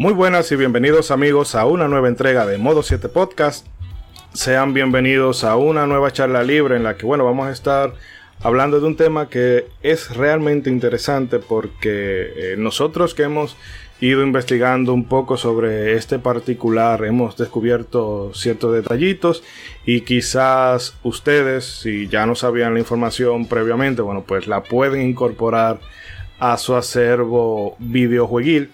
Muy buenas y bienvenidos amigos a una nueva entrega de Modo 7 Podcast. Sean bienvenidos a una nueva charla libre en la que, bueno, vamos a estar hablando de un tema que es realmente interesante porque eh, nosotros que hemos ido investigando un poco sobre este particular, hemos descubierto ciertos detallitos y quizás ustedes, si ya no sabían la información previamente, bueno, pues la pueden incorporar a su acervo videojueguil.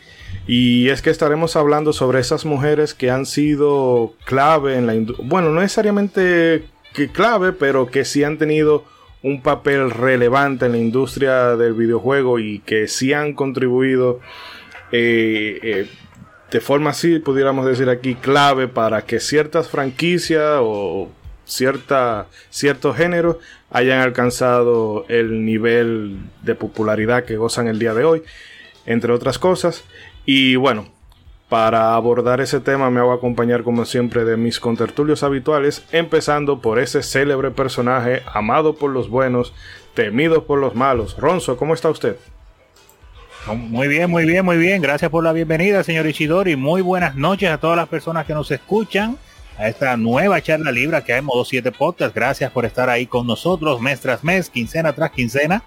Y es que estaremos hablando sobre esas mujeres que han sido clave en la industria. Bueno, no necesariamente que clave, pero que sí han tenido un papel relevante en la industria del videojuego y que sí han contribuido eh, eh, de forma así, pudiéramos decir aquí, clave para que ciertas franquicias o cierta, ciertos géneros hayan alcanzado el nivel de popularidad que gozan el día de hoy, entre otras cosas. Y bueno, para abordar ese tema me hago acompañar como siempre de mis contertulios habituales, empezando por ese célebre personaje amado por los buenos, temido por los malos. Ronzo, ¿cómo está usted? Muy bien, muy bien, muy bien. Gracias por la bienvenida, señor Ichidori. Muy buenas noches a todas las personas que nos escuchan a esta nueva charla libre que hay en Modo 7 Podcast. Gracias por estar ahí con nosotros mes tras mes, quincena tras quincena.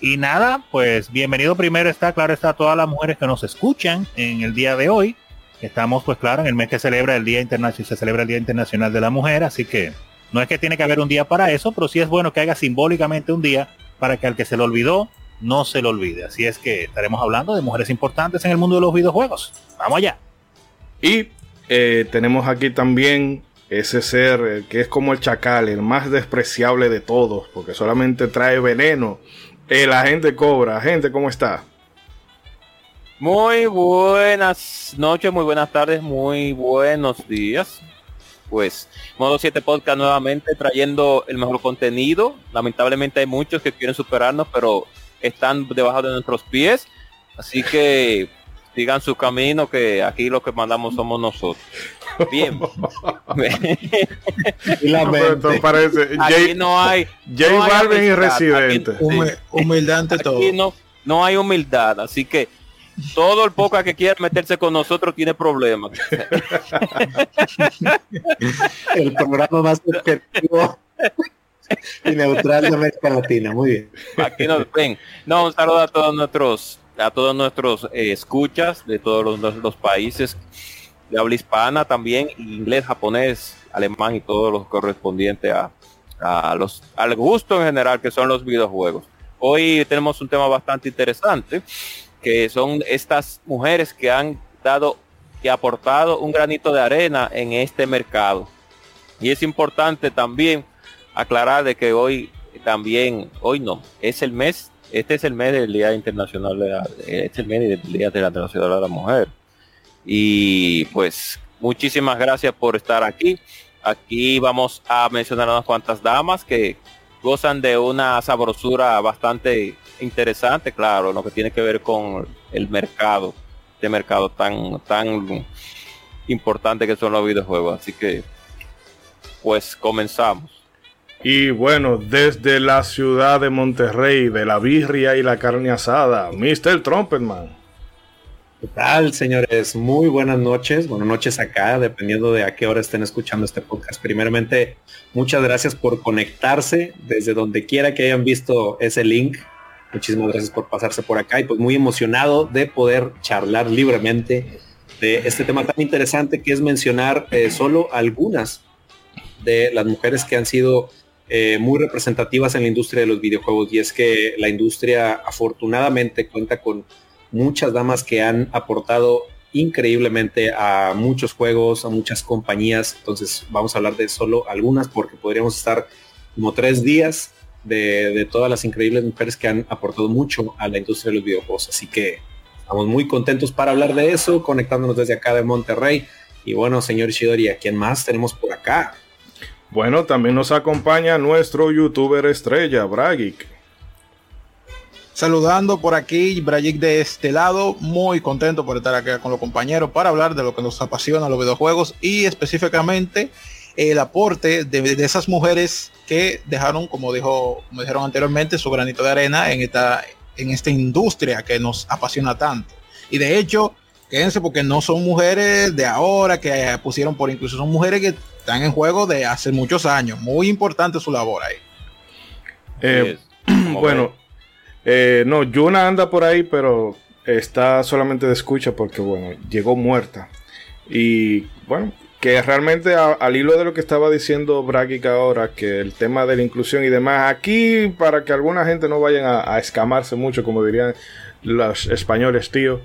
Y nada, pues bienvenido primero está, claro, está a todas las mujeres que nos escuchan en el día de hoy. Estamos, pues claro, en el mes que celebra el Día Internacional, se celebra el Día Internacional de la Mujer, así que no es que tiene que haber un día para eso, pero sí es bueno que haya simbólicamente un día para que al que se lo olvidó, no se lo olvide. Así es que estaremos hablando de mujeres importantes en el mundo de los videojuegos. Vamos allá. Y eh, tenemos aquí también ese ser eh, que es como el chacal, el más despreciable de todos, porque solamente trae veneno el agente Cobra. Gente, ¿cómo está? Muy buenas noches, muy buenas tardes, muy buenos días. Pues Modo 7 Podcast nuevamente trayendo el mejor contenido. Lamentablemente hay muchos que quieren superarnos, pero están debajo de nuestros pies. Así que sigan su camino, que aquí lo que mandamos somos nosotros. Bien. la parece. Aquí no hay. J Balvin y Residente. humildad ante todo. no, no hay humildad, así que todo el poca que quiera meterse con nosotros tiene problemas. el programa más objetivo y neutral de América Latina. Muy bien. Aquí nos ven. No, un saludo a todos nuestros a todos nuestros eh, escuchas de todos los, países de habla hispana también, inglés, japonés, alemán y todos los correspondientes a, a los, al gusto en general que son los videojuegos. Hoy tenemos un tema bastante interesante, que son estas mujeres que han dado y aportado un granito de arena en este mercado. Y es importante también aclarar de que hoy también, hoy no, es el mes este es el mes del Día Internacional de la, este Día Internacional de la Mujer. Y pues muchísimas gracias por estar aquí. Aquí vamos a mencionar unas cuantas damas que gozan de una sabrosura bastante interesante, claro, lo que tiene que ver con el mercado, este mercado tan, tan importante que son los videojuegos. Así que, pues comenzamos. Y bueno, desde la ciudad de Monterrey, de la birria y la carne asada, Mr. Trumpetman. ¿Qué tal, señores? Muy buenas noches. Buenas noches acá, dependiendo de a qué hora estén escuchando este podcast. Primeramente, muchas gracias por conectarse desde donde quiera que hayan visto ese link. Muchísimas gracias por pasarse por acá y pues muy emocionado de poder charlar libremente de este tema tan interesante que es mencionar eh, solo algunas de las mujeres que han sido eh, muy representativas en la industria de los videojuegos y es que la industria afortunadamente cuenta con muchas damas que han aportado increíblemente a muchos juegos, a muchas compañías. Entonces vamos a hablar de solo algunas porque podríamos estar como tres días de, todas las increíbles mujeres que han aportado mucho a la industria de los videojuegos. Así que estamos muy contentos para hablar de eso, conectándonos desde acá de Monterrey. Y bueno, señor Shidori, ¿a quién más tenemos por acá? Bueno, también nos acompaña nuestro youtuber estrella, Bragic. Saludando por aquí, Bragic de este lado, muy contento por estar acá con los compañeros para hablar de lo que nos apasiona los videojuegos y específicamente el aporte de, esas mujeres que dejaron, como dijo, como dijeron anteriormente, su granito de arena en esta, en esta industria que nos apasiona tanto. Y de hecho, quédense porque no son mujeres de ahora que pusieron por incluso, son mujeres que están en juego de hace muchos años. Muy importante su labor ahí. Eh, bueno, eh, no, Yuna anda por ahí, pero está solamente de escucha porque, bueno, llegó muerta. Y bueno, que realmente al hilo de lo que estaba diciendo Bragic ahora, que el tema de la inclusión y demás, aquí para que alguna gente no vayan a, a escamarse mucho, como dirían los españoles, tío.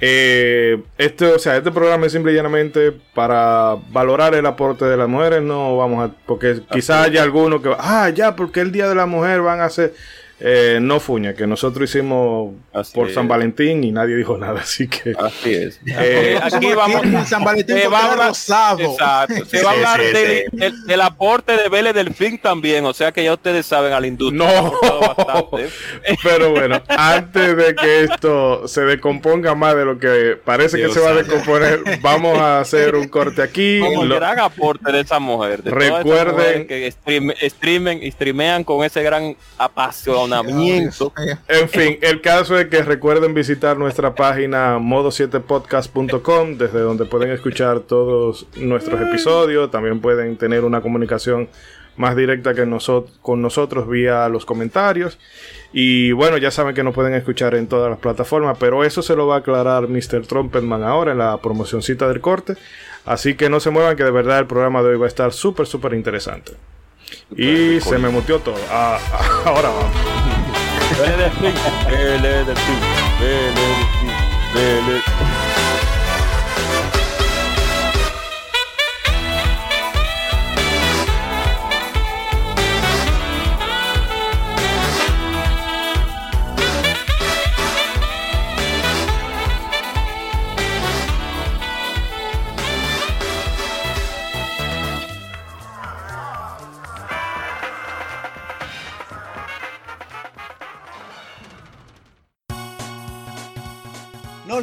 Eh, este, o sea, este programa es simple y llanamente para valorar el aporte de las mujeres. No vamos a, porque quizás haya alguno que, ah, ya, porque el día de la mujer van a hacer. Eh, no fuña, que nosotros hicimos por San Valentín y nadie dijo nada, así que. Así es. Eh, aquí vamos. San Valentín se va a hablar, exacto, se va a hablar sí, de- sí. del- del aporte de Vélez Delfín también, o sea que ya ustedes saben a la industria. No. Pero bueno, antes de que esto se descomponga más de lo que parece Dios que se va a descomponer, vamos a hacer un corte aquí. Como el Lo- gran aporte de esa mujer. De Recuerden- que stream, streamen y streamean con ese gran En fin, el caso es que recuerden visitar nuestra página modo7podcast.com, desde donde pueden escuchar todos nuestros episodios. También pueden tener una comunicación más directa que noso- con nosotros vía los comentarios. Y bueno, ya saben que nos pueden escuchar en todas las plataformas, pero eso se lo va a aclarar Mr. Trumpetman ahora en la promocioncita del corte. Así que no se muevan, que de verdad el programa de hoy va a estar súper, súper interesante. Y se me muteó todo. Ah, ahora vamos. Vélez Delfín, Vélez Delfín, Vélez Delfín, Vélez. No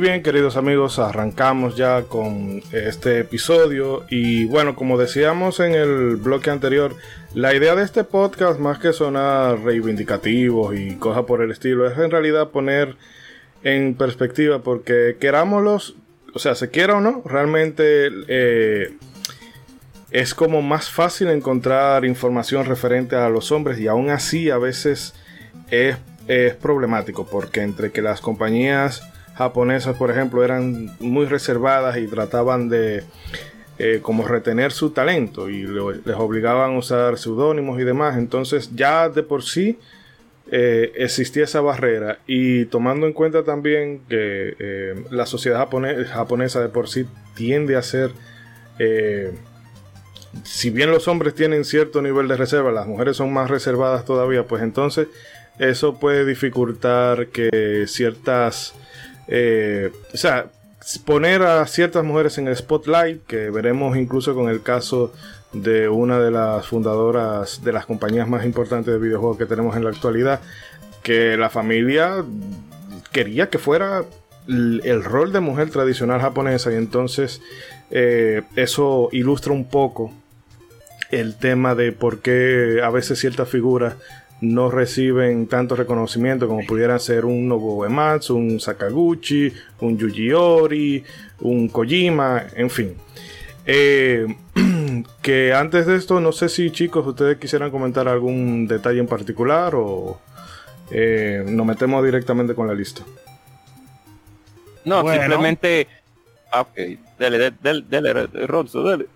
Bien, queridos amigos, arrancamos ya con este episodio. Y bueno, como decíamos en el bloque anterior, la idea de este podcast, más que sonar reivindicativos y cosas por el estilo, es en realidad poner en perspectiva, porque querámoslos, o sea, se quiera o no, realmente eh, es como más fácil encontrar información referente a los hombres y aún así a veces es, es problemático, porque entre que las compañías japonesas, por ejemplo, eran muy reservadas y trataban de eh, como retener su talento y les obligaban a usar seudónimos y demás. Entonces ya de por sí eh, existía esa barrera y tomando en cuenta también que eh, la sociedad japone- japonesa de por sí tiende a ser, si bien los hombres tienen cierto nivel de reserva, las mujeres son más reservadas todavía, pues entonces eso puede dificultar que ciertas eh, o sea, poner a ciertas mujeres en el spotlight, que veremos incluso con el caso de una de las fundadoras de las compañías más importantes de videojuegos que tenemos en la actualidad, que la familia quería que fuera el rol de mujer tradicional japonesa. Y entonces eh, eso ilustra un poco el tema de por qué a veces ciertas figuras no reciben tanto reconocimiento como pudieran ser un Nobuo Ematsu, un Sakaguchi, un Yuji Ori, un Kojima, en fin. Eh, que antes de esto, no sé si chicos ustedes quisieran comentar algún detalle en particular o eh, nos metemos directamente con la lista. No, simplemente... Ah, ok, dale, dale, dale, Ronzo, dale.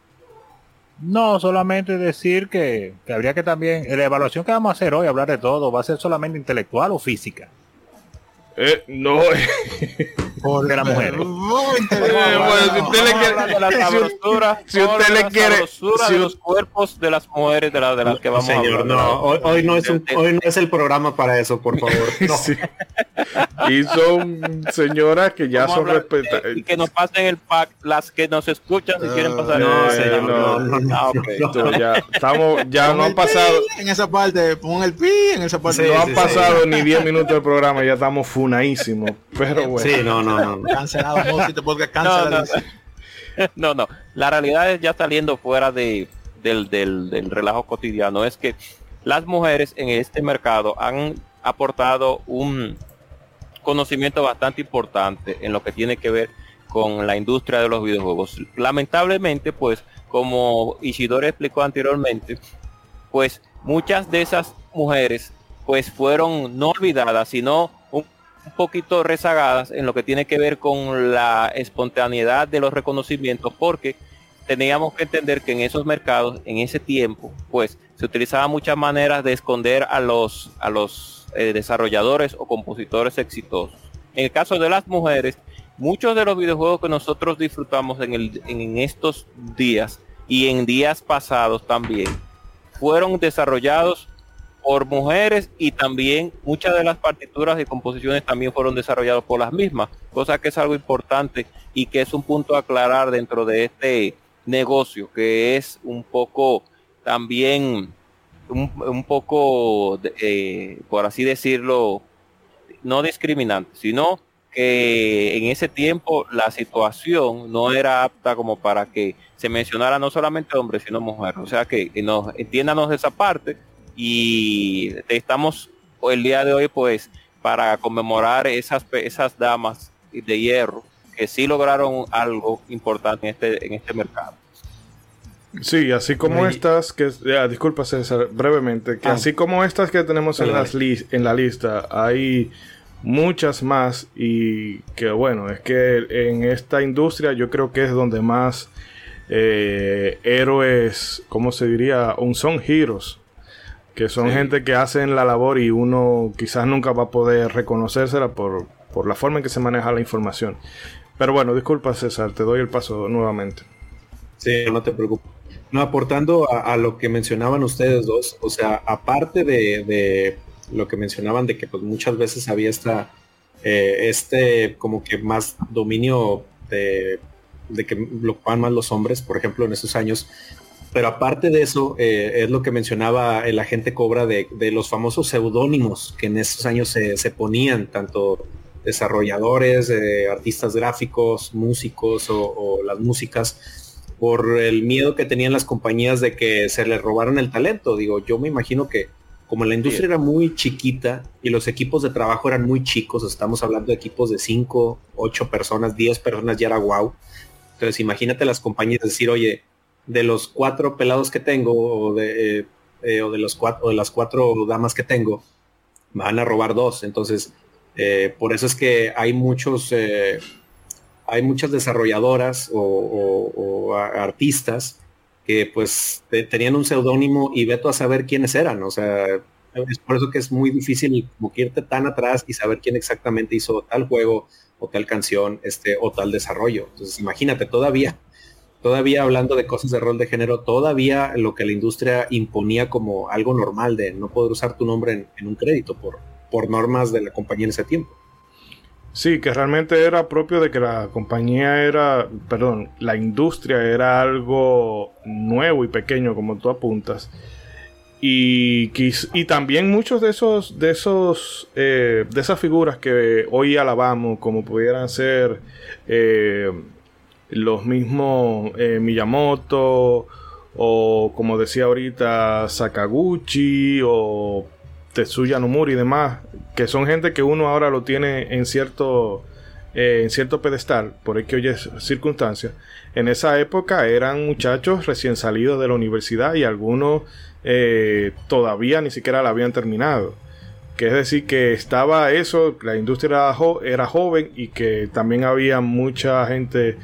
No, solamente decir que, habría que también, la evaluación que vamos a hacer hoy, hablar de todo, va a ser solamente intelectual o física. Eh, no. Por de la mujer. si usted le quiere, si usted le quiere, si los cuerpos de las mujeres de, la, de las que vamos a hablar. No, hoy, no es un, hoy no es el programa para eso, por favor. Y son señoras que ya son respetadas. Y que nos pasen el pack, las que nos escuchan si quieren pasar. No, señor, no, no, no, ah, ya estamos, ya no han pasado. En esa parte, pon el pi en esa parte. no han pasado ni 10 minutos del programa, ya estamos funadísimos. Pero bueno. Sí, no, no, no. Cancelado, no, no, La realidad es ya saliendo fuera de, del, del, del relajo cotidiano. Es que las mujeres en este mercado han aportado un conocimiento bastante importante en lo que tiene que ver con la industria de los videojuegos. Lamentablemente, pues, como Isidore explicó anteriormente, pues muchas de esas mujeres pues fueron no olvidadas, sino un, poquito rezagadas en lo que tiene que ver con la espontaneidad de los reconocimientos, porque teníamos que entender que en esos mercados, en ese tiempo, pues se utilizaban muchas maneras de esconder a los, a los eh, desarrolladores o compositores exitosos. En el caso de las mujeres, muchos de los videojuegos que nosotros disfrutamos en, el, en estos días y en días pasados también fueron desarrollados por mujeres y también muchas de las partituras y composiciones también fueron desarrolladas por las mismas, cosa que es algo importante y que es un punto a aclarar dentro de este negocio que es un poco también un, poco, eh, por así decirlo, no discriminante, sino que en ese tiempo la situación no era apta como para que se mencionara no solamente hombres, sino mujeres. O sea que, nos entiéndanos esa parte y estamos el día de hoy pues para conmemorar esas, esas damas de hierro que sí lograron algo importante en este, en este mercado. Sí, así como estas que disculpa César, brevemente, que ah. así como estas que tenemos en, las en la lista, hay muchas más y que bueno, es que en esta industria yo creo que es donde más eh, héroes, ¿cómo se diría? Un son heroes, que son gente que hacen la labor y uno quizás nunca va a poder reconocérsela por, por la forma en que se maneja la información. Pero bueno, disculpa César, te doy el paso nuevamente. Sí, no te preocupes. No, aportando a, lo que mencionaban ustedes dos, o sea, aparte de, lo que mencionaban de que pues muchas veces había esta, eh, este como que más dominio de, que lo ocupaban más los hombres, por ejemplo, en esos años. Pero aparte de eso, eh, es lo que mencionaba el agente Cobra de, los famosos seudónimos que en esos años se, ponían, tanto desarrolladores, eh, artistas gráficos, músicos o las músicas por el miedo que tenían las compañías de que se les robaran el talento. Digo, yo me imagino que como la industria era muy chiquita y los equipos de trabajo eran muy chicos, estamos hablando de equipos de 5, 8 personas, 10 personas, ya era wow. Entonces imagínate las compañías decir, oye, de los cuatro pelados que tengo o de, eh, eh, o de los cuatro, de las cuatro damas que tengo, van a robar dos. Entonces, eh, por eso es que hay muchos hay muchas desarrolladoras o, artistas que pues tenían un seudónimo y veto a saber quiénes eran. O sea, es por eso que es muy difícil como que irte tan atrás y saber quién exactamente hizo tal juego o tal canción este, o tal desarrollo. Entonces imagínate, todavía, todavía hablando de cosas de rol de género, todavía lo que la industria imponía como algo normal de no poder usar tu nombre en, un crédito por, por normas de la compañía en ese tiempo. Sí, que realmente era propio de que la compañía era, perdón, la industria era algo nuevo y pequeño, como tú apuntas. Y, y también muchos de esos, de esos, eh, de esas figuras que hoy alabamos, como pudieran ser eh, los mismos eh, Miyamoto o como decía ahorita Sakaguchi o Tetsuya Nomura y demás, que son gente que uno ahora lo tiene en cierto eh, en cierto pedestal, por el que oye circunstancias, en esa época eran muchachos recién salidos de la universidad y algunos eh, todavía ni siquiera la habían terminado. Que es decir, que estaba eso, la industria era, joven y que también había mucha gente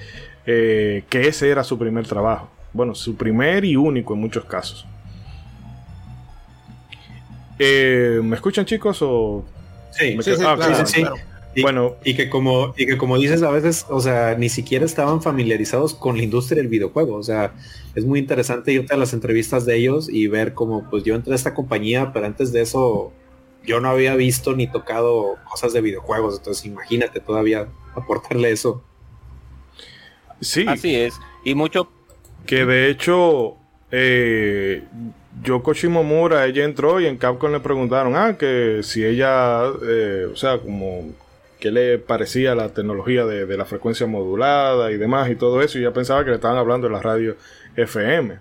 eh, que ese era su primer trabajo. Bueno, su primer y único en muchos casos. ¿Me escuchan chicos o...? Sí, sí, sí, ah, sí, y, bueno, y que como y que como dices a veces, o sea, ni siquiera estaban familiarizados con la industria del videojuego, o sea, es muy interesante irte a las entrevistas de ellos y ver cómo pues yo entré a esta compañía, pero antes de eso yo no había visto ni tocado cosas de videojuegos, entonces imagínate todavía aportarle eso. Sí. Así es. Y mucho que de hecho eh, Yoko Shimomura, ella entró y en Capcom le preguntaron, ah, que si ella, eh, o sea, como qué le parecía la tecnología de, la frecuencia modulada y demás y todo eso. Y ya pensaba que le estaban hablando de la radio FM.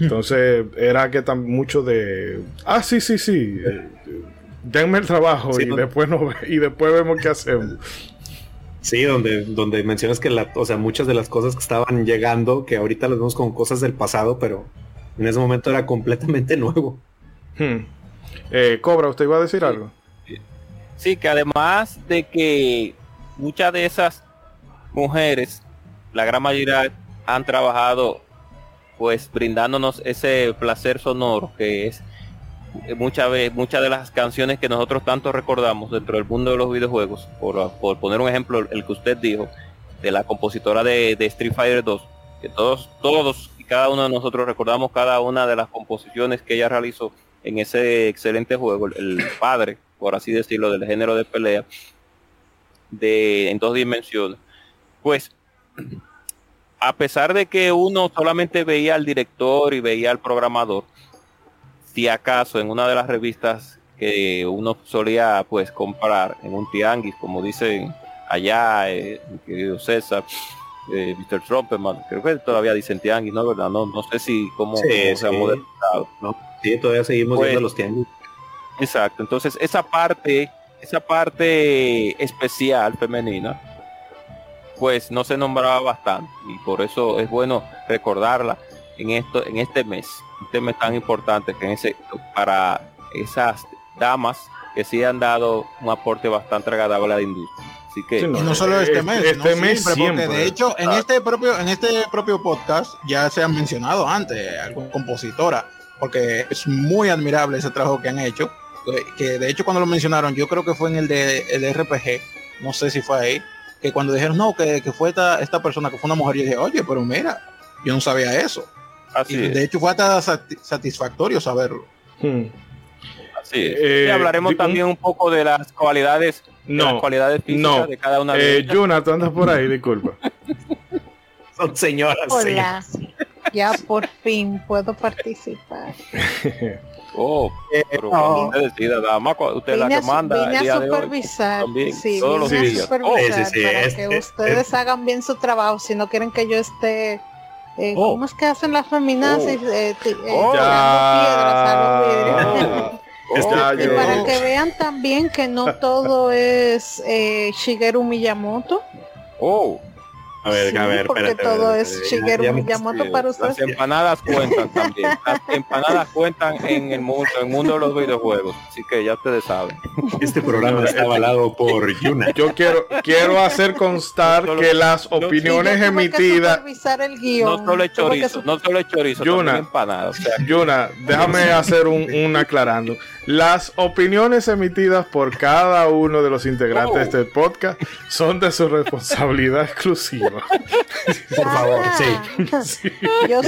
Entonces era que tan mucho de. Ah, sí, sí, sí. Eh, denme el trabajo y, después no, y después vemos qué hacemos. Sí, donde, donde mencionas que la, o sea, muchas de las cosas que estaban llegando, que ahorita las vemos como cosas del pasado, pero en ese momento era completamente nuevo. Hmm. Eh, Cobra, ¿usted iba a decir algo? Sí, que además de que muchas de esas mujeres, la gran mayoría han trabajado pues brindándonos ese placer sonoro que es muchas veces muchas de las canciones que nosotros tanto recordamos dentro del mundo de los videojuegos por, poner un ejemplo el que usted dijo de la compositora de, Street Fighter 2 que todos todos y cada uno de nosotros recordamos cada una de las composiciones que ella realizó en ese excelente juego el padre por así decirlo, del género de pelea de, en dos dimensiones. Pues, a pesar de que uno solamente veía al director y veía al programador, si acaso en una de las revistas que uno solía pues comprar en un tianguis, como dicen allá, eh, mi querido César, eh, Mr. Trump, creo que todavía dicen tianguis, ¿no? ¿verdad? No, no sé si cómo, se ha modernizado. ¿no? Sí, todavía seguimos viendo pues, los tianguis. Exacto, entonces esa parte, esa parte especial femenina, pues no se nombraba bastante y por eso es bueno recordarla en esto, en este mes, este mes tan importante que en ese, para esas damas que sí han dado un aporte bastante agradable a la industria. Así que y no solo este mes, este mes siempre, de hecho en este propio en este propio podcast ya se han mencionado antes algún compositora porque es muy admirable ese trabajo que han hecho que de hecho cuando lo mencionaron, yo creo que fue en el de el RPG, no sé si fue ahí, que cuando dijeron, no, que, fue esta, esta persona, que fue una mujer, yo dije, oye, pero mira, yo no sabía eso. Así y de hecho fue hasta satisfactorio saberlo. Hmm. Así es. Eh, hablaremos también un poco de las cualidades, no, las cualidades físicas de cada una de eh, ellas. Jonathan, andas por ahí, disculpa. Son señoras. Hola. Ya por fin puedo participar. Oh, eh, pero no. usted decida, dama, usted es la que manda. Vine a supervisar, sí, todos vine los a supervisar oh, sí, sí, para que es, ustedes es, hagan bien su trabajo, si no quieren que yo esté eh, oh. ¿Cómo es que hacen las feminazis? Oh. Eh, eh, oh. piedras a los vidrios. Oh. y para que vean también que no todo es eh, Shigeru Miyamoto. Oh. A ver, a ver, porque todo es Shigeru Miyamoto para ustedes. Las empanadas cuentan también. Las empanadas cuentan en el mundo, en el mundo de los videojuegos. Así que ya ustedes saben. Este programa está avalado por Yuna. Yo quiero, quiero hacer constar que las opiniones emitidas. El guion. No solo es chorizo, no solo es chorizo, Yuna, empanadas. Yuna, déjame hacer un, un aclarando. Las opiniones emitidas por cada uno de los integrantes de este podcast son de su responsabilidad exclusiva. por favor, sí. Yo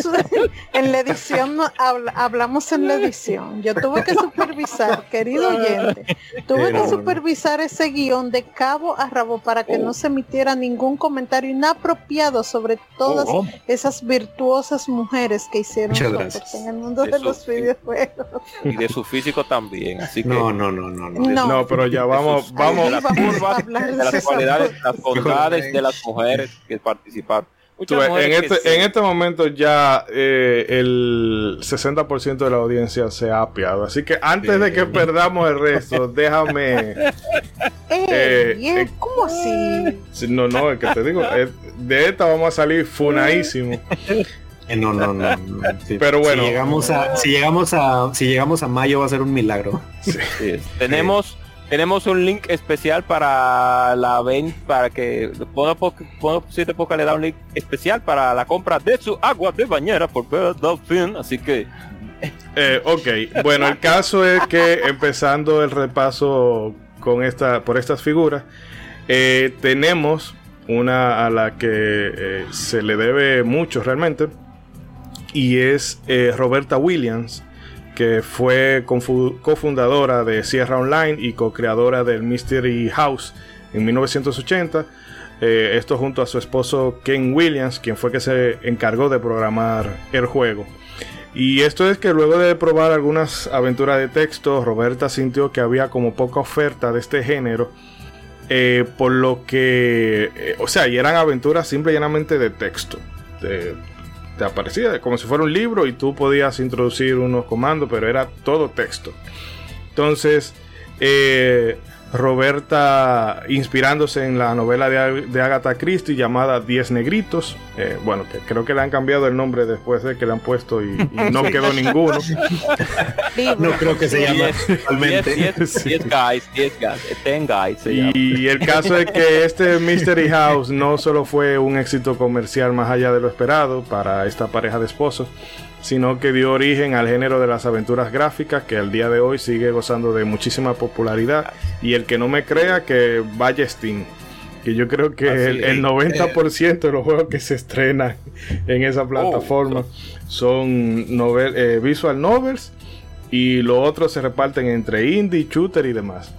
en la edición hablamos en la edición. Yo tuve que supervisar, querido oyente, tuve que supervisar ese guion de cabo a rabo para que no se emitiera ningún comentario inapropiado sobre todas oh, oh. esas virtuosas mujeres que hicieron en el mundo de, los videojuegos. Y de su físico también bien. Así que, no, no, no, no, no. No, pero ya vamos, vamos. De las, curvas, de las cualidades, las bondades de las mujeres que participaron. Tú ves, en, este, en este momento ya eh, el 60% de la audiencia se ha apiado. Así que antes de que perdamos el resto, déjame. Eh, eh, ¿Cómo así? No, no, es que te digo, de esta vamos a salir funadísimo. No, no, no. Pero bueno. Si llegamos, a, si, llegamos a, si llegamos a mayo va a ser un milagro. Tenemos tenemos un link especial para la venta, para que Puedo Siete Poca le da un link especial para la compra de su agua de bañera por Dolphin, así que... Eh, ok, bueno, el caso es que empezando el repaso con esta, por estas figuras, eh, tenemos una a la que eh, se le debe mucho realmente, y es Roberta Williams, que fue cofundadora de Sierra Online y co-creadora del Mystery House en 1980. Eh, esto junto a su esposo Ken Williams, quien fue que se encargó de programar el juego. Y esto es que luego de probar algunas aventuras de texto, Roberta sintió que había como poca oferta de este género. Eh, por lo que, eh, o sea, y eran aventuras simple y llanamente de texto. De, te aparecía como si fuera un libro y tú podías introducir unos comandos, pero era todo texto. Entonces, eh, Roberta inspirándose en la novela de, Agatha Christie llamada Diez Negritos. Eh, bueno, que creo que le han cambiado el nombre después de que le han puesto y, no quedó ninguno. no creo que se llame Diez guys, diez guys, ten guys. y el caso es que este Mystery House no solo fue un éxito comercial más allá de lo esperado para esta pareja de esposos, sino que dio origen al género de las aventuras gráficas que al día de hoy sigue gozando de muchísima popularidad y el que no me crea que vaya Steam que yo creo que el, 90% de los juegos que se estrenan en esa plataforma son novel, eh, visual novels y los otros se reparten entre indie, shooter y demás.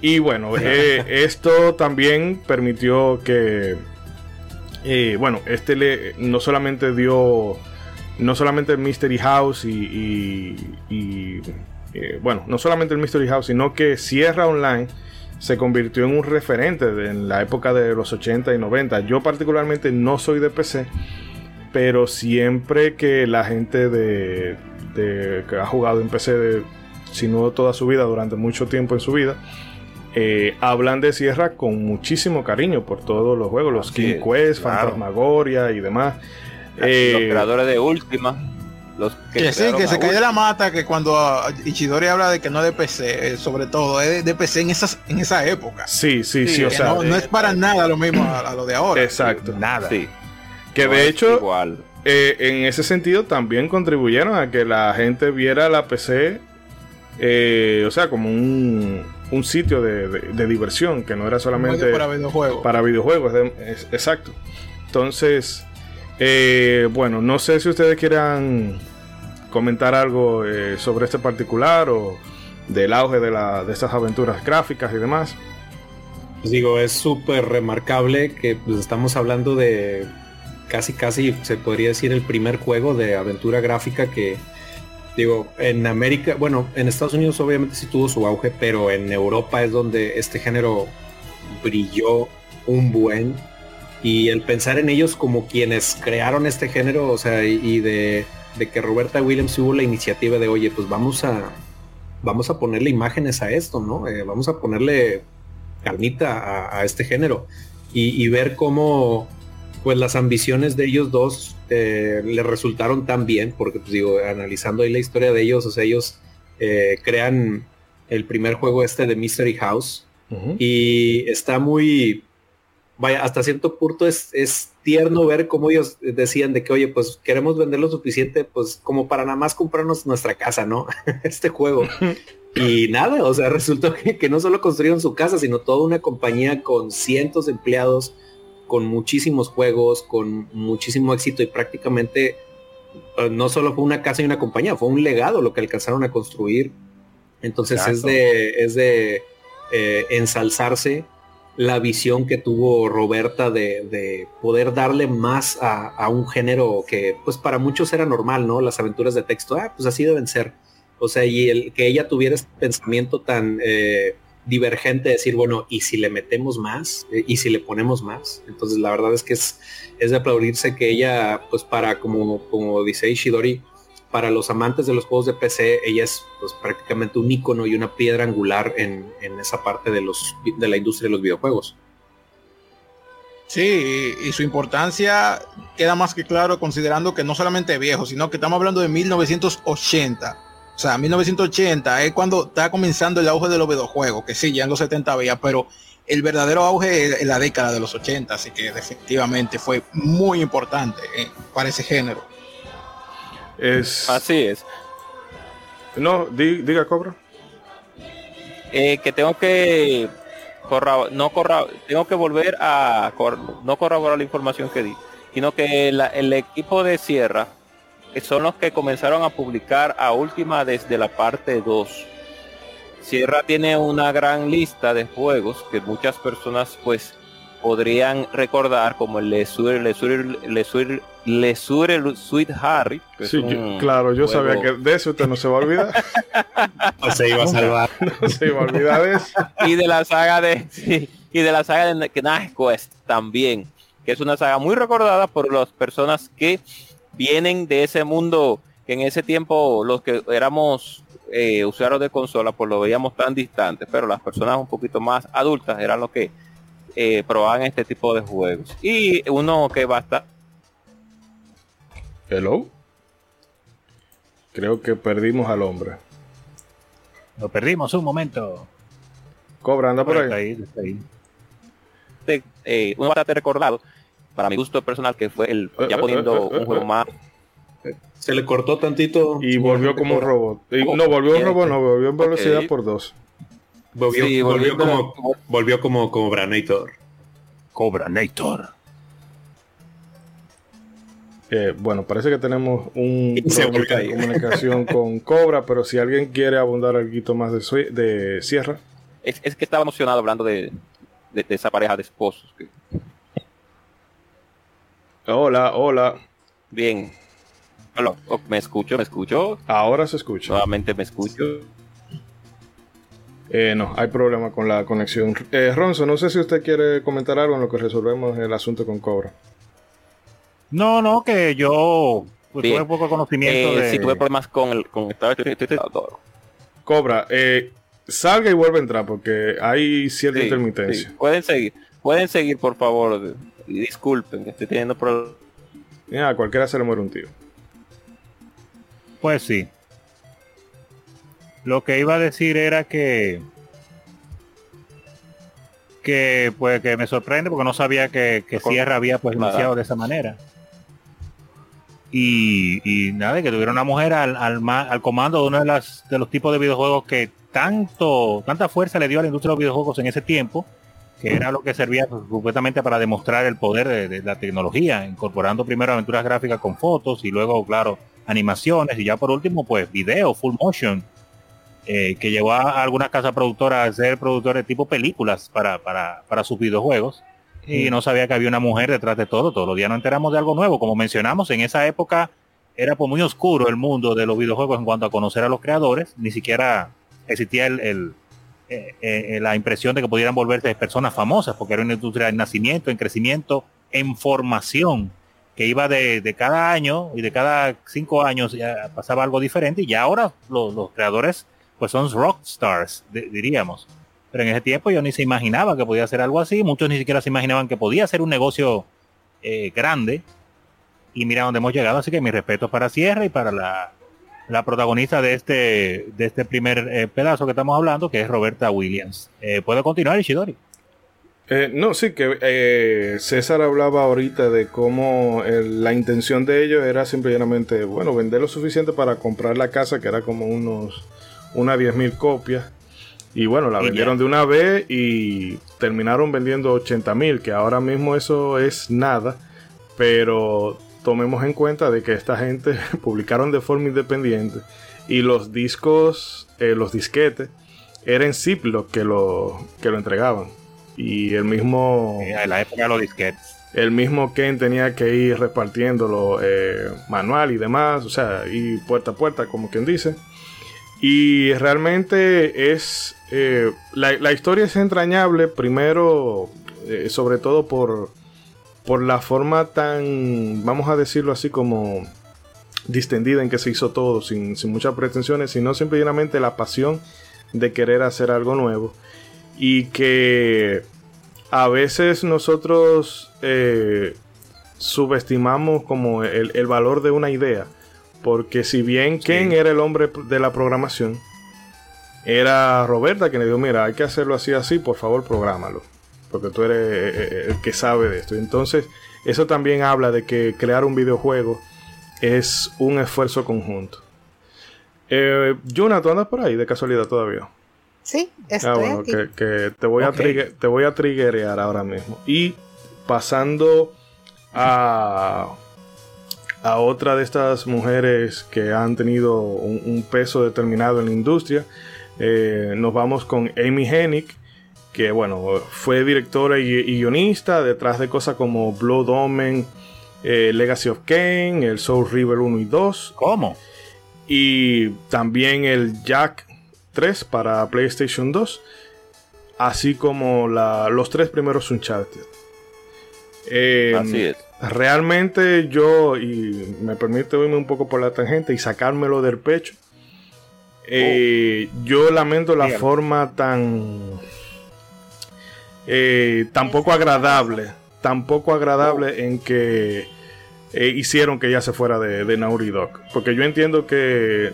Y bueno, eh, esto también permitió que, eh, bueno, este le no solamente dio no solamente el Mystery House y, eh, bueno, no solamente el Mystery House, sino que Sierra Online se convirtió en un referente en la época de los 80 y 90. Yo particularmente no soy de PC, pero siempre que la gente de, que ha jugado en PC, de, si no toda su vida, durante mucho tiempo en su vida, eh, hablan de Sierra con muchísimo cariño por todos los juegos, los King Quest, Fantasmagoria y demás los eh, creadores de Última. Los que, sí, que se cae de la mata, que cuando Ichidori habla de que no es de PC, eh, sobre todo es de PC en, esas, en esa época. Sí, sí, sí, o sea. No, es para nada lo mismo a, lo de ahora. Exacto. Nada. Sí. Que de hecho, eh, en ese sentido también contribuyeron a que la gente viera la PC, o sea, como un, un sitio de, diversión, que no era solamente para videojuegos. Para videojuegos, exacto. Entonces, eh, bueno, no sé si ustedes quieran comentar algo eh, sobre este particular o del auge de, la, de estas aventuras gráficas y demás. Pues digo, es súper remarcable que pues, estamos hablando de casi, casi, se podría decir, el primer juego de aventura gráfica que, digo, en América, bueno, en Estados Unidos obviamente sí tuvo su auge, pero en Europa es donde este género brilló un buen y el pensar en ellos como quienes crearon este género, o sea, y, de, que Roberta Williams tuvo la iniciativa de, oye, pues vamos a, vamos a ponerle imágenes a esto, ¿no? Eh, vamos a ponerle carnita a, este género y, ver cómo, pues las ambiciones de ellos dos eh, le resultaron tan bien, porque pues digo, analizando ahí la historia de ellos, o sea, ellos eh, crean el primer juego este de Mystery House y está muy vaya, hasta cierto punto es, tierno ver cómo ellos decían de que, oye, pues queremos vender lo suficiente, pues como para nada más comprarnos nuestra casa, ¿no? este juego. Y nada, o sea, resultó que, no solo construyeron su casa, sino toda una compañía con cientos de empleados, con muchísimos juegos, con muchísimo éxito y prácticamente eh, no solo fue una casa y una compañía, fue un legado lo que alcanzaron a construir. Entonces es de, es de eh, ensalzarse la visión que tuvo Roberta de, poder darle más a, un género que pues para muchos era normal, ¿no? Las aventuras de texto, ah, pues así deben ser. O sea, y el que ella tuviera este pensamiento tan eh, divergente decir, bueno, ¿y si le metemos más? ¿Y si le ponemos más? Entonces la verdad es que es, es de aplaudirse que ella, pues para, como, como dice Ishidori, para los amantes de los juegos de PC, ella es pues, prácticamente un icono y una piedra angular en, en esa parte de, los, de la industria de los videojuegos. Sí, y su importancia queda más que claro considerando que no solamente viejo, sino que estamos hablando de 1980. O sea, 1980 es cuando está comenzando el auge de los videojuegos, que sí, ya en los 70 había, pero el verdadero auge en la década de los 80, así que definitivamente fue muy importante eh, para ese género. Es... Así es. No, diga, Cobra. Eh, que tengo que no corra, tengo que volver a no corroborar la información que di, sino que el equipo de Sierra son los que comenzaron a publicar a última desde la parte 2. Sierra tiene una gran lista de juegos que muchas personas pues podrían recordar como el Lesure, Lesure, Lesure, Lesure Sweet Harry. Sí, claro, yo sabía que de eso usted no se va a olvidar. no se iba a salvar. no se iba a olvidar de eso. Y de la saga de y de la saga de Knight Quest también, que es una saga muy recordada por las personas que vienen de ese mundo que en ese tiempo los que éramos eh, usuarios de consola pues lo veíamos tan distante, pero las personas un poquito más adultas eran los que eh, probaban este tipo de juegos. Y uno que va a estar... Hello. Creo que perdimos al hombre. Lo perdimos un momento. Cobra, anda por, ahí. Eh, uno bastante recordado, para mi gusto personal, que fue el ya eh, poniendo un juego más se le cortó tantito. Y volvió como un robot. no, volvió un robot, no, volvió en velocidad por dos. Volvió, volvió, como, volvió como Cobranator. Cobranator. Eh, bueno, parece que tenemos un de comunicación con Cobra, pero si alguien quiere abundar algo más de, de Sierra. Es, que estaba emocionado hablando de, esa pareja de esposos. Hola, hola. Bien. Hola, oh, ¿me escucho? ¿Me escucho? Ahora se escucha. Nuevamente me escucho. Eh, no, hay problema con la conexión. Eh, Ronzo, no sé si usted quiere comentar algo en lo que resolvemos el asunto con Cobra. No, no, que yo pues, tuve poco conocimiento eh, de... Si tuve problemas con el con Cobra, eh, salga y vuelve a entrar porque hay cierta intermitencia. Pueden seguir, pueden seguir por favor. Y disculpen que estoy teniendo problemas. Ya, cualquiera se le muere un tío. Pues sí. Lo que iba a decir era que que pues que me sorprende porque no sabía que, que Sierra había pues iniciado de esa manera. Y, y nada, que tuviera una mujer al, al, al, comando de uno de, las, de los tipos de videojuegos que tanto, tanta fuerza le dio a la industria de los videojuegos en ese tiempo, que era lo que servía completamente para demostrar el poder de, de, la tecnología, incorporando primero aventuras gráficas con fotos y luego, claro, animaciones y ya por último, pues video, full motion eh, que llevó a algunas casas productoras a ser productores tipo películas para, para, para sus videojuegos. Y no sabía que había una mujer detrás de todo. Todos los días nos enteramos de algo nuevo. Como mencionamos, en esa época era pues muy oscuro el mundo de los videojuegos en cuanto a conocer a los creadores. Ni siquiera existía el, el eh, eh, la impresión de que pudieran volverse personas famosas, porque era una industria en nacimiento, en crecimiento, en formación, que iba de, de cada año y de cada cinco años ya pasaba algo diferente. Y ya ahora los, los creadores pues son rock stars, diríamos. Pero en ese tiempo yo ni se imaginaba que podía ser algo así, muchos ni siquiera se imaginaban que podía ser un negocio eh, grande. Y mira dónde hemos llegado, así que mi respeto para Sierra y para la, la protagonista de este, de este primer eh, pedazo que estamos hablando, que es Roberta Williams. Eh, ¿Puedo continuar, Ishidori? Eh, no, sí, que César hablaba ahorita de cómo la intención de ellos era simplemente, bueno, vender lo suficiente para comprar la casa, que era como unos una 10.000 copias. Y bueno, la vendieron de una vez y terminaron vendiendo 80.000, que ahora mismo eso es nada. Pero tomemos en cuenta de que esta gente publicaron de forma independiente y los discos, eh, los disquetes, eran Ziploc que lo, que lo entregaban. Y el mismo... En la época de los disquetes. El mismo Ken tenía que ir repartiéndolo eh, manual y demás, o sea, y puerta a puerta, como quien dice. Y realmente es... eh, la, la historia es entrañable, primero, eh, sobre todo por, por la forma tan, vamos a decirlo así, como distendida en que se hizo todo, sin, sin muchas pretensiones, sino simplemente la pasión de querer hacer algo nuevo. Y que a veces nosotros eh, subestimamos como el, el valor de una idea. Porque si bien Ken era el hombre de la programación, era Roberta quien le dijo, mira, hay que hacerlo así, así, por favor, prográmalo. Porque tú eres eh, el que sabe de esto. Entonces, eso también habla de que crear un videojuego es un esfuerzo conjunto. Eh, Yuna, ¿tú andas por ahí de casualidad todavía? Sí, Ah, estoy bueno, aquí. que, que te voy a trigger- te voy a triggerear ahora mismo. Y pasando a, a otra de estas mujeres que han tenido un, un peso determinado en la industria, eh, nos vamos con Amy Hennig, que bueno, fue directora y, y guionista detrás de cosas como Blood Omen, eh, Legacy of Kain, el Soul River 1 y 2, ¿Cómo? y también el Jack 3 para PlayStation 2, así como la- los tres primeros Uncharted. Eh, Así es. Realmente yo, y me permite irme un poco por la tangente y sacármelo del pecho, eh, yo lamento la forma tan... eh, tan poco agradable, tan poco agradable en que eh, hicieron que ella se fuera de, de Naughty Dog. Porque yo entiendo que,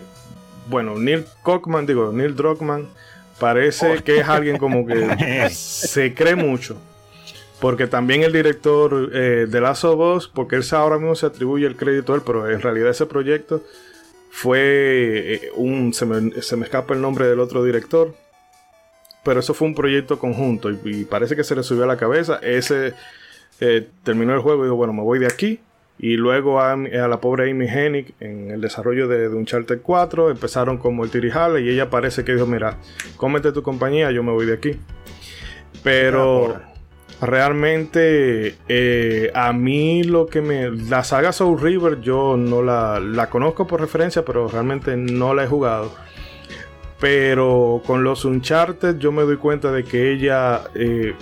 bueno, Neil Cockman, digo, Neil Druckmann, parece que es alguien como que se cree mucho. Porque también el director eh, de Last of porque él ahora mismo se atribuye el crédito a él, pero en realidad ese proyecto fue eh, un. Se me, se me escapa el nombre del otro director. Pero eso fue un proyecto conjunto y, parece que se le subió a la cabeza. Ese eh, terminó el juego y dijo: Bueno, me voy de aquí. Y luego a, la pobre Amy Hennig en el desarrollo de, de Uncharted 4 empezaron como el tirijale y ella parece que dijo: Mira, cómete tu compañía, yo me voy de aquí. Pero realmente eh, a mí lo que me... La saga Soul River yo no la, la conozco por referencia, pero realmente no la he jugado. Pero con los Uncharted yo me doy cuenta de que ella eh,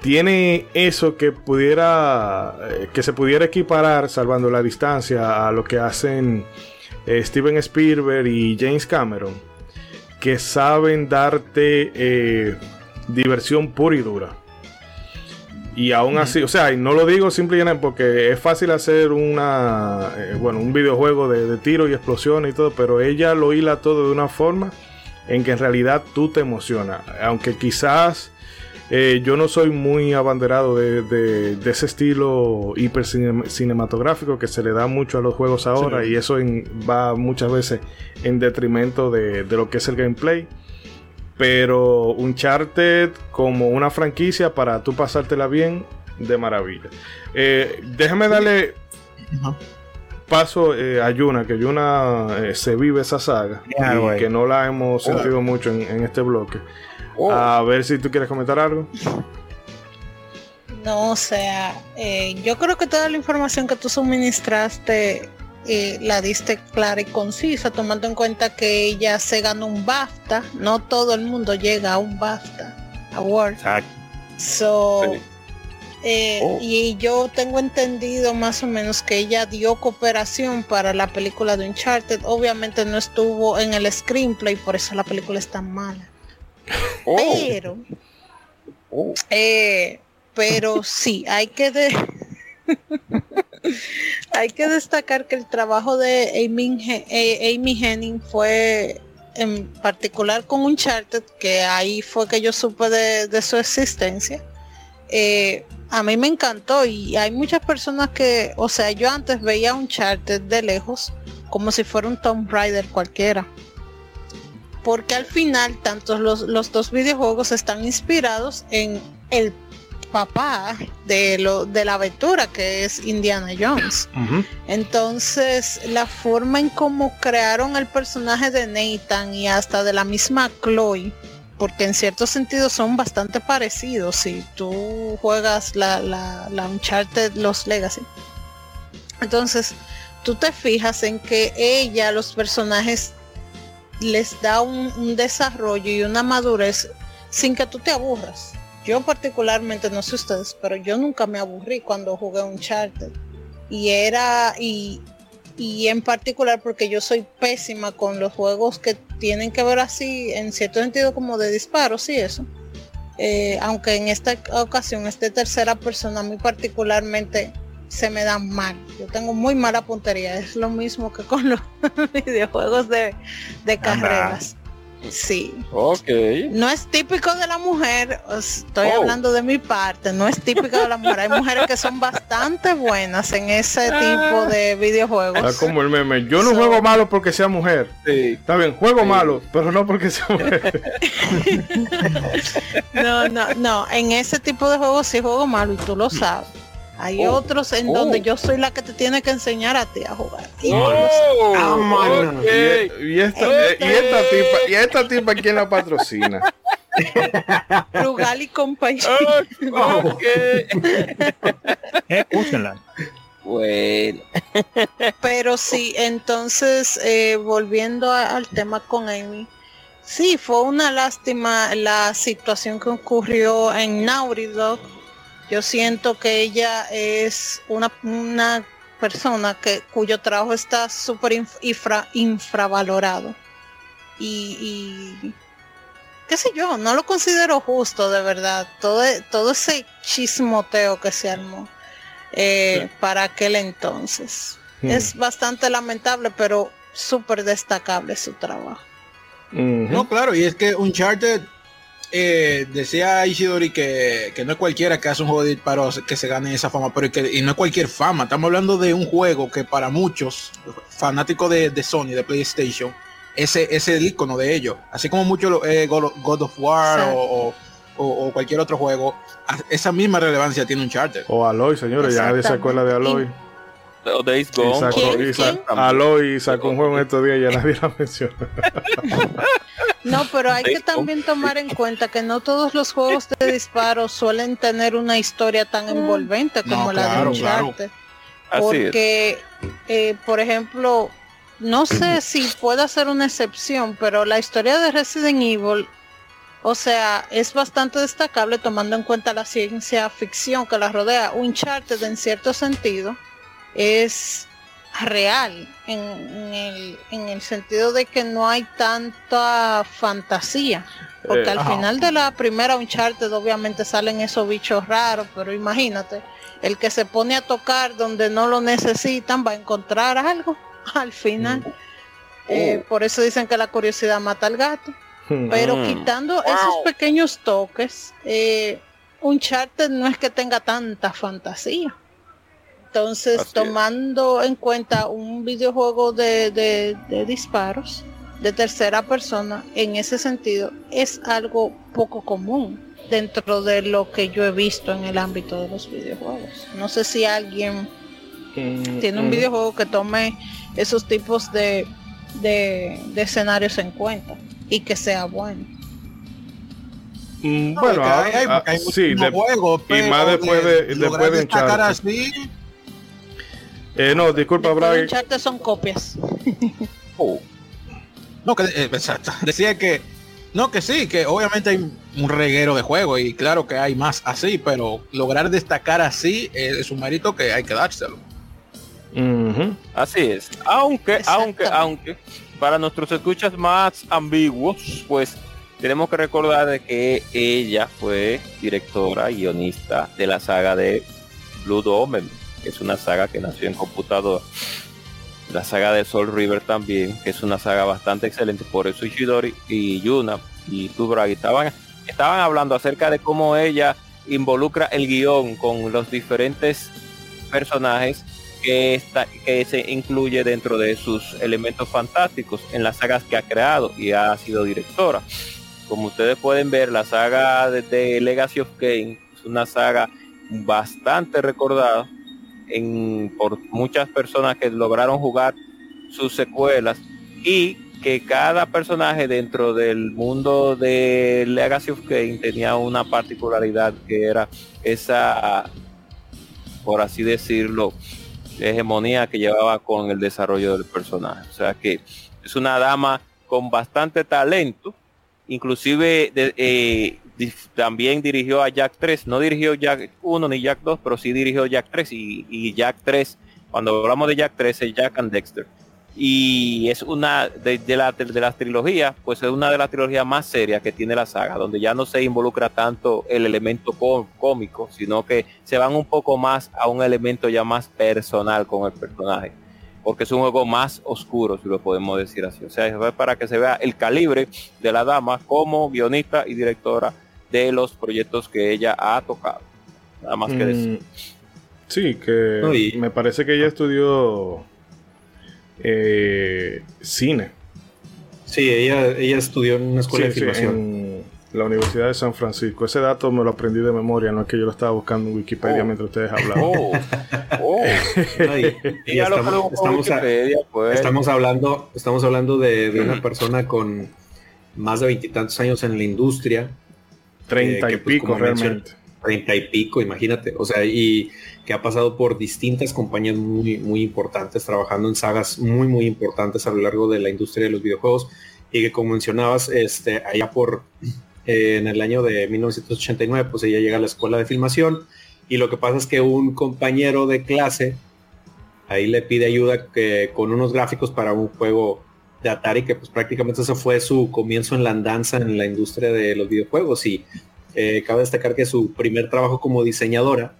tiene eso que pudiera... eh, que se pudiera equiparar, salvando la distancia, a lo que hacen Steven Spielberg y James Cameron. Que saben darte diversión pura y dura. Y aún así, o sea, y no lo digo simplemente porque es fácil hacer una, eh, bueno, un videojuego de, de tiro y explosiones y todo, pero ella lo hila todo de una forma en que en realidad tú te emocionas. Aunque quizás eh, yo no soy muy abanderado de, de- de ese estilo hiper cine- cinematográfico que se le da mucho a los juegos ahora y eso en- va muchas veces en detrimento de, de lo que es el gameplay. Pero Uncharted como una franquicia para tú pasártela bien, de maravilla. Eh, déjame darle paso eh, a Yuna, que Yuna eh, se vive esa saga y que no la hemos sentido mucho en, en este bloque. A ver si tú quieres comentar algo. No, o sea, eh, yo creo que toda la información que tú suministraste eh, la diste clara y concisa, tomando en cuenta que ella se ganó un BAFTA. No todo el mundo llega a un BAFTA Award. Exacto. So, Sí. eh, Oh. Y yo tengo entendido más o menos que ella dio cooperación para la película de Uncharted. Obviamente no estuvo en el screenplay, por eso la película es tan mala. Oh. Pero, eh, pero sí, hay que de- hay que destacar que el trabajo de Amy, eh, Amy Henning fue en particular con Uncharted, que ahí fue que yo supe de, de su existencia. Eh, a mí me encantó y hay muchas personas que, o sea, yo antes veía Uncharted de lejos como si fuera un Tomb Raider cualquiera porque al final tantos los, los dos videojuegos están inspirados en el papá de lo de la aventura que es Indiana Jones. Entonces, la forma en cómo crearon el personaje de Nathan y hasta de la misma Chloe, porque en cierto sentido son bastante parecidos si tú juegas la, la, la Uncharted Los Legacy. Entonces, tú te fijas en que ella, los personajes les da un, un desarrollo y una madurez sin que tú te aburras. Yo particularmente, no sé ustedes, pero yo nunca me aburrí cuando jugué un charter. Y era, y, y en particular porque yo soy pésima con los juegos que tienen que ver así, en cierto sentido como de disparos y eso. Eh, aunque en esta ocasión, este tercera persona, mí particularmente se me da mal. Yo tengo muy mala puntería. Es lo mismo que con los videojuegos de, de carreras. Sí. Ok. No es típico de la mujer, estoy Oh. hablando de mi parte, no es típico de la mujer. Hay mujeres que son bastante buenas en ese tipo de Está videojuegos. como el meme. Yo no So- juego malo porque sea mujer. Sí. Está bien, juego Sí. malo, pero no porque sea mujer. No, no, no, en ese tipo de juegos sí juego malo y tú lo sabes. Hay Oh. otros en Oh. donde yo soy la que te tiene que enseñar a ti a jugar. Y Oh, Ah, mano. ok. Y, y esta, y esta tipa, y esta tipa quién la patrocina. Rugal y compañía. Ok. Escúchenla. Bueno. Pero sí, entonces, eh, volviendo a- al tema con Amy, sí, fue una lástima la situación que ocurrió en Naughty Dog. Yo siento que ella es una, una persona que, cuyo trabajo está súper inf- infra- infravalorado. Y, y qué sé yo, no lo considero justo de verdad. Todo, e- todo ese chismoteo que se armó eh, para aquel entonces. Hmm. Es bastante lamentable, pero súper destacable su trabajo. No, claro, y es que Uncharted eh, decía Ishidori que, que no es cualquiera que hace un juego de disparos que se gane esa fama, pero que, y no es cualquier fama. Estamos hablando de un juego que para muchos fanáticos de, de Sony, de PlayStation, ese es el icono de ellos. Así como muchos eh, God, God of War o, o- cualquier otro juego, esa misma relevancia tiene Uncharted. O Aloy, señores, ya nadie se acuerda de Aloy. O Days Y Gone. sacó, ¿Quién? y sa- ¿Quién? Aloy sacó un juego en estos días y ya nadie la menciona. No, pero hay que también tomar en cuenta que no todos los juegos de disparos suelen tener una historia tan envolvente como No, la claro, de claro. Uncharted. Así es. porque, eh, por ejemplo, no sé si pueda ser una excepción, pero la historia de Resident Evil, o sea, es bastante destacable tomando en cuenta la ciencia ficción que la rodea. Uncharted, en cierto sentido, es real en, en el, en el sentido de que no hay tanta fantasía. Porque Eh, al ajá. final de la primera Uncharted obviamente salen esos bichos raros, pero imagínate, el que se pone a tocar donde no lo necesitan va a encontrar algo al final. Eh, por eso dicen que la curiosidad mata al gato. Pero Mm. quitando esos pequeños toques, eh, Uncharted no es que tenga tanta fantasía. Entonces, Así es. tomando en cuenta un videojuego de, de- de disparos de tercera persona, en ese sentido, es algo poco común dentro de lo que yo he visto en el ámbito de los videojuegos. No sé si alguien tiene un Ujú. videojuego que tome esos tipos de, de, de escenarios en cuenta y que sea bueno. Mm, No, bueno, que hay, hay- ah, porque hay sí, de- juegos, y pero más después de- después de así, eh, no, disculpa. Uncharted son copias. Oh, No, que eh, exacto. Decía que no, que sí, que obviamente hay un reguero de juegos y claro que hay más así, pero lograr destacar así eh, es un mérito que hay que dárselo. Ujú. Así es. Aunque, aunque, aunque, para nuestros escuchas más ambiguos, pues tenemos que recordar de que ella fue directora y guionista de la saga de Blood Omen, que es una saga que nació en computadora. La saga de Soul River también, que es una saga bastante excelente. Por eso Ishidori y Yuna y Tubragi estaban, estaban hablando acerca de cómo ella involucra el guion con los diferentes personajes que, está, que se incluye dentro de sus elementos fantásticos en las sagas que ha creado y ha sido directora. Como ustedes pueden ver, la saga de, de Legacy of Kain es una saga bastante recordada en, por muchas personas que lograron jugar sus secuelas y que cada personaje dentro del mundo de Legacy of Kain tenía una particularidad que era esa, por así decirlo, hegemonía que llevaba con el desarrollo del personaje. O sea que es una dama con bastante talento. Inclusive eh, también dirigió a Jack 3. No dirigió Jack 1 ni Jack 2, pero sí dirigió Jack 3 y, Jack 3. Cuando hablamos de Jack 3 es Jack and Dexter y es una de, la, de, las trilogías, pues es una de las trilogías más serias que tiene la saga, donde ya no se involucra tanto el elemento cómico, sino que se van un poco más a un elemento ya más personal con el personaje, porque es un juego más oscuro, si lo podemos decir así. O sea, es para que se vea el calibre de la dama como guionista y directora de los proyectos que ella ha tocado. Nada más que decir. Mm, sí, que me parece que ella estudió eh, cine. Sí, ella, ella estudió en una escuela de filmación. en la Universidad de San Francisco. Ese dato me lo aprendí de memoria, no es que yo lo estaba buscando en Wikipedia oh. mientras ustedes hablaban. Oh. oh. estamos, hablando, estamos hablando de, una persona con más de veintitantos años en la industria. Treinta y pues, pico realmente. Treinta y pico, imagínate. O sea, y que ha pasado por distintas compañías muy, muy importantes, trabajando en sagas muy, muy importantes a lo largo de la industria de los videojuegos y que como mencionabas, este, allá por eh, en el año de 1989, pues ella llega a la escuela de filmación y lo que pasa es que un compañero de clase ahí le pide ayuda que, con unos gráficos para un juego de Atari que pues prácticamente ese fue su comienzo en la andanza en la industria de los videojuegos y eh, cabe destacar que su primer trabajo como diseñadora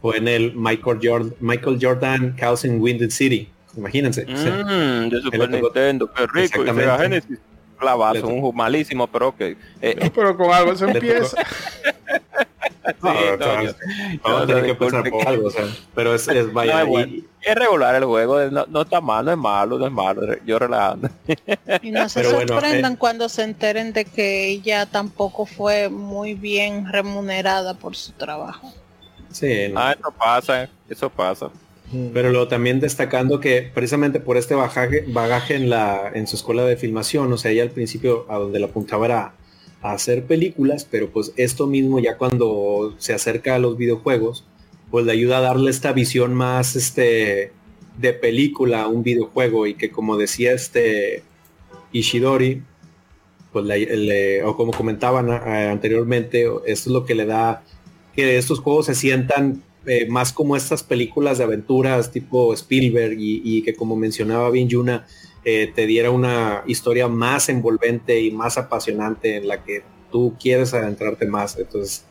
o en el Michael Jordan, Michael Jordan Chaos in Winded City. Imagínense. Mm, de Super Nintendo, qué rico. Y Sega Genesis, clavazo, un malísimo, pero ok. Eh, pero con algo se empieza. vamos a tener que empezar por algo, o sea, pero es, es vaya. No, es, regular el juego, no, no, está mal, no es malo, no es malo, yo relajando. Y no se sorprendan eh, cuando se enteren de que ella tampoco fue muy bien remunerada por su trabajo. Sí. Ah, eso pasa, eso pasa. Pero luego también destacando que precisamente por este bagaje, bagaje en, la, en su escuela de filmación, o sea, ella al principio a donde la apuntaba era hacer películas, pero pues esto mismo ya cuando se acerca a los videojuegos, pues le ayuda a darle esta visión más este de película a un videojuego y que como decía este Ishidori, pues o como comentaban anteriormente, esto es lo que le da que estos juegos se sientan eh, más como estas películas de aventuras tipo Spielberg y, que como mencionaba bien Yuna, eh, te diera una historia más envolvente y más apasionante en la que tú quieres adentrarte más. Entonces,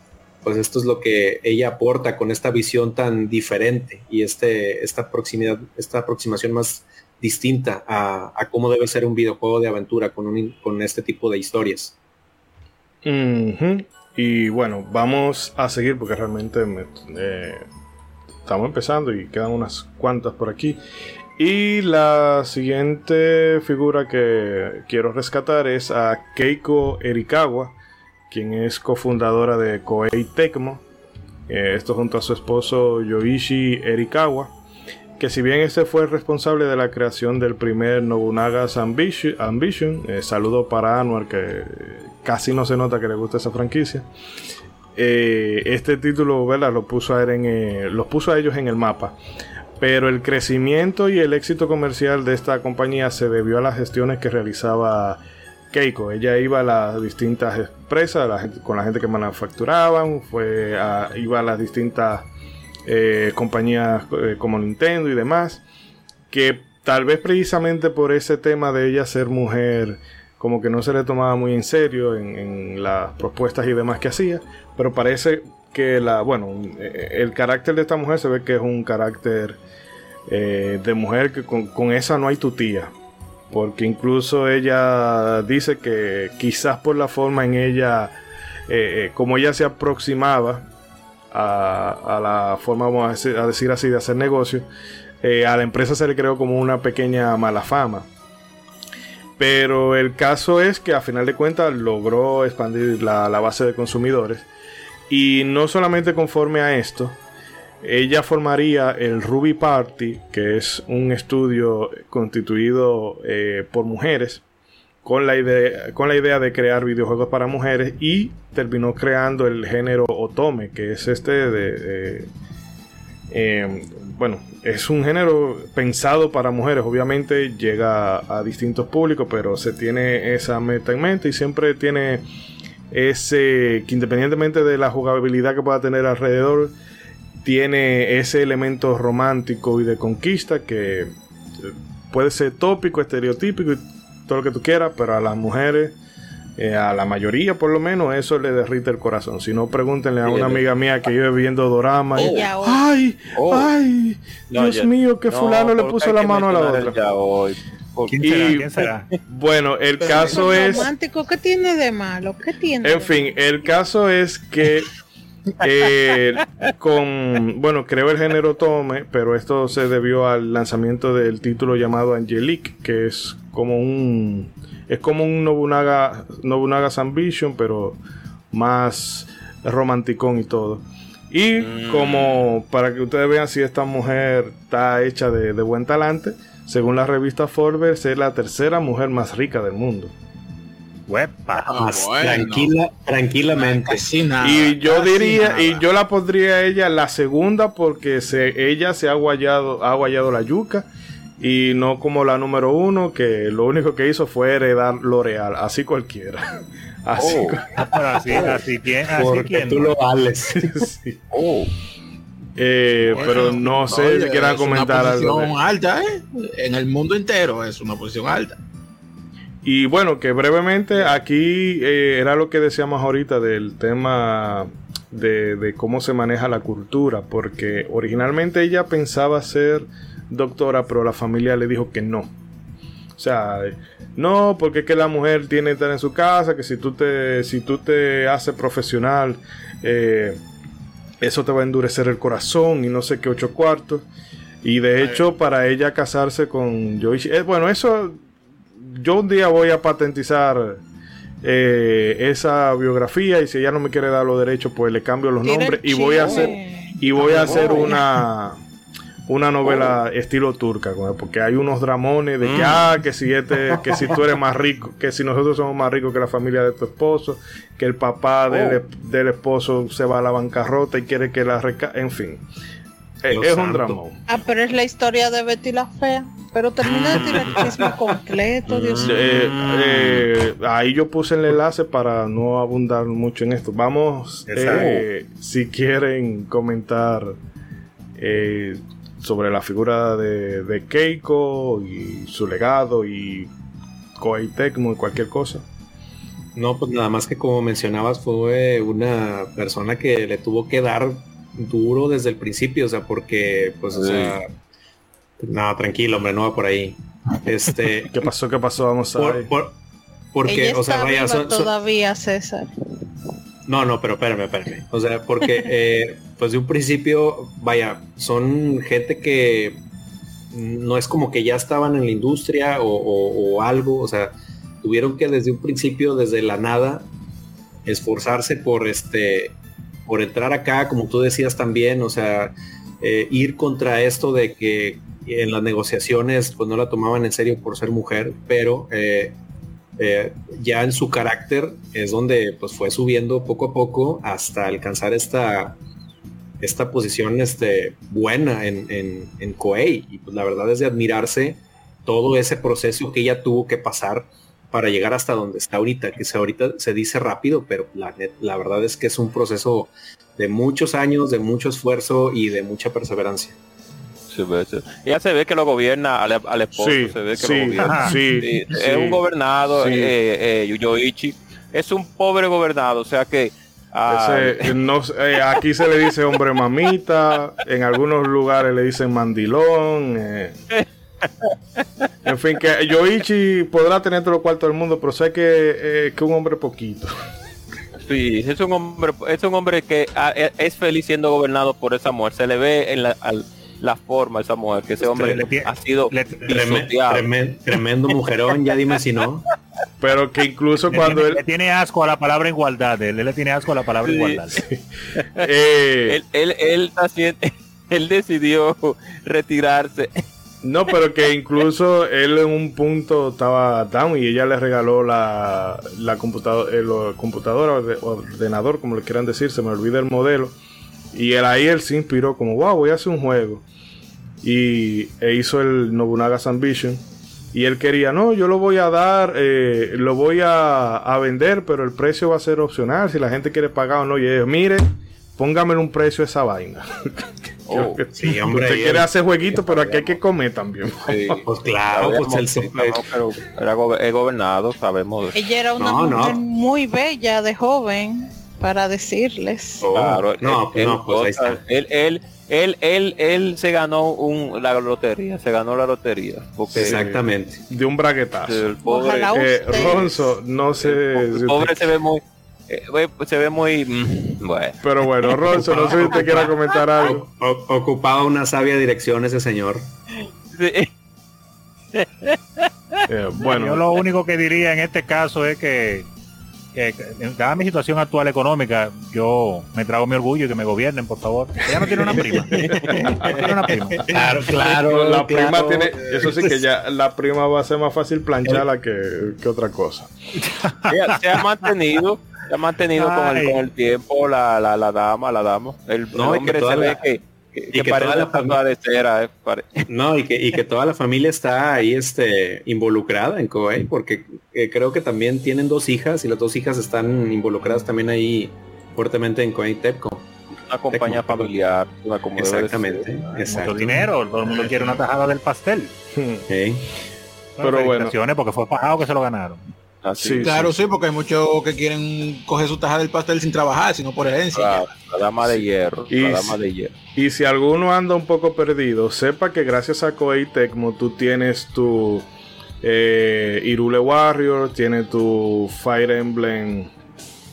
pues esto es lo que ella aporta con esta visión tan diferente y este, esta proximidad, esta aproximación más distinta a, cómo debe ser un videojuego de aventura con, con este tipo de historias. Y bueno, vamos a seguir porque realmente eh, estamos empezando y quedan unas cuantas por aquí. Y la siguiente figura que quiero rescatar es a Keiko Erikawa, quien es cofundadora de Koei Tecmo. Eh, esto junto a su esposo Yoichi Erikawa, que si bien este fue el responsable de la creación del primer Nobunaga's Ambition, eh, saludo para Anwar que casi no se nota que le gusta esa franquicia. Eh, este título, ¿verdad? Lo puso a ellos en el mapa. Pero el crecimiento y el éxito comercial de esta compañía se debió a las gestiones que realizaba Keiko. Ella iba a las distintas empresas, con la gente que manufacturaban, fue iba a las distintas eh, compañías como Nintendo y demás. Que tal vez precisamente por ese tema de ella ser mujer como que no se le tomaba muy en serio en, las propuestas y demás que hacía, pero parece que la, bueno, eh, el carácter de esta mujer se ve que es un carácter eh, de mujer que con, esa no hay tutía, porque incluso ella dice que quizás por la forma en ella, eh, como ella se aproximaba a, la forma, vamos a decir, así, de hacer negocio, a la empresa se le creó como una pequeña mala fama pero el caso es que a final de cuentas logró expandir la, base de consumidores. Y no solamente conforme a esto, ella formaría el Ruby Party, que es un estudio constituido eh, por mujeres, con la, idea, de crear videojuegos para mujeres y terminó creando el género Otome, que es este de... Eh, bueno, es un género pensado para mujeres. Obviamente llega a, distintos públicos, pero se tiene esa meta en mente y siempre tiene ese que independientemente de la jugabilidad que pueda tener alrededor, tiene ese elemento romántico y de conquista que puede ser tópico, estereotípico y todo lo que tú quieras, pero a las mujeres eh, a la mayoría por lo menos eso le derrite el corazón. Si no, pregúntenle a una amiga mía que vive viendo dorama. Y, Oh. ay, Oh. ay, No, Dios ya- mío, que no, fulano le puso la mano a la otra. ¿Quién será? Y- ¿Quién será? Bueno, el caso es... romántico, ¿qué tiene de malo? ¿Qué tiene? En fin, el caso es que eh, con bueno, creo el género Tome, pero esto se debió al lanzamiento del título llamado Angelique, que es como un es como un Nobunaga Nobunaga's Ambition, pero más romanticón y todo. Y Mm. como para que ustedes vean si esta mujer está hecha de, de buen talante, según la revista Forbes, es la tercera mujer más rica del mundo. Huepa. Ah, bueno. tranquila, tranquilamente. Casi nada. Y yo casi diría, nada. y yo la pondría a ella la segunda porque se, ella se ha guayado, ha guayado la yuca y no como la número uno que lo único que hizo fue heredar L'Oreal, así cualquiera. Así Oh. cual- Ah, así, así, ¿quién? Así, Porque ¿quién? tú lo vales. sí. Oh. Eh, Bueno, pero no sé oye, si quieran es una comentar algo. de- posición alta, ¿eh? En el mundo entero es una posición alta. Y bueno, que brevemente aquí eh, era lo que decíamos ahorita del tema de, de cómo se maneja la cultura, porque originalmente ella pensaba ser doctora, pero la familia le dijo que no. O sea, no, porque es que la mujer tiene que estar en su casa, que si tú te, si tú te haces profesional, eh, eso te va a endurecer el corazón y no sé qué ocho cuartos. Y de hecho, para ella casarse con Yoichi, eh, bueno, eso yo un día voy a patentizar eh, esa biografía y si ella no me quiere dar los derechos, pues le cambio los nombres y voy a hacer y voy a hacer una una novela estilo turca, porque hay unos dramones de que Mm. ah, que si este, que si tú eres más rico, que si nosotros somos más ricos que la familia de tu esposo, que el papá del, del esposo se va a la bancarrota y quiere que la reca, en fin. Eh, es un dramón. Ah, pero es la historia de Betty la Fea. Pero termina de tirar el chisme completo, Dios mío. Eh, eh, ahí yo puse el enlace para no abundar mucho en esto. Vamos, eh, si quieren comentar eh, sobre la figura de, de Keiko y su legado y Koei Tecmo y cualquier cosa. No, pues nada más que como mencionabas, fue una persona que le tuvo que dar duro desde el principio, o sea, porque, pues, o sea, nada, tranquilo, hombre, no va por ahí. Este, ¿Qué pasó? ¿Qué pasó? Vamos a por, ver. por- porque, Ella o sea, está vaya, viva son- son- todavía, César. No, no, pero espérame, espérame. O sea, porque, eh, pues de un principio, vaya, son gente que no es como que ya estaban en la industria o, o- o algo, o sea, tuvieron que desde un principio, desde la nada, esforzarse por este, por entrar acá, como tú decías también, o sea, eh, ir contra esto de que en las negociaciones pues no la tomaban en serio por ser mujer, pero eh, eh, ya en su carácter es donde pues fue subiendo poco a poco hasta alcanzar esta esta posición este, buena en, en, en Koei y pues la verdad es de admirarse todo ese proceso que ella tuvo que pasar para llegar hasta donde está ahorita, que se ahorita se dice rápido, pero la, la verdad es que es un proceso de muchos años, de mucho esfuerzo y de mucha perseverancia. Sí, sí. Ya se ve que lo gobierna al, al esposo, Sí, se ve que sí, lo gobierna. Es un gobernado, eh, eh, Yoichi. Es un pobre gobernado, o sea que... ah, Ese, no sé, eh, aquí se le dice hombre mamita, en algunos lugares le dicen mandilón. eh. En fin, que Yoichi podrá tener todo lo cuarto del mundo, pero sé que eh, que un hombre poquito. Sí, es un hombre, es un hombre que ah, es feliz siendo gobernado por esa mujer. Se le ve en la, al- la forma esa mujer, que ese hombre le ha sido le- tremendo mujerón, ya dime si no. Pero que incluso Le cuando tiene, él, le tiene asco a la palabra igualdad. Él, él le tiene asco a la palabra Sí. igualdad. eh, Él, él, él, decidió retirarse. no, pero que incluso él en un punto estaba down y ella le regaló la, la computadora, el o- computadora o de- ordenador, como le quieran decir, se me olvida el modelo. Y él ahí él se inspiró como, wow, voy a hacer un juego. y e hizo el Nobunaga's Ambition. Y él quería, no, yo lo voy a dar, eh, lo voy a, a vender, pero el precio va a ser opcional, si la gente quiere pagar o no. Y ellos, mire, póngame un precio a esa vaina. Oh, sí, hombre, Usted quiere él- hacer jueguito, pero aquí hay que comer también. Sí. Pues claro, pues el Sí, no, pero era go- gobernado, sabemos. Ella era una No, no. mujer muy bella de joven, para decirles. Oh, Claro, no, él- pues, él no, pues ahí cosa- está. Él, él, él, él, él se ganó un, la lotería, se ganó la lotería. Porque Exactamente. De un braguetazo. el pobre, Ojalá Eh. Ronzo, no sé. el pobre se ve muy, eh, se ve muy, mm, bueno. pero bueno, Ronzo, no sé si usted quiera comentar algo. O- ocupaba una sabia dirección ese señor. Sí. Eh, bueno, Yo lo único que diría en este caso es que, que en dada mi situación actual económica, yo me trago mi orgullo y que me gobiernen, por favor. Ella no tiene una prima. Tiene una prima. Claro, claro. la prima claro. tiene, eso sí que ya la prima va a ser más fácil plancharla que, que otra cosa. se, ha, se ha mantenido, se ha mantenido con el, con el tiempo la, la, la dama, la dama. El, No, el que hombre toda se ve la- que, que, y que toda la de cera. eh, pare- No, y que, y que toda la familia está ahí este, involucrada en Koei, porque eh, creo que también tienen dos hijas y las dos hijas están involucradas también ahí fuertemente en Koei Tepco. Una compañía familiar, una Exactamente, ser. Mucho exacto. dinero, todo el mundo quiere una tajada del pastel. Pero bueno. porque fue pajado que se lo ganaron. Así, Sí, Claro, sí, porque hay muchos que quieren coger su tajada del pastel sin trabajar, sino por herencia. claro, la dama de hierro, Y la si- dama de hierro. Y si alguno anda un poco perdido, sepa que gracias a Koei Tecmo tú tienes tu eh, Irule Warrior, tienes tu Fire Emblem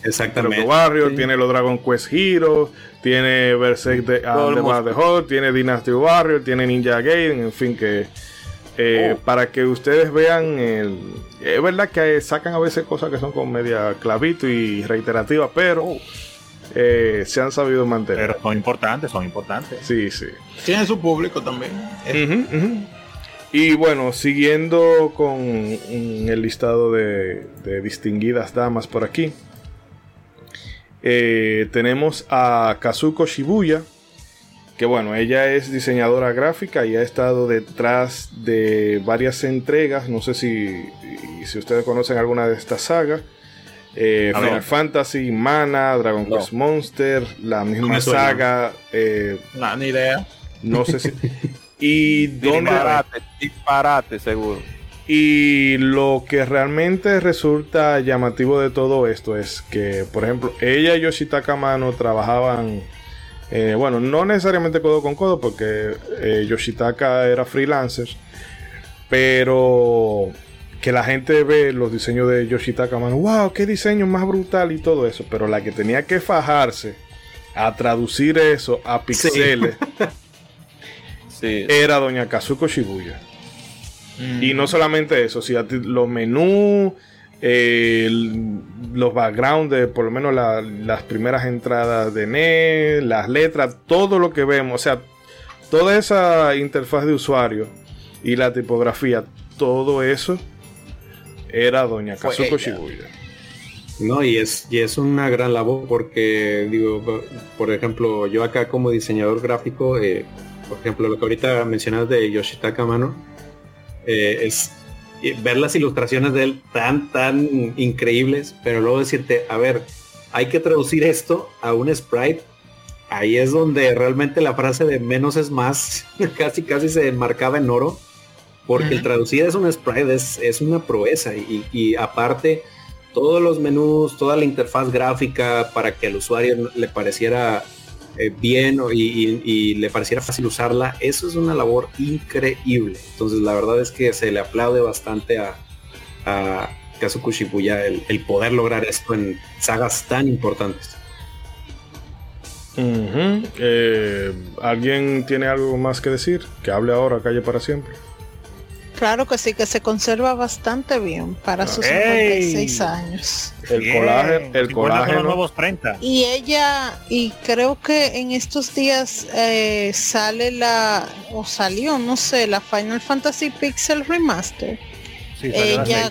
Exactamente. Warrior, tiene los Dragon Quest Heroes, tiene Berserk de, Bad the Horde, tiene Dynasty Warrior, tiene Ninja Gaiden, en fin que eh, Oh. para que ustedes vean el, es verdad que sacan a veces cosas que son con media clavito y reiterativas, pero eh, se han sabido mantener. Pero son importantes, son importantes. Sí, sí. Tiene su público también. Y bueno, siguiendo con el listado de, de distinguidas damas por aquí, eh, tenemos a Kazuko Shibuya, que bueno, ella es diseñadora gráfica y ha estado detrás de varias entregas, no sé si, si ustedes conocen alguna de estas sagas. eh, Final ver. Fantasy, Mana, Dragon No. Quest Monster, la misma saga, eh, No, ni idea. no sé si... ¿Y dónde, Disparate, disparate seguro. Y lo que realmente resulta llamativo de todo esto es que, por ejemplo, ella y Yoshitaka Mano trabajaban, eh, bueno, no necesariamente codo con codo, porque eh, Yoshitaka era freelancer, pero que la gente ve los diseños de Yoshitaka Mano, wow, qué diseño más brutal y todo eso, pero la que tenía que fajarse a traducir eso a pixeles Sí. era doña Kazuko Shibuya. Y no solamente eso, si a ti- los menús, eh, los backgrounds de por lo menos la- las primeras entradas de NES, las letras, todo lo que vemos, o sea, toda esa interfaz de usuario y la tipografía, todo eso era doña Kazuko. Shibuya. No, y es, y es una gran labor porque, digo, por ejemplo, yo acá como diseñador gráfico, eh, por ejemplo, lo que ahorita mencionas de Yoshitaka Mano, eh, es ver las ilustraciones de él tan, tan increíbles, pero luego decirte, a ver, hay que traducir esto a un sprite. Ahí es donde realmente la frase de menos es más casi casi se enmarcaba en oro. Porque el traducir es un sprite, es, es una proeza. Y, y aparte, todos los menús, toda la interfaz gráfica para que al usuario le pareciera eh, bien y, y- le pareciera fácil usarla, eso es una labor increíble. Entonces la verdad es que se le aplaude bastante a, a Kazuko Shibuya el, poder lograr esto en sagas tan importantes. Eh, ¿Alguien tiene algo más que decir? Que hable ahora, calle para siempre. Claro que sí, que se conserva bastante bien para sus Ey. 56 años. El Bien, colágeno, el 50 son los colágeno. nuevos 30. Y ella, y creo que en estos días eh, sale la, o salió, no sé, la Final Fantasy Pixel Remaster. Sí, Ella.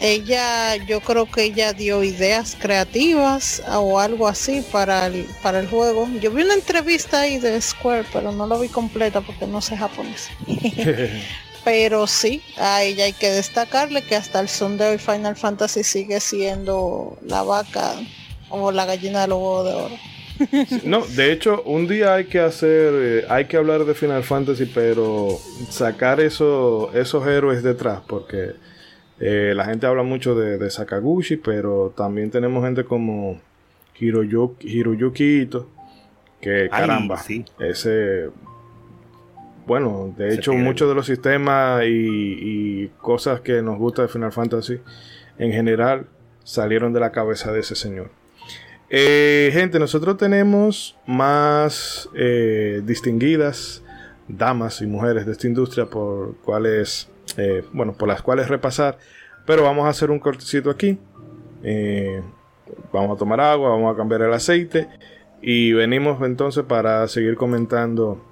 Ella, yo creo que ella dio ideas creativas o algo así para el, para el juego. Yo vi una entrevista ahí de Square, pero no la vi completa porque no sé japonés. pero sí, a ella hay que destacarle que hasta el son de hoy Final Fantasy sigue siendo la vaca o la gallina de los huevos de oro. No, de hecho, un día hay que hacer, eh, hay que hablar de Final Fantasy, pero sacar eso, esos héroes detrás, porque eh, la gente habla mucho de, de Sakaguchi, pero también tenemos gente como Hiroyuki, Hiroyuki Ito, que Ay, caramba, sí. ese, bueno, de hecho, muchos de los sistemas y, y cosas que nos gusta de Final Fantasy en general salieron de la cabeza de ese señor. Eh, gente, nosotros tenemos más eh, distinguidas damas y mujeres de esta industria por cuales, eh, bueno, por las cuales repasar, pero vamos a hacer un cortecito aquí. Vamos a tomar agua, vamos a cambiar el aceite y venimos entonces para seguir comentando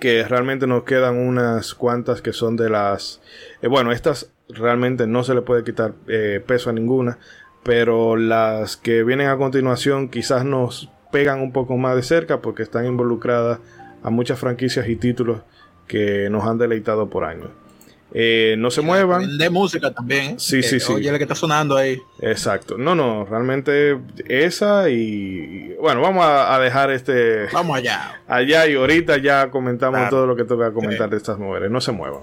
que realmente nos quedan unas cuantas que son de las, eh, bueno, estas realmente no se le puede quitar eh, peso a ninguna, pero las que vienen a continuación quizás nos pegan un poco más de cerca porque están involucradas a muchas franquicias y títulos que nos han deleitado por años. Eh, no se muevan. De música también. ¿eh? Sí, sí, sí. Oye, la que está sonando ahí. Exacto. No, no, realmente esa y bueno, vamos a, a dejar este Vamos allá. allá y ahorita ya comentamos Claro. todo lo que toca comentar de estas mujeres. No se muevan.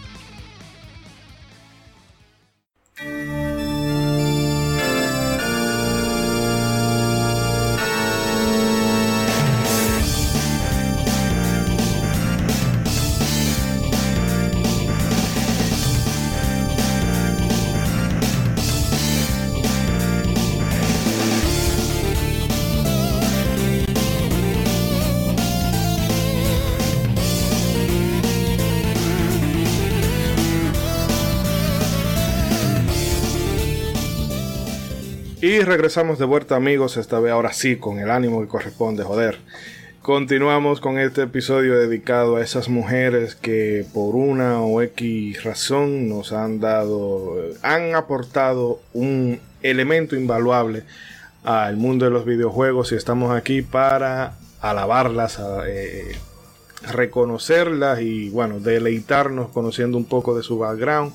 Y regresamos de vuelta amigos, esta vez ahora sí con el ánimo que corresponde, joder. Continuamos con este episodio dedicado a esas mujeres que por una o X razón nos han dado, han aportado un elemento invaluable al mundo de los videojuegos y estamos aquí para alabarlas, eh, reconocerlas y bueno, deleitarnos conociendo un poco de su background.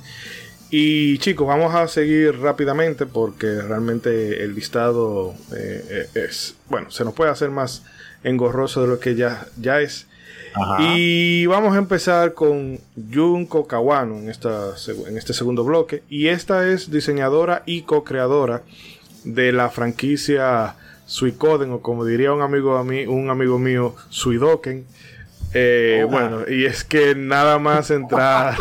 Y chicos, vamos a seguir rápidamente porque realmente el listado eh, es, bueno, se nos puede hacer más engorroso de lo que ya, ya es. Ajá. Y vamos a empezar con Junko Kawano en, esta, en este segundo bloque. Y esta es diseñadora y co-creadora de la franquicia Suicoden, o como diría un amigo, a mí, un amigo mío, Suidoken. Eh, Bueno, y es que nada más entrar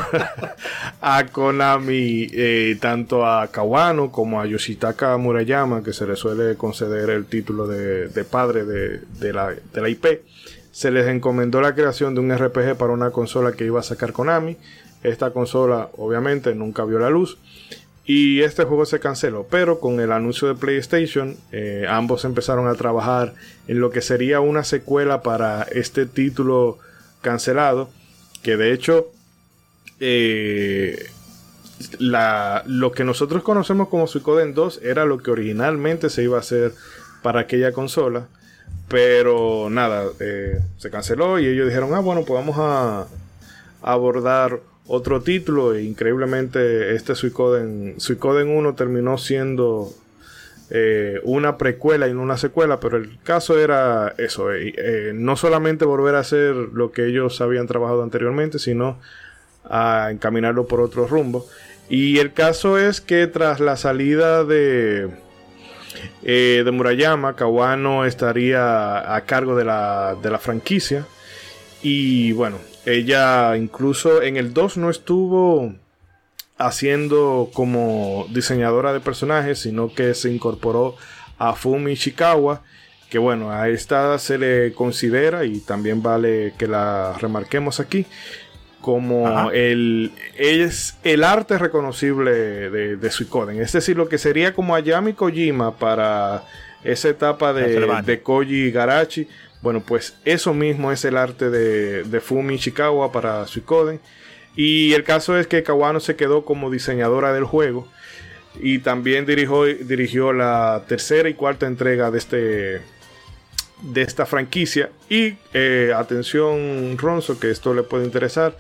a Konami, eh, tanto a Kawano como a Yoshitaka Murayama, que se le suele conceder el título de, de padre de, de la, de la IP, se les encomendó la creación de un RPG para una consola que iba a sacar Konami. Esta consola obviamente nunca vio la luz. Y este juego se canceló, pero con el anuncio de PlayStation, eh, ambos empezaron a trabajar en lo que sería una secuela para este título cancelado, que de hecho eh, la, lo que nosotros conocemos como Suicoden 2 era lo que originalmente se iba a hacer para aquella consola. Pero nada, eh, se canceló y ellos dijeron, ah, bueno, pues vamos a abordar otro título. E increíblemente este Suicoden, Suicoden 1 terminó siendo eh, una precuela y no una secuela, pero el caso era eso, eh, no solamente volver a hacer lo que ellos habían trabajado anteriormente, sino a encaminarlo por otro rumbo. Y el caso es que tras la salida de, eh, de Murayama, Kawano estaría a cargo de la, de la franquicia. Y bueno, ella incluso en el 2 no estuvo haciendo como diseñadora de personajes, sino que se incorporó a Fumi Ishikawa, que bueno, a esta se le considera y también vale que la remarquemos aquí como el es el arte reconocible de, de Suicoden, es decir, lo que sería como Ayami Kojima para esa etapa de, de Koji Garachi. Bueno, pues eso mismo es el arte de, de Fumi Ishikawa para Suicoden. Y el caso es que Kawano se quedó como diseñadora del juego y también dirigió, dirigió la tercera y cuarta entrega de, este, de esta franquicia. Y eh, atención, Ronzo, que esto le puede interesar.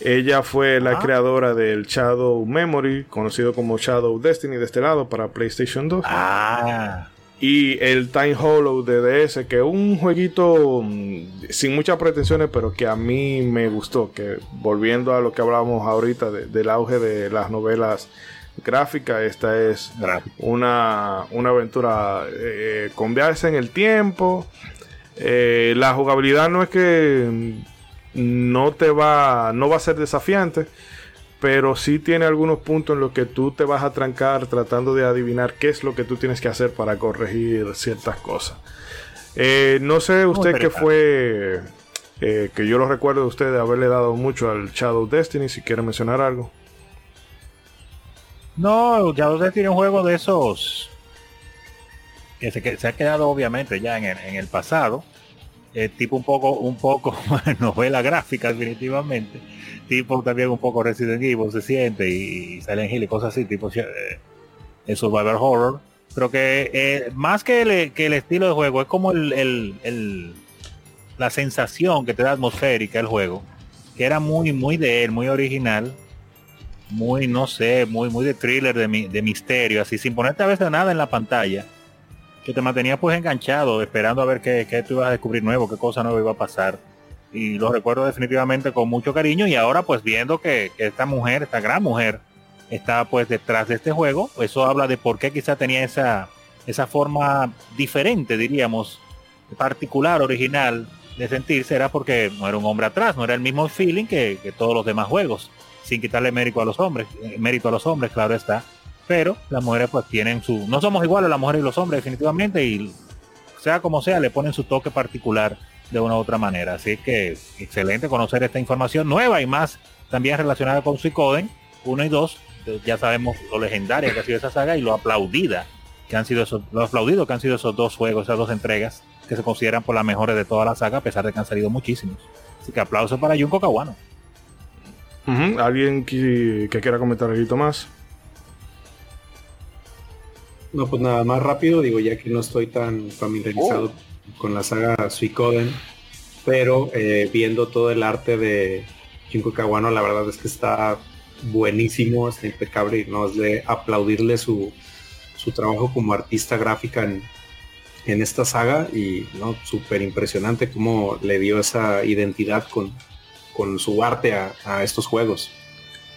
Ella fue la creadora del Shadow Memory, conocido como Shadow Destiny de este lado para PlayStation 2. Ah y el Time Hollow de DS, que es un jueguito mm, sin muchas pretensiones, pero que a mí me gustó. Que volviendo a lo que hablábamos ahorita del auge de las novelas gráficas, esta es una, una, aventura eh, con viajes en el tiempo. Eh, la jugabilidad no es que no te va, no va a ser desafiante pero sí tiene algunos puntos en los que tú te vas a trancar tratando de adivinar qué es lo que tú tienes que hacer para corregir ciertas cosas. Eh, no sé usted qué fue, eh, que yo lo recuerdo de usted de haberle dado mucho al Shadow Destiny, si quiere mencionar algo. No, Shadow Destiny es un juego de esos que se, que se ha quedado obviamente ya en el, en el pasado, eh, tipo un poco, un poco novela gráfica definitivamente tipo también un poco Resident Evil se siente y, salen Silent y cosas así, tipo eh, Survivor Horror. Pero que eh, más que el, el, estilo de juego, es como el, el, la sensación que te da atmosférica el juego, que era muy, muy de él, muy original, muy, no sé, muy, muy de thriller, de, de misterio, así, sin ponerte a veces nada en la pantalla, que te mantenía pues enganchado, esperando a ver qué, qué tú ibas a descubrir nuevo, qué cosa nueva iba a pasar. Y lo recuerdo definitivamente con mucho cariño y ahora pues viendo que, esta mujer, esta gran mujer, está pues detrás de este juego, eso habla de por qué quizá tenía esa, esa forma diferente, diríamos, particular, original de sentirse, era porque no era un hombre atrás, no era el mismo feeling que, todos los demás juegos, sin quitarle mérito a los hombres, eh, mérito a los hombres, claro está, pero las mujeres pues tienen su, no somos iguales las mujeres y los hombres definitivamente y sea como sea, le ponen su toque particular de una u otra manera. Así que excelente conocer esta información nueva y más también relacionada con Suicoden 1 y 2. Ya sabemos lo legendaria que ha sido esa saga y lo aplaudida que han sido esos, lo aplaudido que han sido esos dos juegos, esas dos entregas que se consideran por las mejores de toda la saga, a pesar de que han salido muchísimos. Así que aplauso para Junko Kawano. ¿Alguien que, quiera comentar algo más? No, pues nada más rápido, digo, ya que no estoy tan familiarizado oh con la saga Suicoden, pero eh, viendo todo el arte de Shinko Kawano, la verdad es que está buenísimo, está impecable y no es de aplaudirle su, su trabajo como artista gráfica en, en esta saga y no súper impresionante cómo le dio esa identidad con, con su arte a, a, estos juegos.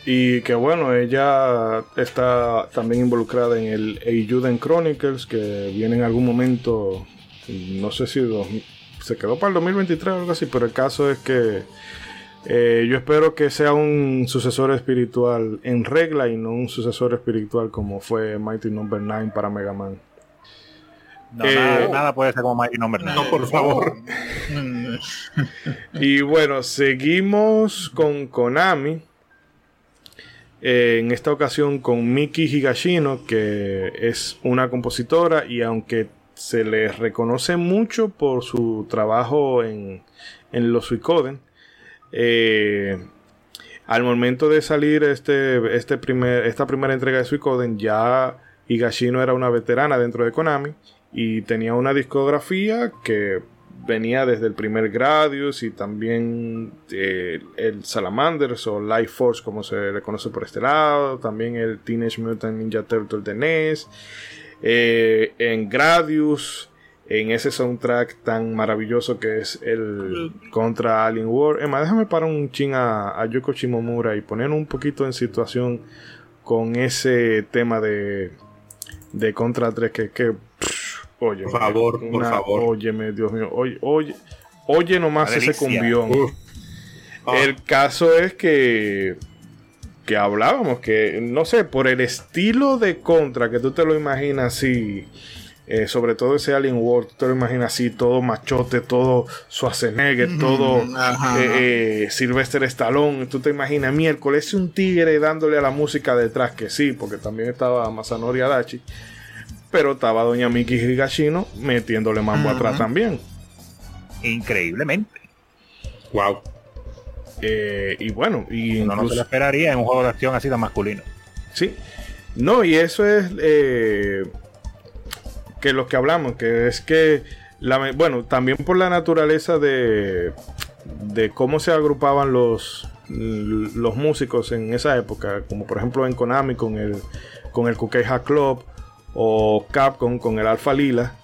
Y que bueno, ella está también involucrada en el Eiyuden Chronicles, que viene en algún momento no sé si se quedó para el 2023 o algo así, pero el caso es que eh, yo espero que sea un sucesor espiritual en regla y no un sucesor espiritual como fue Mighty Number no. 9 para Mega Man. Eh, nada, puede ser como Mighty Number no. 9. No, por favor. y bueno, seguimos con Konami. Eh, en esta ocasión con Miki Higashino, que es una compositora y aunque se le reconoce mucho por su trabajo en, en los Suicoden. Eh, al momento de salir este, este primer, esta primera entrega de Suicoden, ya Higashino era una veterana dentro de Konami y tenía una discografía que venía desde el primer Gradius y también eh, el Salamanders o Life Force como se le conoce por este lado, también el Teenage Mutant Ninja Turtle de NES, eh, en Gradius, en ese soundtrack tan maravilloso que es el contra Alien War. Emma, déjame parar un ching a, Yoko Shimomura y poner un poquito en situación con ese tema de, de Contra 3 que, que oye, por favor, por favor. Óyeme, Dios mío, oye, oye, oye nomás ese cumbión. Ah. El caso es que que hablábamos, que no sé, por el estilo de contra que tú te lo imaginas así, eh, sobre todo ese Alien World, tú te lo imaginas así, todo machote, todo Schwarzenegger, todo eh, eh, Sylvester Stallone, tú te imaginas miércoles un tigre dándole a la música detrás, que sí, porque también estaba Masanori Adachi, pero estaba Doña Miki Higashino metiéndole mambo atrás también. Increíblemente. Wow. y bueno, y no, no se lo esperaría en un juego de acción así tan masculino. Sí. No, y eso es que lo que hablamos, que es que, la, bueno, también por la naturaleza de, de cómo se agrupaban los, los músicos en esa época, como por ejemplo en Konami con el, con el Kukeha Club o Capcom con el Alpha Lila.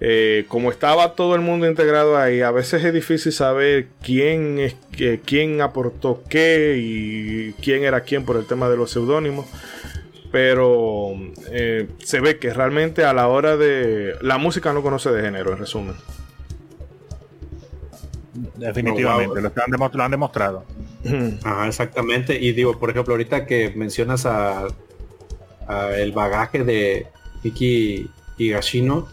Eh, como estaba todo el mundo integrado ahí, a veces es difícil saber quién, es, quién aportó qué y quién era quién por el tema de los seudónimos pero eh, se ve que realmente a la hora de... La música no conoce de género, en resumen. Definitivamente, lo, han demostrado. Ajá, exactamente. Y digo, por ejemplo, ahorita que mencionas a, el bagaje de Miki Higashino,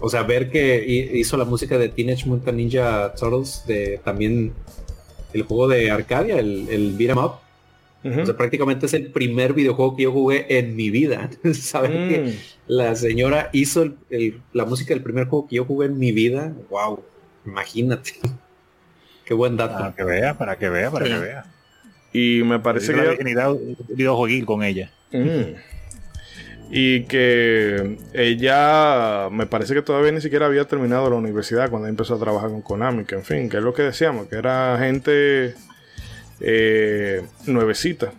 o sea, ver que hizo la música de Teenage Mutant Ninja Turtles, de también el juego de Arcadia, el, el Beat 'em Up, o sea, prácticamente es el primer videojuego que yo jugué en mi vida. Saben que mm. la señora hizo la música del primer juego que yo jugué en mi vida. Wow, imagínate. Qué buen dato. Para que vea, para que vea, para que vea. Y me parece que... videojueguil con ella. Mm. Y que ella, me parece que todavía ni siquiera había terminado la universidad cuando empezó a trabajar con Konami, que en fin, que es lo que decíamos, que era gente eh, nuevecita.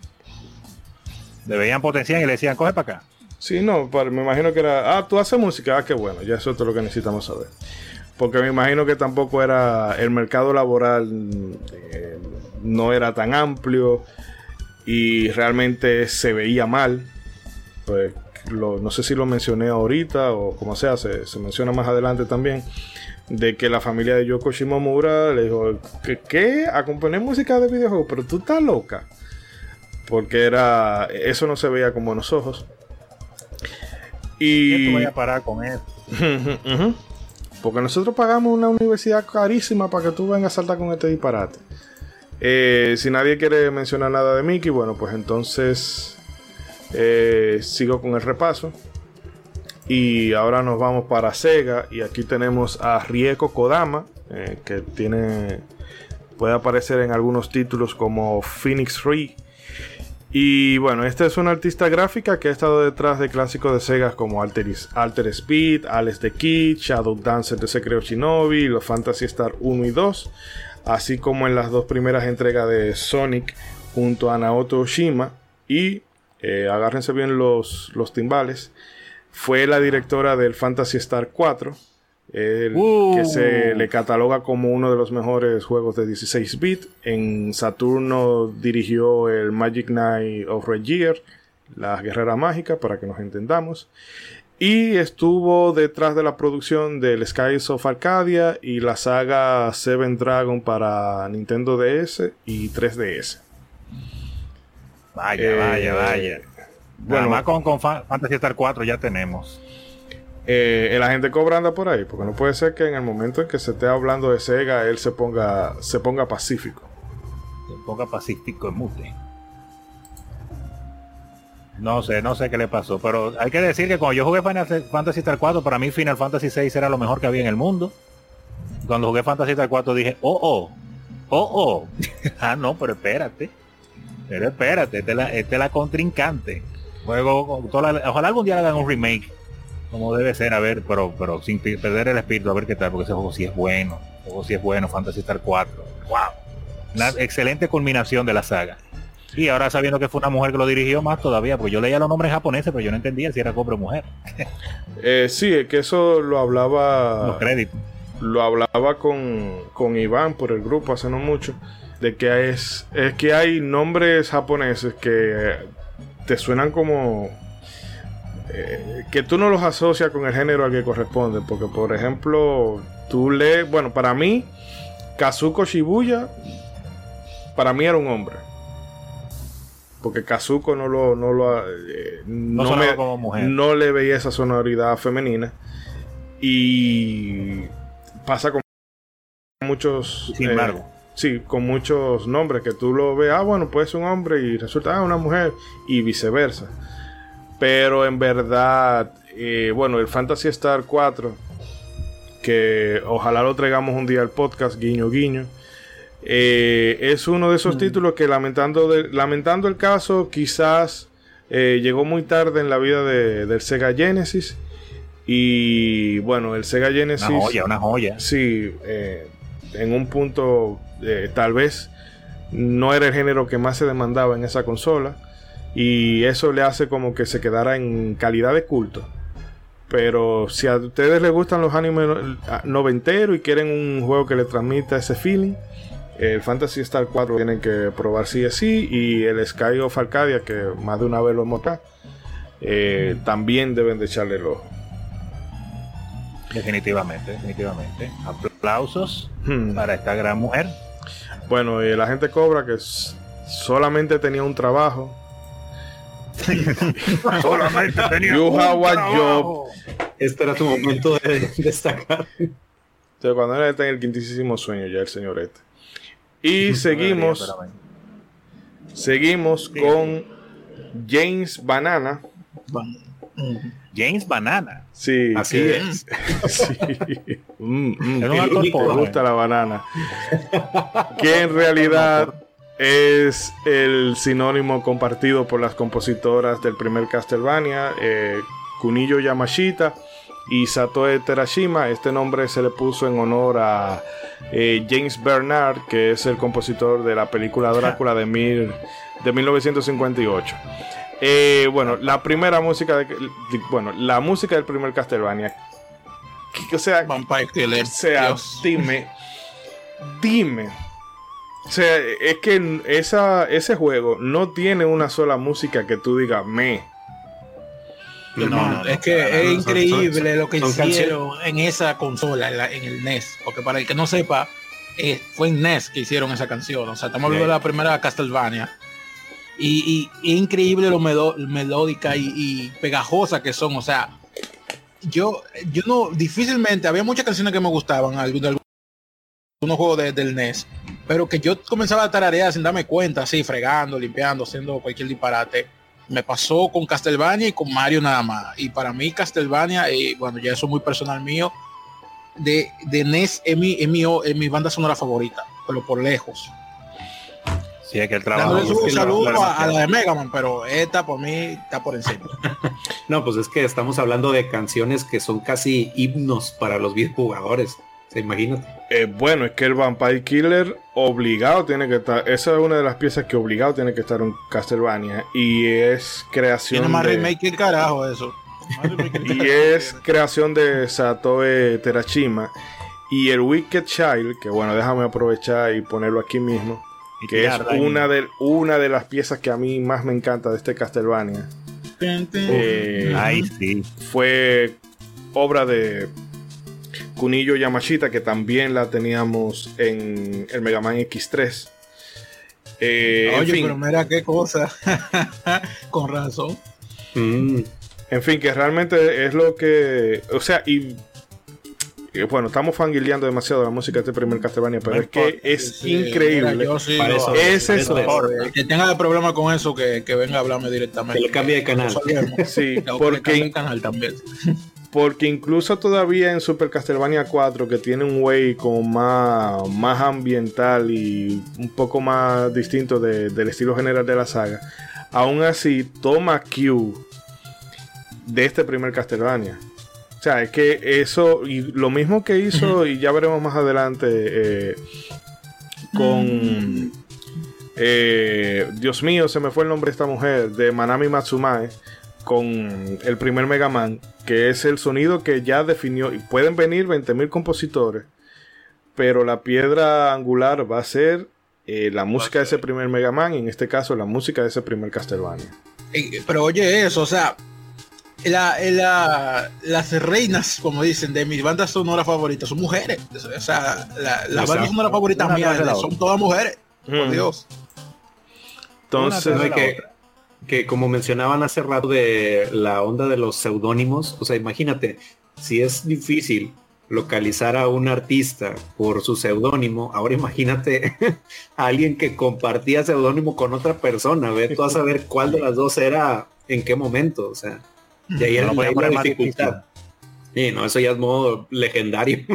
Le veían potencial y le decían, coge para acá. Sí, no, me imagino que era, ah, tú haces música, ah, qué bueno, ya eso es lo que necesitamos saber. Porque me imagino que tampoco era, el mercado laboral eh, no era tan amplio y realmente se veía mal. Pues no sé si lo mencioné ahorita o como sea, se, se menciona más adelante también de que la familia de Yoko Shimomura le dijo, ¿qué? qué? ¿A componer música de videojuegos? Pero tú estás loca. Porque era. Eso no se veía con buenos ojos. Y. voy a parar con eso. Porque nosotros pagamos una universidad carísima para que tú vengas a saltar con este disparate. Eh, si nadie quiere mencionar nada de Mickey, bueno, pues entonces eh, sigo con el repaso. Y ahora nos vamos para Sega. Y aquí tenemos a Rieko Kodama. Eh, que tiene. Puede aparecer en algunos títulos como Phoenix Free. Y bueno, esta es una artista gráfica que ha estado detrás de clásicos de Sega como Alter, Alter Speed, Alex the Kid, Shadow Dancer de Secret Shinobi, los Fantasy Star 1 y 2, así como en las dos primeras entregas de Sonic junto a Naoto Oshima. Y eh, agárrense bien los, los timbales fue la directora del Fantasy Star 4, que se le cataloga como uno de los mejores juegos de 16 bits. En Saturno dirigió el Magic Knight of Regier, la guerrera mágica, para que nos entendamos. Y estuvo detrás de la producción del Skies of Arcadia y la saga Seven Dragon para Nintendo DS y 3DS. Vaya, vaya, eh, vaya. Bueno, más con, con Fantasy Star 4 ya tenemos. Eh, el agente Cobra anda por ahí, porque no puede ser que en el momento en que se esté hablando de Sega, él se ponga, se ponga pacífico. Se ponga pacífico en mute. No sé, no sé qué le pasó, pero hay que decir que cuando yo jugué Final Fantasy Star 4, para mí Final Fantasy 6 era lo mejor que había en el mundo. Cuando jugué Fantasy Star 4 dije, oh, oh, oh, oh. ah, no, pero espérate. Pero espérate, esta es la, esta es la contrincante. Juego, ojalá algún día hagan un remake como debe ser, a ver, pero, pero sin perder el espíritu, a ver qué tal, porque ese juego sí es bueno. Ese juego sí es bueno, Fantasy Star 4. Wow. Una excelente culminación de la saga. Y ahora sabiendo que fue una mujer que lo dirigió más todavía, porque yo leía los nombres japoneses, pero yo no entendía si era hombre o mujer. Eh, sí, es que eso lo hablaba. Los créditos. lo hablaba con, con Iván por el grupo hace no mucho, de que es, es que hay nombres japoneses que te suenan como... eh, que tú no los asocias con el género al que corresponde, porque por ejemplo, tú lees, bueno, para mí, Kazuko Shibuya, para mí era un hombre. Porque Kazuko no lo, no lo, eh, No, me- como mujer. no le veía esa sonoridad femenina. Y pasa con muchos. Sin eh, embargo. Sí, con muchos nombres que tú lo ves, ah, bueno, puede ser un hombre y resulta, ah, una mujer, y viceversa. Pero en verdad, eh, bueno, el Fantasy Star 4, que ojalá lo traigamos un día al podcast, guiño, guiño. eh, es uno de esos títulos que lamentando, de- lamentando el caso, quizás eh, llegó muy tarde en la vida de- del Sega Genesis. Y bueno, el Sega Genesis... Una joya, una joya. Sí, eh, en un punto eh, tal vez no era el género que más se demandaba en esa consola y eso le hace como que se quedara en calidad de culto. Pero si a ustedes les gustan los animes a- noventeros y quieren un juego que les transmita ese feeling, el Fantasy Star 4 tienen que probar sí es sí y el Sky of Arcadia que más de una vez lo hemos acá, eh, también deben de echarle el ojo. Definitivamente, definitivamente. Aplausos Hmm. para esta gran mujer. Bueno, eh, la gente cobra que solamente tenía un trabajo. Solamente tenía You un have trabajo. Este era tu momento de destacar. Entonces, cuando él está en el quintísimo sueño, ya el señor este. Y seguimos, seguimos Sí. con James Banana. James Banana. Sí, Así que- es. sí. Mm, mm, Es un me gusta la banana. que en realidad es el sinónimo compartido por las compositoras del primer Castlevania, eh, Yamashita y Satoe Terashima. Este nombre se le puso en honor a eh, James Bernard, que es el compositor de la película Drácula de, mil, de 1958. Eh, bueno, la primera música de, de- bueno, la música del primer Castlevania. que- O sea, Vampire Killer. o sea, Dios. dime, dime. O sea, es que esa, ese juego no tiene una sola música que tú digas me. No, no, es que es increíble Son- lo que hicieron en esa consola, en, la- en el NES. Porque para el que no sepa, eh, fue en NES que hicieron esa canción. O sea, estamos hablando de la primera Castlevania. Y, y- y increíble lo medo- melódica y, y pegajosa que son. O sea, yo, yo no, difícilmente, había muchas canciones que me gustaban, de algunos juegos de- del NES, pero que yo comenzaba a tararear sin darme cuenta, así, fregando, limpiando, haciendo cualquier disparate. Me pasó con Castlevania y con Mario nada más. Y para mí Castlevania, eh, bueno, ya eso es muy personal mío, de, de NES es mi, mi, mi banda sonora favorita, pero por lejos. Sí, es que el trabajo. Dándole un saludo a, a la de Mega Man, pero esta por mí está por encima. No, pues es que estamos hablando de canciones que son casi himnos para los videojugadores. Se imagínate. Eh, bueno, es que el Vampire Killer obligado tiene que estar. Esa es una de las piezas que obligado tiene que estar en Castlevania. Y es creación. Tiene más de- remake que el carajo eso. Y es creación de Satoe Terashima. Y el Wicked Child, que bueno, déjame aprovechar y ponerlo aquí mismo. Que es una de, una de las piezas que a mí más me encanta de este Castlevania. Eh, Ay, sí. fue obra de Kunillo Yamashita, que también la teníamos en el Mega Man X3. Eh, en, Oye, fin, pero mira qué cosa. Con razón. Mm, en fin, que realmente es lo que. O sea, y. bueno, estamos fangirleando demasiado la música de este primer Castlevania, pero No es que es Sí, increíble. mira, yo sí es eso. El que tenga problema con eso, que, que venga a hablarme directamente. Que le cambie de canal. Sí, Tengo que le porque cambie el canal también. Porque incluso todavía en Super Castlevania 4, que tiene un way como más, más ambiental y un poco más distinto de- del estilo general de la saga, aún así toma Q de este primer Castlevania. O sea, es que eso, y lo mismo que hizo, y ya veremos más adelante, eh, con... eh, Dios mío, se me fue el nombre de esta mujer, de Manami Matsumae, con el primer Mega Man, que es el sonido que ya definió, y pueden venir 20.000 compositores, pero la piedra angular va a ser eh, la música de ese primer Mega Man, y en este caso la música de ese primer Castlevania. Pero oye eso, o sea, la- la- las reinas, como dicen, de mis bandas sonoras favoritas son mujeres. O sea, la- las bandas sonoras favoritas mías son todas mujeres. Por Mm. Dios. Entonces, que, que como mencionaban hace rato de la onda de los seudónimos, o sea, imagínate, si es difícil localizar a un artista por su seudónimo, ahora imagínate a alguien que compartía seudónimo con otra persona, ve tú a saber cuál de las dos era en qué momento, o sea, de ahí, No era lo podía poner más. Sí, no, eso ya es modo legendario.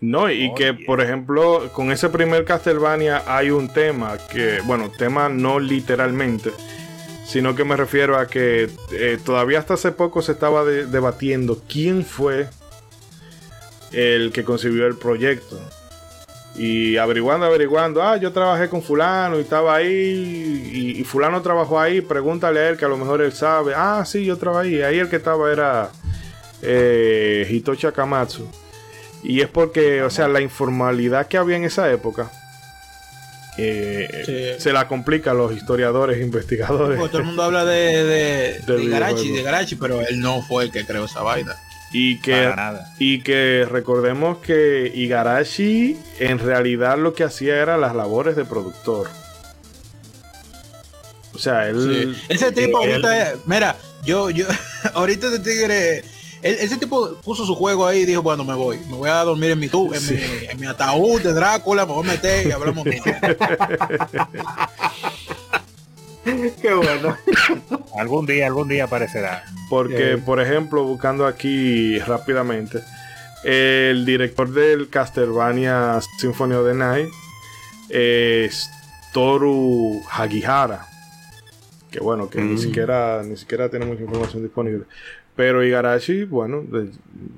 No, y que por ejemplo, con ese primer Castlevania hay un tema que, bueno, tema no literalmente, sino que me refiero a que eh, todavía hasta hace poco se estaba de- debatiendo quién fue el que concibió el proyecto. Y averiguando, averiguando, ah, yo trabajé con fulano y estaba ahí, y, y fulano trabajó ahí, pregúntale a él que a lo mejor él sabe, ah, sí, yo trabajé ahí, ahí el que estaba era eh, Hitoshi Akamatsu. Y es porque, o sea, la informalidad que había en esa época eh, Sí. se la complica a los historiadores e investigadores. Porque todo el mundo habla de, de, Del de Garachi, de Garachi, pero él no fue el que creó esa vaina. Y que, Para nada. y que recordemos que Igarashi en realidad lo que hacía era las labores de productor. O sea, él... Sí. Ese tipo él- ahorita, mira, yo, yo, ahorita ese tigre, él- ese tipo puso su juego ahí y dijo, bueno, me voy, me voy a dormir en mi tu, en, Sí. mi, en mi ataúd de Drácula, me voy a meter y hablamos. Qué bueno. Algún día, algún día aparecerá. Porque, Eh. por ejemplo, buscando aquí rápidamente, el director del Castlevania Symphony of the Night es Toru Hagihara. Que bueno, que ni Mm. siquiera ni siquiera tiene mucha información disponible. Pero Igarashi, bueno, de-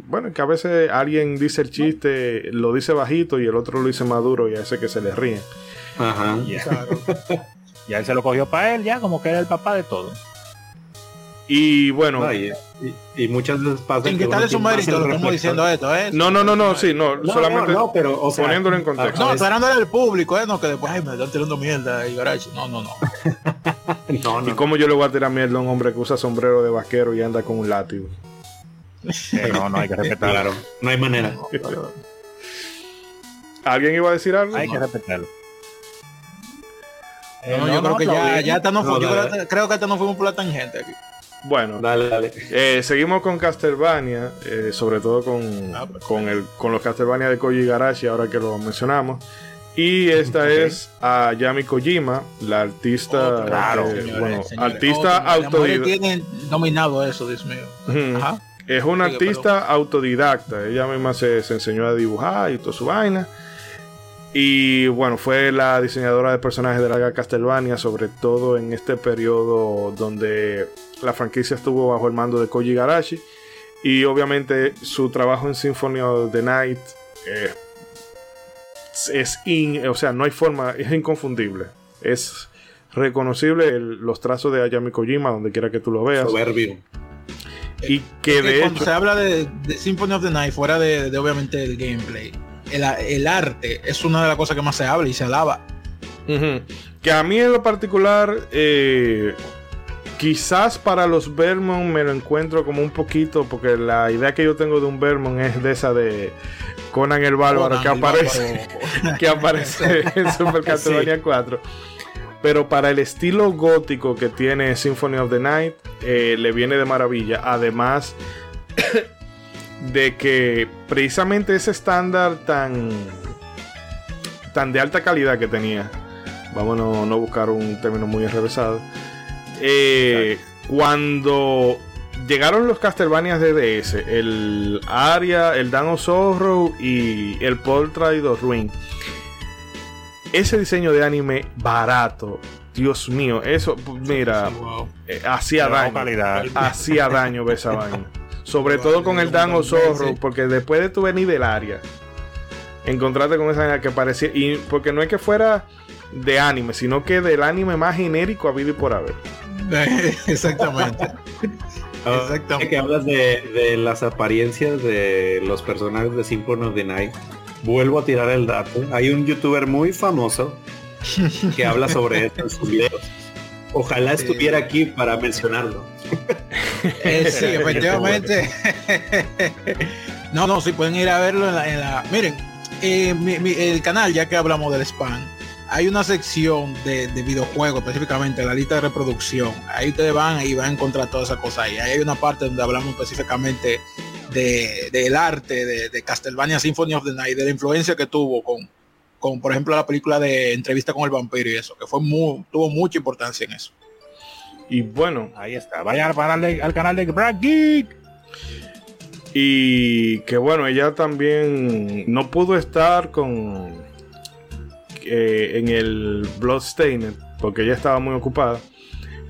bueno, que a veces alguien dice el chiste, lo dice bajito y el otro lo dice maduro y a ese que se le ríe. Ajá. Claro. ya él se lo cogió para él, ya como que era el papá de todo. Y bueno, Ay, y, y muchas veces pasa Sin que quitarle su mérito, lo estamos diciendo esto, ¿eh? no, no, no, no, sí, no, No, solamente no, no, pero, o sea, poniéndolo en contexto. No, esperándole al público, ¿eh? No, que después, ay, me están tirando mierda y Garachi. No, no, no. No, ¿Y no. cómo yo le voy a tirar mierda a un hombre que usa sombrero de vaquero y anda con un látigo? Eh, no, no hay que respetarlo. No hay manera. ¿Alguien iba a decir algo? Hay que respetarlo. No, no, yo creo que ya, ya hasta no, No, fu- yo creo, creo que hasta no fuimos por la tangente aquí. Bueno, Dale, dale. eh, seguimos con Castlevania, eh, sobre todo con, Ah, pues. con, el, con los Castlevania de Koji Igarashi, ahora que lo mencionamos. Y esta Ok. es a Yami Kojima, la artista, claro, eh, señores, bueno, señores, artista autodidacta. dominado eso, Dios mío. Ajá. Es una Sigue, artista autodidacta. Ella misma se, se enseñó a dibujar y toda su vaina. Y bueno, fue la diseñadora de personajes de la Castlevania, sobre todo en este periodo donde la franquicia estuvo bajo el mando de Koji Igarashi. Y obviamente su trabajo en Symphony of the Night eh, es in- o sea, no hay forma, es inconfundible. Es reconocible el- los trazos de Ayami Kojima, donde quiera que tú lo veas. Soberbio. Y que Que de cuando hecho. se habla de, de Symphony of the Night, fuera de, de obviamente el gameplay, el, el arte es una de las cosas que más se habla y se alaba. Que a mí en lo particular, eh, quizás para los Vermont me lo encuentro como un poquito, porque la idea que yo tengo de un Vermont es de esa de Conan el Bárbaro Conan que aparece, que aparece en Super Castlevania 4. Pero para el estilo gótico que tiene Symphony of the Night, eh, le viene de maravilla. Además de que precisamente ese estándar tan, tan de alta calidad que tenía, vamos a no, buscar un término muy enrevesado, eh, cuando llegaron los Castlevanias de DS, el Aria, el Dan of Sorrow y el Portrait of Ruin, ese diseño de anime barato, Dios mío, eso, mira, wow. eh, hacía daño. Hacía daño ver esa vaina. Sobre todo con el Dan Zorro, porque después de tu venir del área, encontrarte con esa que parecía. Y porque no es que fuera de anime, sino que del anime más genérico habido y por haber. Exactamente. Ah, Exactamente. Que hablas de, de, las apariencias de los personajes de Symphony of the Night. Vuelvo a tirar el dato. Hay un youtuber muy famoso que habla sobre esto en sus videos. Ojalá estuviera aquí para mencionarlo. Eh, sí, efectivamente. no, no, si pueden ir a verlo en la... miren, eh, el canal, ya que hablamos del spam, hay una sección de, videojuegos, específicamente la lista de reproducción. Ahí ustedes van y van a encontrar todas esas cosas ahí. Ahí hay una parte donde hablamos específicamente del arte de, de, Castlevania Symphony of the Night, de la influencia que tuvo con, con, por ejemplo, la película de Entrevista con el vampiro y eso, que fue muy, tuvo mucha importancia en eso. Y bueno, ahí está. Vaya al canal de Brad Geek. Y que bueno, ella también no pudo estar con eh, en el Bloodstained porque ella estaba muy ocupada.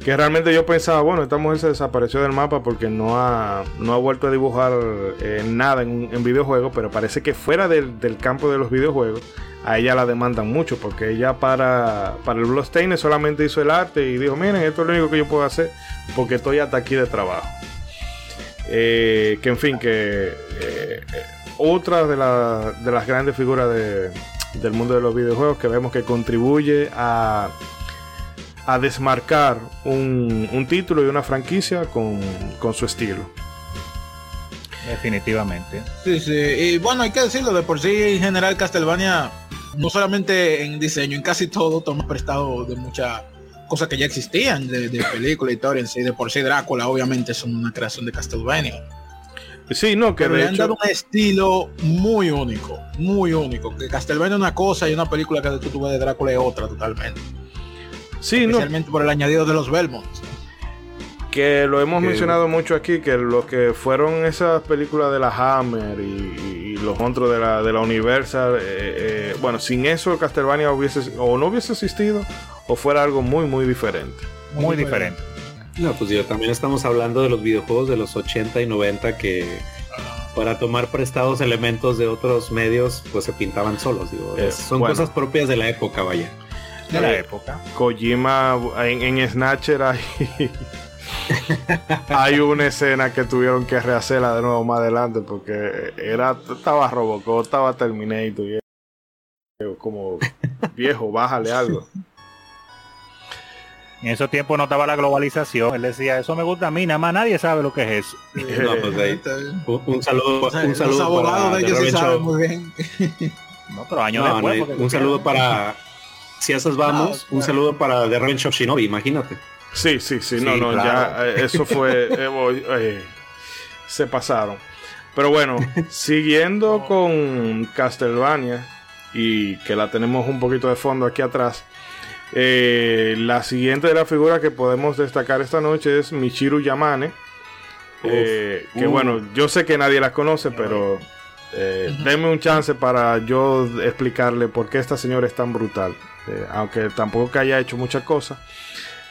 Que realmente yo pensaba, bueno, esta mujer se desapareció del mapa porque no ha, no ha vuelto a dibujar eh, nada en, en videojuegos, pero parece que fuera del, del, campo de los videojuegos, a ella la demandan mucho, porque ella para, para el Bloodstained solamente hizo el arte y dijo, miren, esto es lo único que yo puedo hacer porque estoy hasta aquí de trabajo. Eh, que en fin, que eh, otra de, de, las grandes figuras del mundo de los videojuegos que vemos que contribuye a, a desmarcar un, título y una franquicia con, su estilo. Definitivamente. Sí, sí. Y bueno, hay que decirlo, de por sí en general Castlevania, no solamente en diseño, en casi todo toma prestado de mucha cosas que ya existían de, de película, historia en sí, de por sí Drácula, obviamente son una creación de Castlevania. Sí, no, que le han dado un estilo muy único, muy único. Que Castlevania es una cosa y una película que tú ves de Drácula es otra totalmente. Sí, Especialmente por el añadido de los Belmont. Que lo hemos mencionado mucho aquí, que lo que fueron esas películas de la Hammer y, los monstruos de la, de la Universal, eh, eh, bueno, sin eso Castlevania hubiese o no hubiese existido o fuera algo muy, muy diferente. Muy, diferente. No, pues yo también estamos hablando de los videojuegos de los 80 y 90 que para tomar prestados elementos de otros medios, pues se pintaban solos. Digo, eh, son cosas propias de la época, vaya. De la época. Kojima en, en Snatcher hay, hay una escena que tuvieron que rehacerla de nuevo más adelante porque era estaba Robocop, estaba Terminator y como viejo, bájale algo. En esos tiempos no estaba la globalización. Él decía, eso me gusta a mí, nada más nadie sabe lo que es eso. un, saludo, un saludo para de ellos sí muy bien. No, pero años después. un saludo para, si esas vamos, un saludo para The Revenge of Shinobi, imagínate. Sí, sí, sí, no, no, ya eh, eso fue, eh, eh, se pasaron. Pero bueno, siguiendo con Castlevania y que la tenemos un poquito de fondo aquí atrás. Eh, la siguiente de la figura que podemos destacar esta noche es Michiru Yamane. Eh, que bueno, yo sé que nadie la conoce, pero eh, denme un chance para yo explicarle por qué esta señora es tan brutal. Aunque tampoco que haya hecho muchas cosas.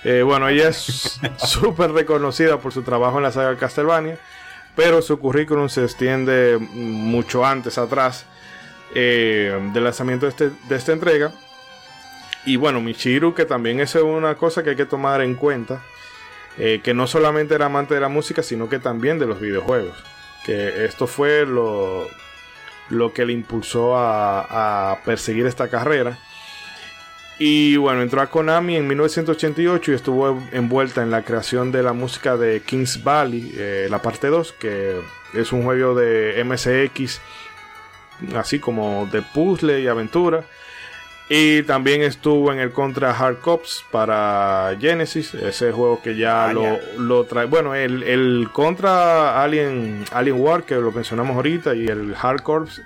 bueno, ella es súper reconocida por su trabajo en la saga Castlevania, pero su currículum se extiende mucho antes, atrás del lanzamiento de, este, de esta entrega. Y bueno, Michiru, que también es una cosa que hay que tomar en cuenta, eh, que no solamente era amante de la música, sino que también de los videojuegos. Que esto fue lo, lo que le impulsó a, perseguir esta carrera. Y bueno, entró a Konami en 1988 y estuvo envuelta en la creación de la música de Kings Valley, eh, la parte 2, que es un juego de MSX, así como de puzzle y aventura. Y también estuvo en el Contra Hard Cops para Genesis, ese juego que ya lo, lo, trae. Bueno, el, el, Contra Alien, Alien War, que lo mencionamos ahorita, y el Hard Corps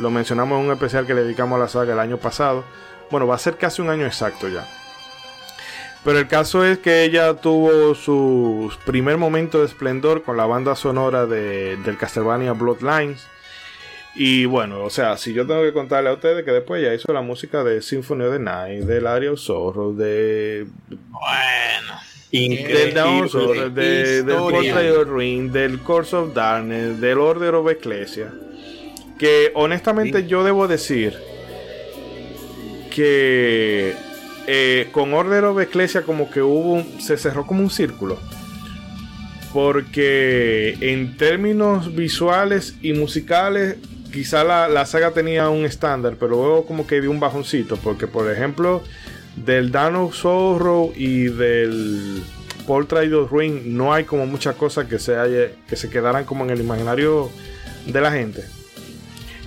lo mencionamos en un especial que le dedicamos a la saga el año pasado. Bueno, va a ser casi un año exacto ya. Pero el caso es que ella tuvo su primer momento de esplendor con la banda sonora de, del Castlevania Bloodlines y bueno, o sea, si yo tengo que contarle a ustedes que después ya hizo la música de Symphony of the Night, de Lario Zorro, de. Bueno. del Down de, del Portrait of Ring, del Course of Darkness, del Order of Ecclesia. Que honestamente yo debo decir que eh, con Order of Ecclesia como que hubo un, se cerró como un círculo. Porque en términos visuales y musicales, quizá la, la saga tenía un estándar, pero luego como que dio un bajoncito. Porque por ejemplo, del Dano Zorro y del Portrait of Ring no hay como muchas cosas que se haya, que se quedaran como en el imaginario de la gente.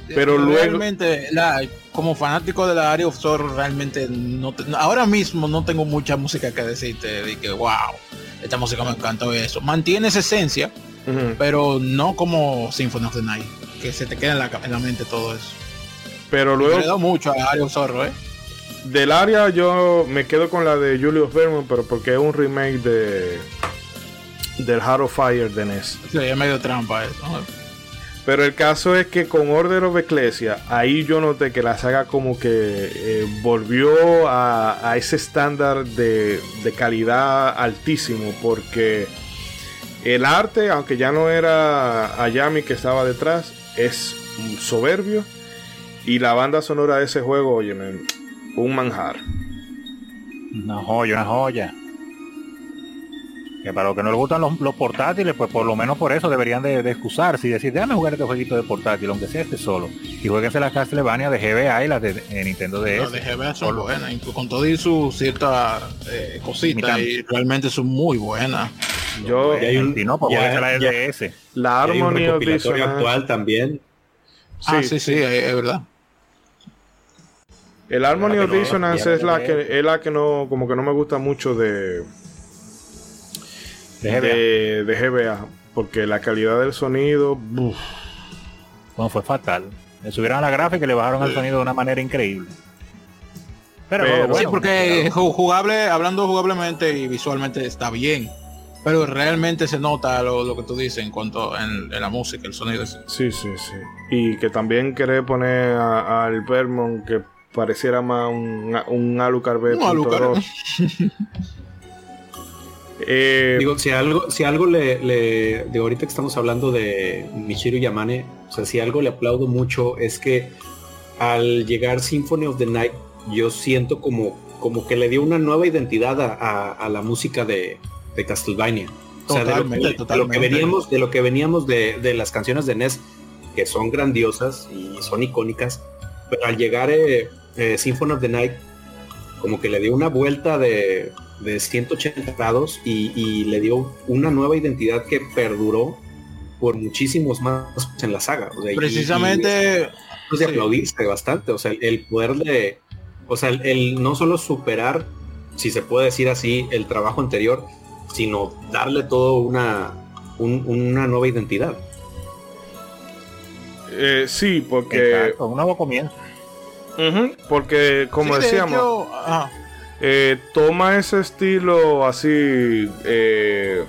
Pero luego realmente la, como fanático de la Area of Zorro realmente no ahora mismo no tengo mucha música que decirte de que wow, esta música me encantó eso. Mantiene esa esencia, pero no como Symphony of the Night, que se te queda en la, en la mente todo eso. Pero luego da mucho a la Area of Zorro, eh. Del área yo me quedo con la de Julius Vernon, pero porque es un remake de del Heart of Fire de NES. Sí, es medio trampa eso. Pero el caso es que con Order of Ecclesia, ahí yo noté que la saga como que eh, volvió a, ese estándar de, calidad altísimo, porque el arte, aunque ya no era Ayami que estaba detrás, es soberbio. Y la banda sonora de ese juego, oye, un manjar. Una joya, una joya. Que para los que no les gustan los, portátiles, pues por lo menos por eso deberían de, excusarse y decir, déjame jugar este jueguito de portátil, aunque sea este solo. Y jueguense las Castlevania de GBA y las de Nintendo DS. Las de GBA son buenas, con todo y su cierta eh, cosita, y realmente son muy buenas. Yo, y hay un, no, pues ya, la DS. La armonía actual también. Ah, sí, sí, es verdad. El Harmony of Dissonance es la que es la que no como que no me gusta mucho de de GBA, porque la calidad del sonido bueno, fue fatal. Le subieron a la gráfica y le bajaron el sonido de una manera increíble. Pero, bueno, sí, porque jugable, hablando jugablemente y visualmente está bien. Pero realmente se nota lo, que tú dices en cuanto en, la música, el sonido. Sí, sí, sí. Y que también querés poner al Vermont que pareciera más un, un Alucard B.2. eh, Digo, si algo, si algo le, de ahorita que estamos hablando de Michiru Yamane, o sea, si algo le aplaudo mucho es que al llegar Symphony of the Night, yo siento como, como que le dio una nueva identidad a, la música de, de Castlevania. o sea, de lo, que, veníamos, de lo que veníamos de, de, las canciones de NES, que son grandiosas y son icónicas, pero al llegar eh, eh, Symphony of the Night como que le dio una vuelta de, de 180 grados y, le dio una nueva identidad que perduró por muchísimos más en la saga. Precisamente... pues de aplaudirse bastante, o sea, el poder de, o sea, el, no solo superar, si se puede decir así, el trabajo anterior, sino darle todo una, una nueva identidad. Eh, sí, porque... un nuevo comienzo porque, como decíamos, eh, toma ese estilo así eh,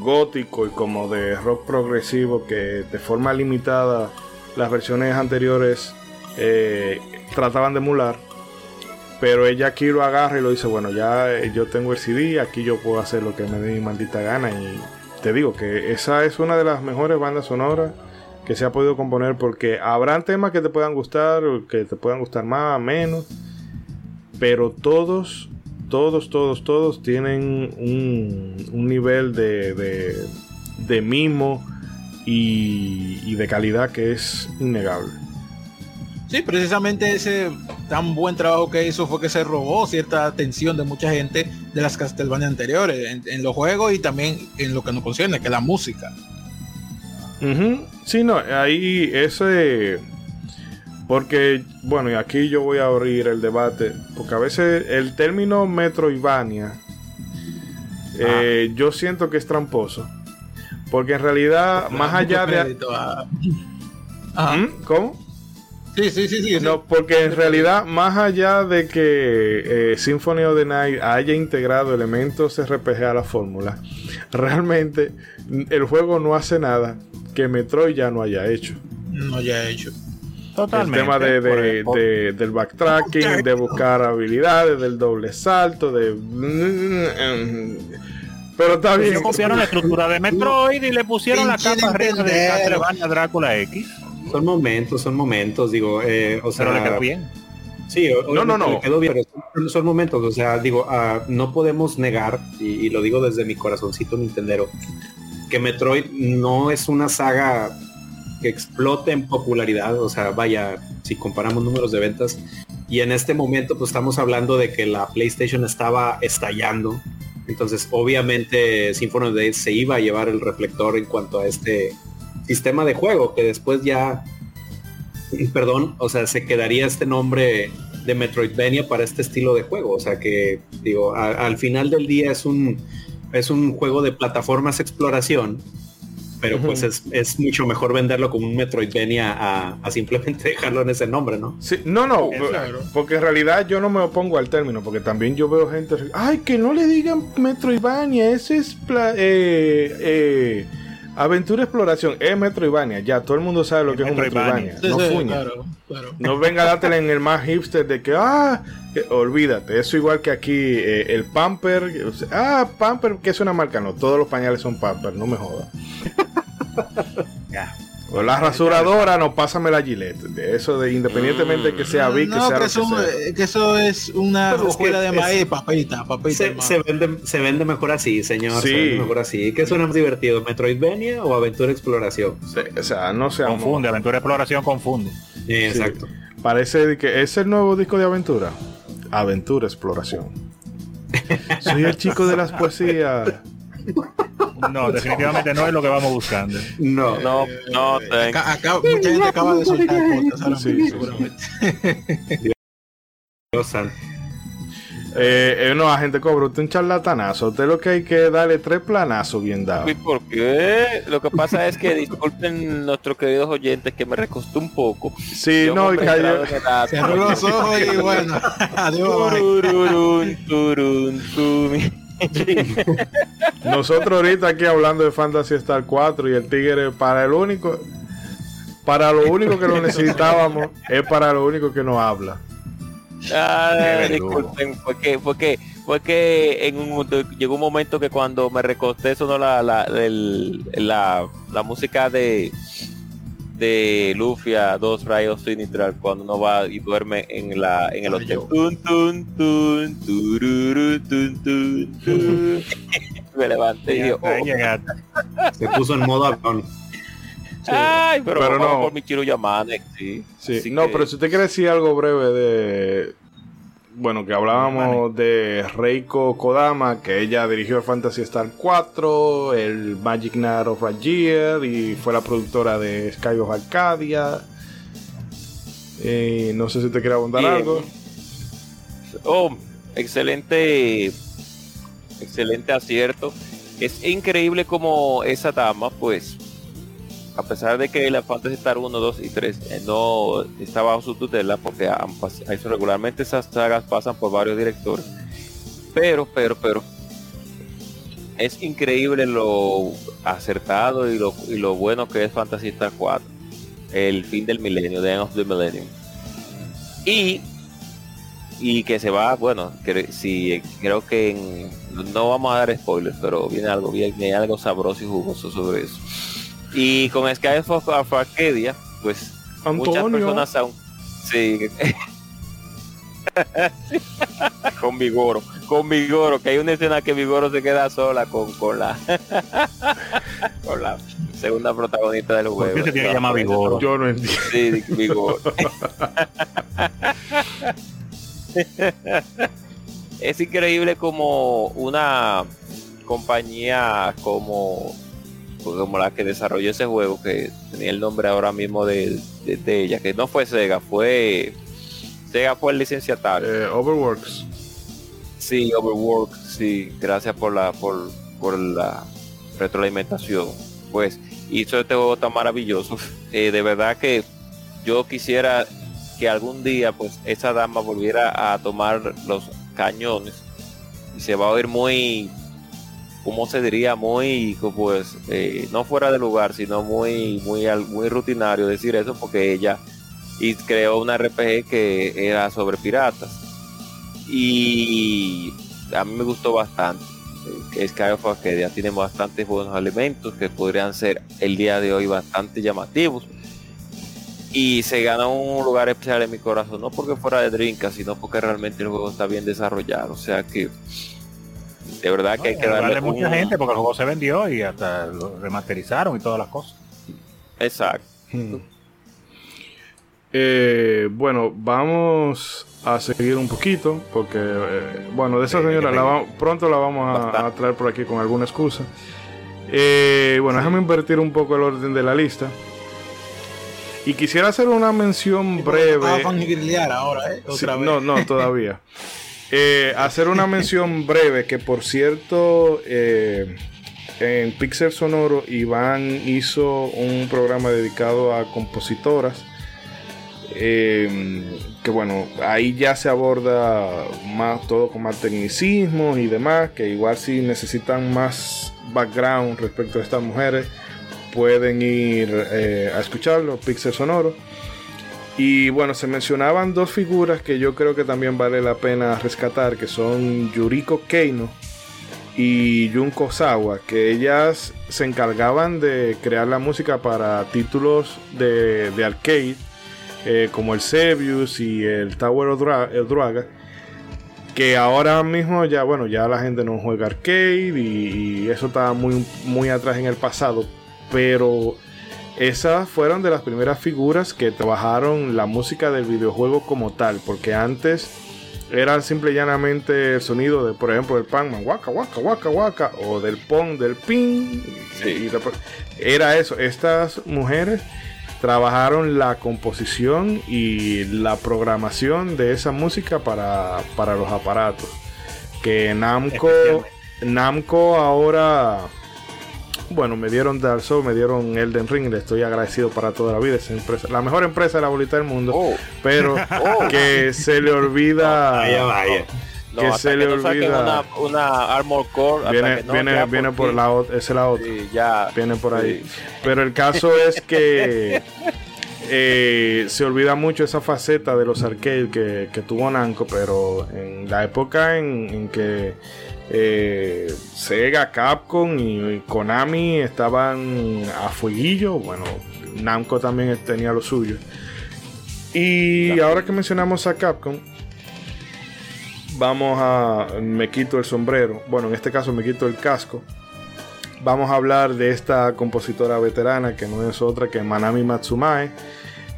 gótico y como de rock progresivo que de forma limitada las versiones anteriores eh, trataban de emular. Pero ella aquí lo agarra y lo dice, bueno, ya yo tengo el CD, aquí yo puedo hacer lo que me dé mi maldita gana. Y te digo que esa es una de las mejores bandas sonoras que se ha podido componer porque habrán temas que te puedan gustar, que te puedan gustar más, menos, pero todos, todos, todos, todos tienen un, nivel de, de, mimo y, y, de calidad que es innegable. Sí, precisamente ese tan buen trabajo que hizo fue que se robó cierta atención de mucha gente de las Castlevania anteriores, en, en los juegos y también en lo que nos concierne, que es la música. Sí, no, ahí ese... Porque, bueno, y aquí yo voy a abrir el debate, porque a veces el término Metroidvania, eh, yo siento que es tramposo. Porque en realidad, más allá de... ¿Mm? ¿Cómo? Sí, sí, sí, sí. No, porque en realidad, más allá de que eh, Symphony of the Night haya integrado elementos RPG a la fórmula, realmente el juego no hace nada que Metroid ya no haya hecho. No haya hecho. Totalmente. El tema de, del backtracking, de buscar habilidades, del doble salto, de... Pero está bien. Ellos copiaron la estructura de Metroid y le pusieron la capa arriba de. Castlevania Drácula X. Son momentos, son momentos, digo, eh, o sea, Pero le quedó bien. Sí, No, no, no. le quedó bien, pero son, son momentos, o sea, digo, ah, no podemos negar, y, y lo digo desde mi corazoncito nintendero, que Metroid no es una saga que explote en popularidad, o sea, vaya, si comparamos números de ventas, y en este momento pues estamos hablando de que la PlayStation estaba estallando, entonces obviamente Symphony of the se iba a llevar el reflector en cuanto a este sistema de juego, que después ya perdón, o sea, se quedaría este nombre de Metroidvania para este estilo de juego. O sea que, digo, al final del día es un, es un juego de plataformas exploración, pero pues es, es mucho mejor venderlo como un Metroidvania a, a simplemente dejarlo en ese nombre, ¿no? Sí, no, no, claro. porque en realidad yo no me opongo al término, porque también yo veo gente, ay, que no le digan Metroidvania, ese es pla- eh, eh, aventura exploración, es Metroidvania, ya todo el mundo sabe lo que es un Metroidvania. Sí, no sí, fuña. claro, claro. No venga a dártela en el más hipster de que, ah, que- olvídate, eso igual que aquí, eh, el Pamper, o sea, ah, Pamper, que es una marca, no, todos los pañales son Pamper, no me jodas. O la rasuradora, no, pásame la Gillette. De eso, de independientemente que sea Vic, que no, sea que lo eso, que sea. eh, que eso es una es que hojuela de maíz, papita, papita. Se, se vende, se vende mejor así, señor. Sí. Se vende mejor así. ¿Qué suena más divertido? ¿Metroidvania o aventura exploración? Sí, o sea, no sé. Confunde, aventura exploración confunde. Eh, Exacto. Parece que es el nuevo disco de aventura. Aventura Exploración. Soy el chico de las poesías. No, definitivamente no es lo que vamos buscando. No. No, no. Acá, acá mucha gente acaba de soltar ahora Sí, mismo, seguramente. Dios santo. Eh, eh, no, agente cobra usted un charlatanazo. Usted lo que hay que darle tres planazos bien dados. ¿Y por qué? Lo que pasa es que disculpen nuestros queridos oyentes que me recostó un poco. Sí, Yo, no, y cayó. Cerró los ojos y bueno, adiós. bye. tururún, turun, Nosotros ahorita aquí hablando de Fantasy Star 4 y el Tigre para el único. Para lo único que lo necesitábamos es para lo único que nos habla. Ah, disculpen, fue que, fue que, fue que en un, llegó un momento que cuando me recosté sonó la, la, el- la, la música de de Lufia, dos rayos sinistral cuando uno va y duerme en la en el hotel. Tun, tun. me levanté y digo, oh. Se puso en modo avión. ay, pero, Pero no. por mi Chiro Yamane, sí. Sí, no, que- pero si usted quiere decir algo breve de. Bueno, que hablábamos de Reiko Kodama, que ella dirigió el Fantasy Star 4, el Magic Knight of Ragier y fue la productora de Sky of Arcadia. Eh, no sé si usted quiere abundar Bien. algo. Oh, excelente, excelente acierto. Es increíble como esa dama, pues, a pesar de que la Fantasy Star 1, 2 y 3 eh, no está bajo su tutela, porque regularmente esas sagas pasan por varios directores, pero, pero, pero, es increíble lo acertado y lo, bueno que es Fantasy Star 4, el fin del milenio, The End of the Millennium. Y y que se va, bueno, que, si creo que no vamos a dar spoilers, pero viene algo, viene algo sabroso y jugoso sobre eso. Y con Sky of Arcadia, pues muchas Antonio. personas aún sí con Vigoro, con Vigoro, que hay una escena que Vigoro se queda sola con, con la con la segunda protagonista del ¿Por juego. qué se tiene que llamar Vigoro? Yo no entiendo. Sí, Vigoro. es increíble como una compañía como como la que desarrolló ese juego que tenía el nombre ahora mismo de, de- de ella que no fue Sega fue Sega fue el licenciatario. Eh, Overworks. sí Overwork sí gracias por la por, por la retroalimentación pues hizo este juego tan maravilloso. Eh, de verdad que yo quisiera que algún día pues esa dama volviera a tomar los cañones. Y se va a oír muy ¿cómo se diría? Muy, pues, eh, no fuera de lugar, sino muy, muy, muy rutinario decir eso porque ella y creó una RPG que era sobre piratas. Y a mí me gustó bastante. Sky of ya tiene bastantes buenos elementos que podrían ser el día de hoy bastante llamativos. Y se gana un lugar especial en mi corazón, no porque fuera de Drinka, sino porque realmente el juego está bien desarrollado. O sea que de verdad que hay que darle, mucha gente porque el juego se vendió y hasta lo remasterizaron y todas las cosas. Exacto. Hmm. Eh, bueno, vamos a seguir un poquito porque, eh, bueno, de esa señora pronto la vamos a, traer por aquí con alguna excusa. Eh, bueno, déjame invertir un poco el orden de la lista. Y quisiera hacer una mención breve. ahora, ¿eh? No, no, todavía. hacer una mención breve que, por cierto, en Pixel Sonoro, Iván hizo un programa dedicado a compositoras eh, que bueno, ahí ya se aborda más todo con más tecnicismo y demás, que igual si necesitan más background respecto a estas mujeres, pueden ir eh, a escucharlo, Pixel Sonoro. Y bueno, se mencionaban dos figuras que yo creo que también vale la pena rescatar, que son Yuriko Keino y Junko Sawa, que ellas se encargaban de crear la música para títulos de, de arcade eh, como el Sebius y el Tower of Draga, que ahora mismo ya, bueno, ya la gente no juega arcade y, eso está muy, muy atrás en el pasado, pero esas fueron de las primeras figuras que trabajaron la música del videojuego como tal, porque antes era simple y llanamente el sonido de, por ejemplo, del Pac-Man, waka, waka, waka, waka, o del Pong, del Ping. era eso. Estas mujeres trabajaron la composición y la programación de esa música para, los aparatos. Que Namco, Namco ahora, bueno, me dieron Dark Souls, me dieron Elden Ring, le estoy agradecido para toda la vida. Esa empresa, la mejor empresa de la bolita del mundo, oh. pero oh. que se le olvida. vaya, vaya que se le olvida. Una, Armor Core. Viene, viene, viene por la otra. Es la otra. ya, viene por ahí. Pero el caso es que eh, se olvida mucho esa faceta de los arcades que, tuvo Namco. Pero en la época en, que eh, Sega, Capcom y, Konami estaban a fueguillo, bueno, Namco también tenía lo suyo. Y ahora que mencionamos a Capcom, vamos a. Me quito el sombrero. Bueno, en este caso me quito el casco. Vamos a hablar de esta compositora veterana que no es otra que Manami Matsumae.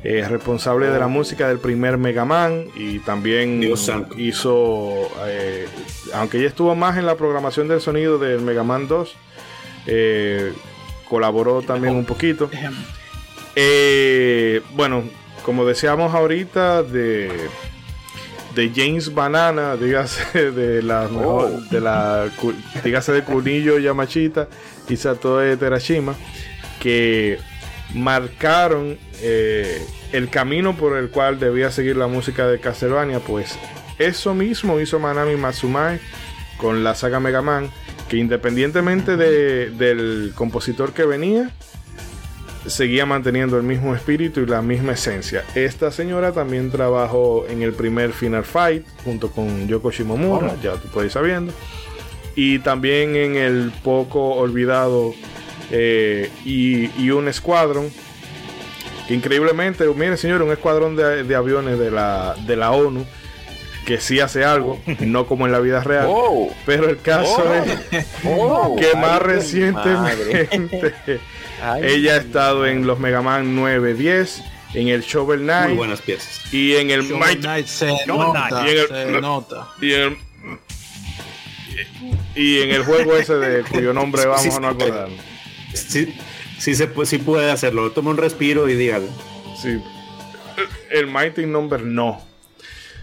Es responsable de la música del primer Mega Man y también hizo, eh, aunque ella estuvo más en la programación del sonido del Mega Man 2, eh, colaboró también un poquito. Eh, bueno, como decíamos ahorita, de de James Banana, dígase de la oh. de la dígase de Kunillo Yamachita y Satoe Terashima, que marcaron eh, el camino por el cual debía seguir la música de Castlevania, pues eso mismo hizo Manami Matsumae con la saga Mega Man, que independientemente de, del compositor que venía, seguía manteniendo el mismo espíritu y la misma esencia. Esta señora también trabajó en el primer Final Fight junto con Yoko Shimomura, ya tú puedes ir sabiendo. Y también en el poco olvidado eh, y, un escuadrón. Increíblemente, mire señor, un escuadrón de, aviones de la, de la ONU que sí hace algo, no como en la vida real. Oh. pero el caso oh. es oh. que más recientemente ella ha estado en los Mega Man 9, 10, en el Shovel Knight. Muy buenas piezas. Y en el Might. Knight se, nota, y en el, se nota. Y en el, y en el juego ese de cuyo nombre vamos a no acordar. Sí, sí, se puede, sí puede hacerlo. Toma un respiro y dígalo. Sí. El Mighty Number no.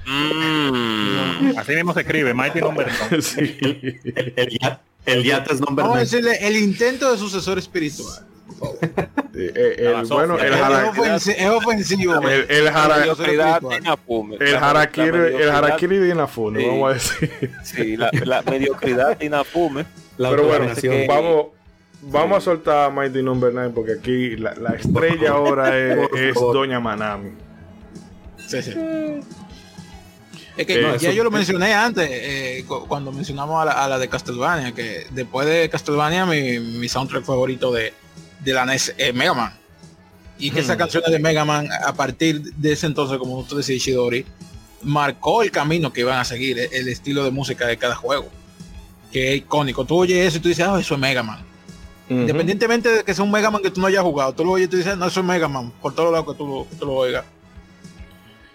Mm. Así mismo se escribe, Mighty Number no. sí. El, el, el, Yatas Number Vamos a decirle el intento de sucesor espiritual. Eh, el, bueno, el es ofensivo. El, el, el harakiri, el harakiri de Inafume, vamos a decir. Sí, la, la mediocridad de Inafume. Pero bueno, vamos, vamos a soltar a Mighty Number 9 porque aquí la, la estrella ahora es, es, Doña Manami. Sí, sí. Es que No, ya eso- yo lo mencioné antes, eh, cu- cuando mencionamos a la, a la de Castlevania, que después de Castlevania mi, mi soundtrack favorito de, de la NES es Mega Man. Y que esas canciones de Mega Man, a partir de ese entonces, como usted decía, Ishidori, marcó el camino que iban a seguir, el, el estilo de música de cada juego. Que es icónico. Tú oyes eso y tú dices, ah, eso es Mega Man. Independientemente de que sea un Mega Man que tú no hayas jugado, tú lo oyes y tú dices, no, eso es Mega Man, por todos lados que tú, lo- que tú lo oigas.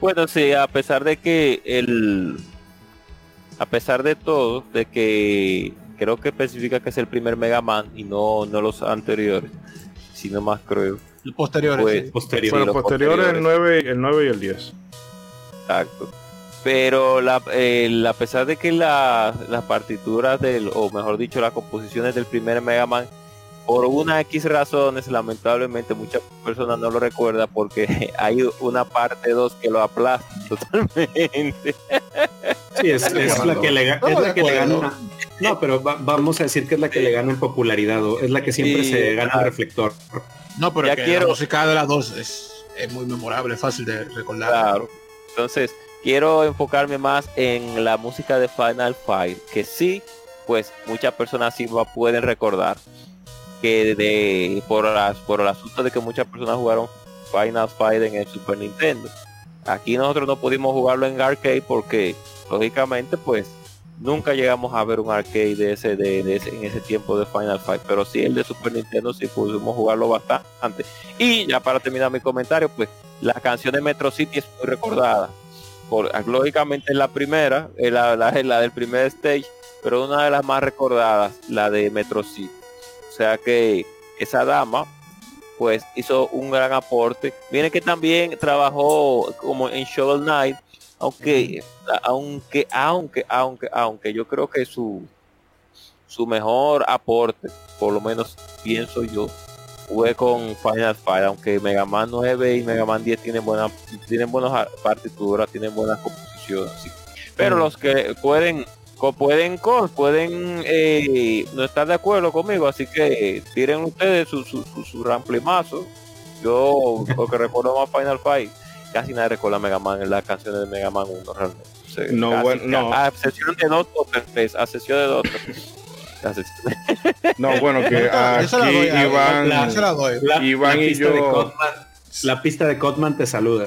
Bueno, sí, a pesar de que el... A pesar de todo, de que creo que especifica que es el primer Mega Man y no, no los anteriores, sino más creo. Pues, sí. Posterior. Fue Sí, los los posteriores, el posteriores. 9, el 9 y el 10. Exacto. Pero la, el- a pesar de que la- las partituras del, o mejor dicho, las composiciones del primer Mega Man, por una X razones, lamentablemente muchas personas no lo recuerdan porque hay una parte 2 que lo aplasta totalmente. Sí, es, es la que le, es la que le acuerdo. gana. No, pero va- vamos a decir que es la que le gana en popularidad, o es la que siempre Sí, se gana el reflector. No, pero Ya es que quiero- la música de las dos es, es muy memorable, fácil de recordar. Claro. Entonces, quiero enfocarme más en la música de Final Fight, que sí, pues muchas personas sí la pueden recordar. Que de por las por el asunto de que muchas personas jugaron Final Fight en el Super Nintendo. Aquí nosotros no pudimos jugarlo en arcade porque lógicamente pues nunca llegamos a ver un arcade de ese, de, ese en ese tiempo de Final Fight, pero sí el de Super Nintendo sí pudimos jugarlo bastante. Y ya para terminar mi comentario, pues la canción de Metro City es muy recordada. Por, lógicamente es la primera, es la, la, es la del primer stage, pero una de las más recordadas, la de Metro City. O sea que esa dama pues hizo un gran aporte. Viene que también trabajó como en Shovel Knight, aunque, aunque, aunque, aunque, aunque yo creo que su su mejor aporte, por lo menos pienso yo, fue con Final Fight, aunque Mega Man 9 y Mega Man 10 tienen buenas tienen buenas partituras, tienen buenas composiciones, sí. pero Mm. los que pueden pueden pueden eh, no estar de acuerdo conmigo, así que tiren ustedes su, su, su, su ramplimazo. Yo, porque recuerdo más Final Fight, casi nadie recuerda Mega Man en las canciones de Mega Man 1 realmente. O sea, No, casi- bueno, no. A excepción de dos o tres, a excepción de dos No, bueno, que aquí doy Iván, la. La, Iván la y pista de yo- Cotman, la pista de Cotman te saluda.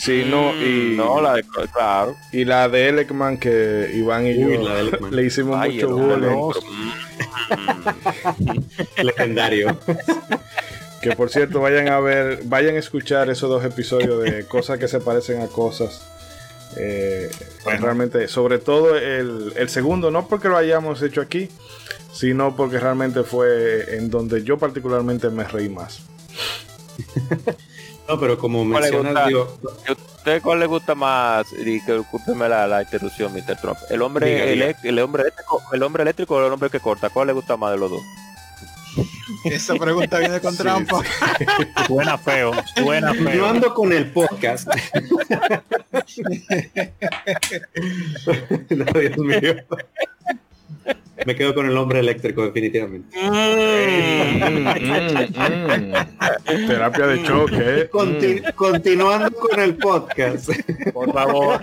Sí, no, y, Mm, no, la de claro. y la de Elecman que Iván y Uy, yo la de Elecman. le hicimos Ay, mucho bullying. Mm. Legendario. Que por cierto, vayan a ver, vayan a escuchar esos dos episodios de cosas que se parecen a cosas. Eh, Bueno. Realmente, sobre todo el, el segundo, no porque lo hayamos hecho aquí, sino porque realmente fue en donde yo particularmente me reí más. No, pero como ¿Cuál le mencionas, digo, ¿A usted cuál le gusta más? Y que discúlpeme la, la interrupción, Mr. Trump. El hombre, Diga, el hombre eléctrico, el hombre eléctrico o el hombre que corta, ¿cuál le gusta más de los dos? Esa pregunta viene con Sí, trampa. Suena feo, suena yo feo. ando con el podcast. no, Dios mío. Me quedo con el hombre eléctrico, definitivamente. Mm, mm, mm. Terapia de choque. ¿eh? Conti- Continuando con el podcast. Por favor.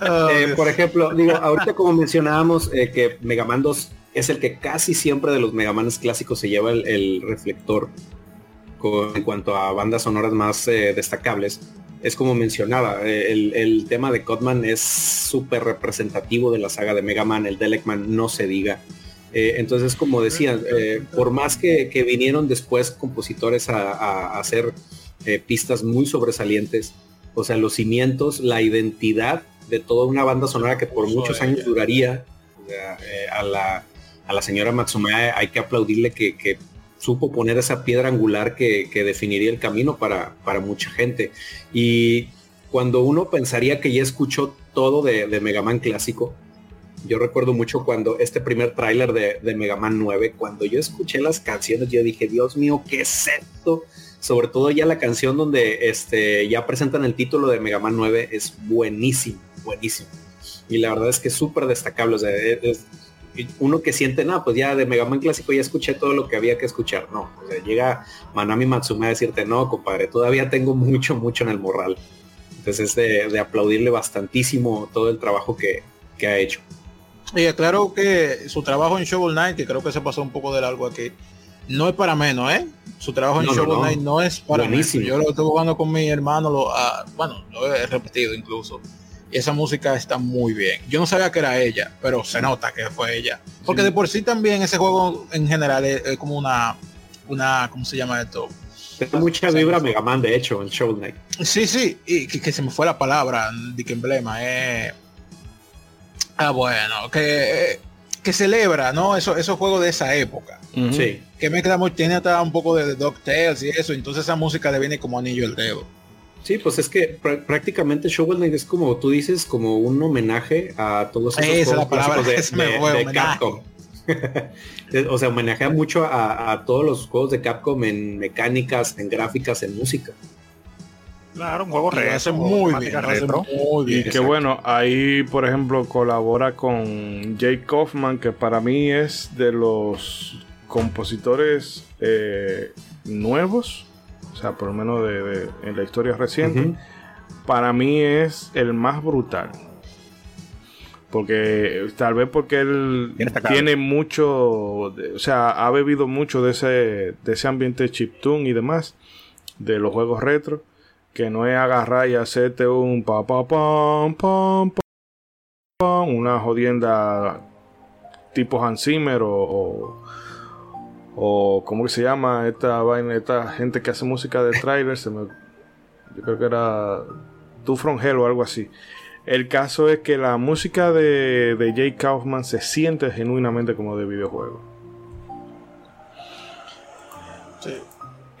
Oh, Eh, por ejemplo, digo, ahorita como mencionábamos eh, que Mega Man 2 es el que casi siempre de los Mega Manes clásicos se lleva el, el reflector con- en cuanto a bandas sonoras más eh, destacables. Es como mencionaba, eh, el, el tema de Codman es súper representativo de la saga de Mega Man, el de Elecman no se diga. Eh, entonces, como decía, eh, por más que, que vinieron después compositores a, a- a hacer eh, pistas muy sobresalientes, o sea, los cimientos, la identidad de toda una banda sonora que por muchos años duraría, a, la, a la señora Matsumae hay que aplaudirle que, que supo poner esa piedra angular que, que definiría el camino para, para mucha gente. Y cuando uno pensaría que ya escuchó todo de, de Mega Man clásico, yo recuerdo mucho cuando este primer tráiler de, de Mega Man 9, cuando yo escuché las canciones, yo dije, Dios mío, qué es esto. Sobre todo ya la canción donde este, ya presentan el título de Mega Man 9 es buenísimo, buenísimo. Y la verdad es que es súper destacable. O sea, es- uno que siente, no, pues ya de Mega Man clásico ya escuché todo lo que había que escuchar. No, o sea, llega Manami Matsume a decirte, no, compadre, todavía tengo mucho, mucho en el morral. Entonces es de, de aplaudirle bastantísimo todo el trabajo que, que ha hecho. Y claro que su trabajo en Shovel Knight, que creo que se pasó un poco de largo aquí, no es para menos, ¿eh? Su trabajo en No, Shovel no. Knight no es para menos. Buenísimo. Yo lo estuve jugando con mi hermano, lo, ah, bueno, lo he repetido incluso. Y esa música está muy bien. Yo no sabía que era ella, pero se nota que fue ella. Porque Sí. de por sí también ese juego en general es, es como una, una, ¿cómo se llama esto? Tiene mucha vibra Mega Man, de hecho, en Shovel Knight. Sí, sí, y que, que se me fue la palabra, de que emblema, eh. Ah, bueno, que, que celebra, ¿no? Eso, esos juegos de esa época. Sí. Que mezcla muy, tiene hasta un poco de, de DuckTales y eso, entonces esa música le viene como anillo al dedo. Sí, pues es que pr- prácticamente Shovel Knight es como tú dices, como un homenaje a todos esos Esa juegos palabra, de. Capcom. o sea, homenajea mucho a, a todos los juegos de Capcom en mecánicas, en gráficas, en música. Claro, un juego retro. hace muy bien, retro. muy Y que bueno, ahí por ejemplo colabora con Jake Kaufman, que para mí es de los compositores eh, nuevos, o sea, por lo menos de, de- en la historia reciente, para mí es el más brutal. Porque tal vez porque él tiene mucho, o sea, ha bebido mucho de ese, de ese ambiente chiptune y demás, de los juegos retro, que no es agarrar y hacerte un pa pa pam pam pam, pam, una jodienda tipo Hans Zimmer o, o, o ¿cómo que se llama esta vaina, esta gente que hace música de trailer, se me, yo creo que era Two From Hell o algo así. El caso es que la música de, de Jake Kaufman se siente genuinamente como de videojuego. Sí.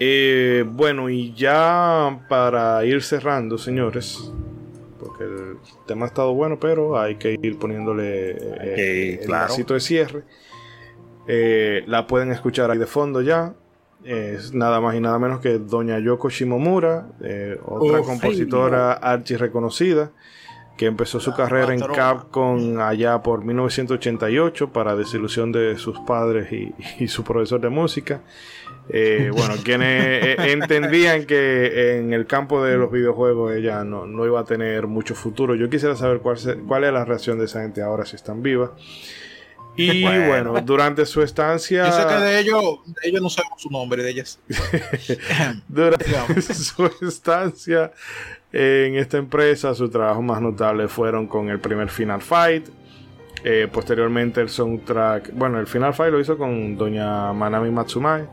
Eh, bueno, y ya para ir cerrando, señores, porque el tema ha estado bueno, pero hay que ir poniéndole eh, el claro. de cierre. Eh, la pueden escuchar ahí de fondo ya. Es nada más y nada menos que Doña Yoko Shimomura, eh, otra compositora archi reconocida, que empezó su carrera en. Capcom allá por 1988 para desilusión de sus padres y, y su profesor de música. Eh, bueno, quienes eh, entendían que en el campo de los videojuegos ella no, no iba a tener mucho futuro. Yo quisiera saber cuál, se- cuál es la reacción de esa gente ahora si están vivas. Y Bueno. bueno, durante su estancia... Yo sé que de ellos, de ellos no sabemos su nombre, de ellas. Durante su estancia en esta empresa, sus trabajos más notables fueron con el primer Final Fight. eh, posteriormente el soundtrack, bueno, el Final Fight lo hizo con doña Manami Matsumae.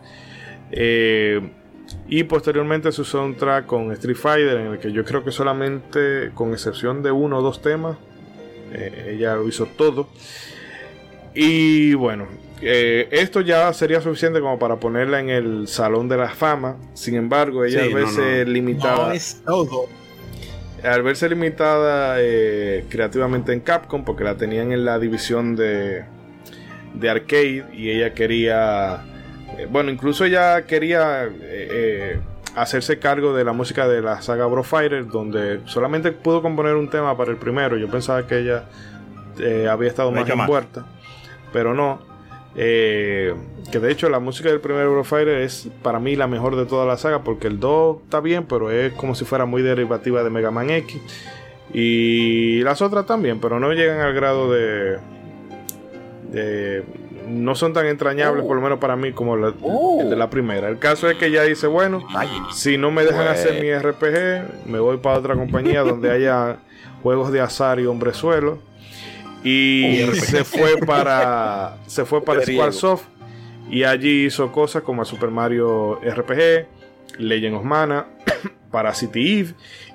eh, y posteriormente su soundtrack con Street Fighter, en el que yo creo que solamente, con excepción de uno o dos temas, eh, ella lo hizo todo. Y bueno, eh, esto ya sería suficiente como para ponerla en el Salón de la Fama. Sin embargo, ella Sí, al verse no. limitada, No es todo. al verse limitada eh, creativamente en Capcom, porque la tenían en la división de, de arcade y ella quería, eh, bueno, incluso ella quería hacerse cargo de la música de la saga Bro Fighter, donde solamente pudo componer un tema para el primero. Yo pensaba que ella eh, había estado más. envuelta, pero no. Eh, que de hecho la música del primer Eurofighter es para mí la mejor de toda la saga porque el 2 está bien, pero es como si fuera muy derivativa de Mega Man X. Y las otras también, pero no llegan al grado de. de- no son tan entrañables, por lo menos para mí, como la- el de la primera. El caso es que ella dice: Bueno, si no me dejan hacer mi RPG, me voy para otra compañía donde haya juegos de azar y hombrezuelo. Y se fue para se fue para Squaresoft y allí hizo cosas como Super Mario RPG, Legend of Mana, Parasite Eve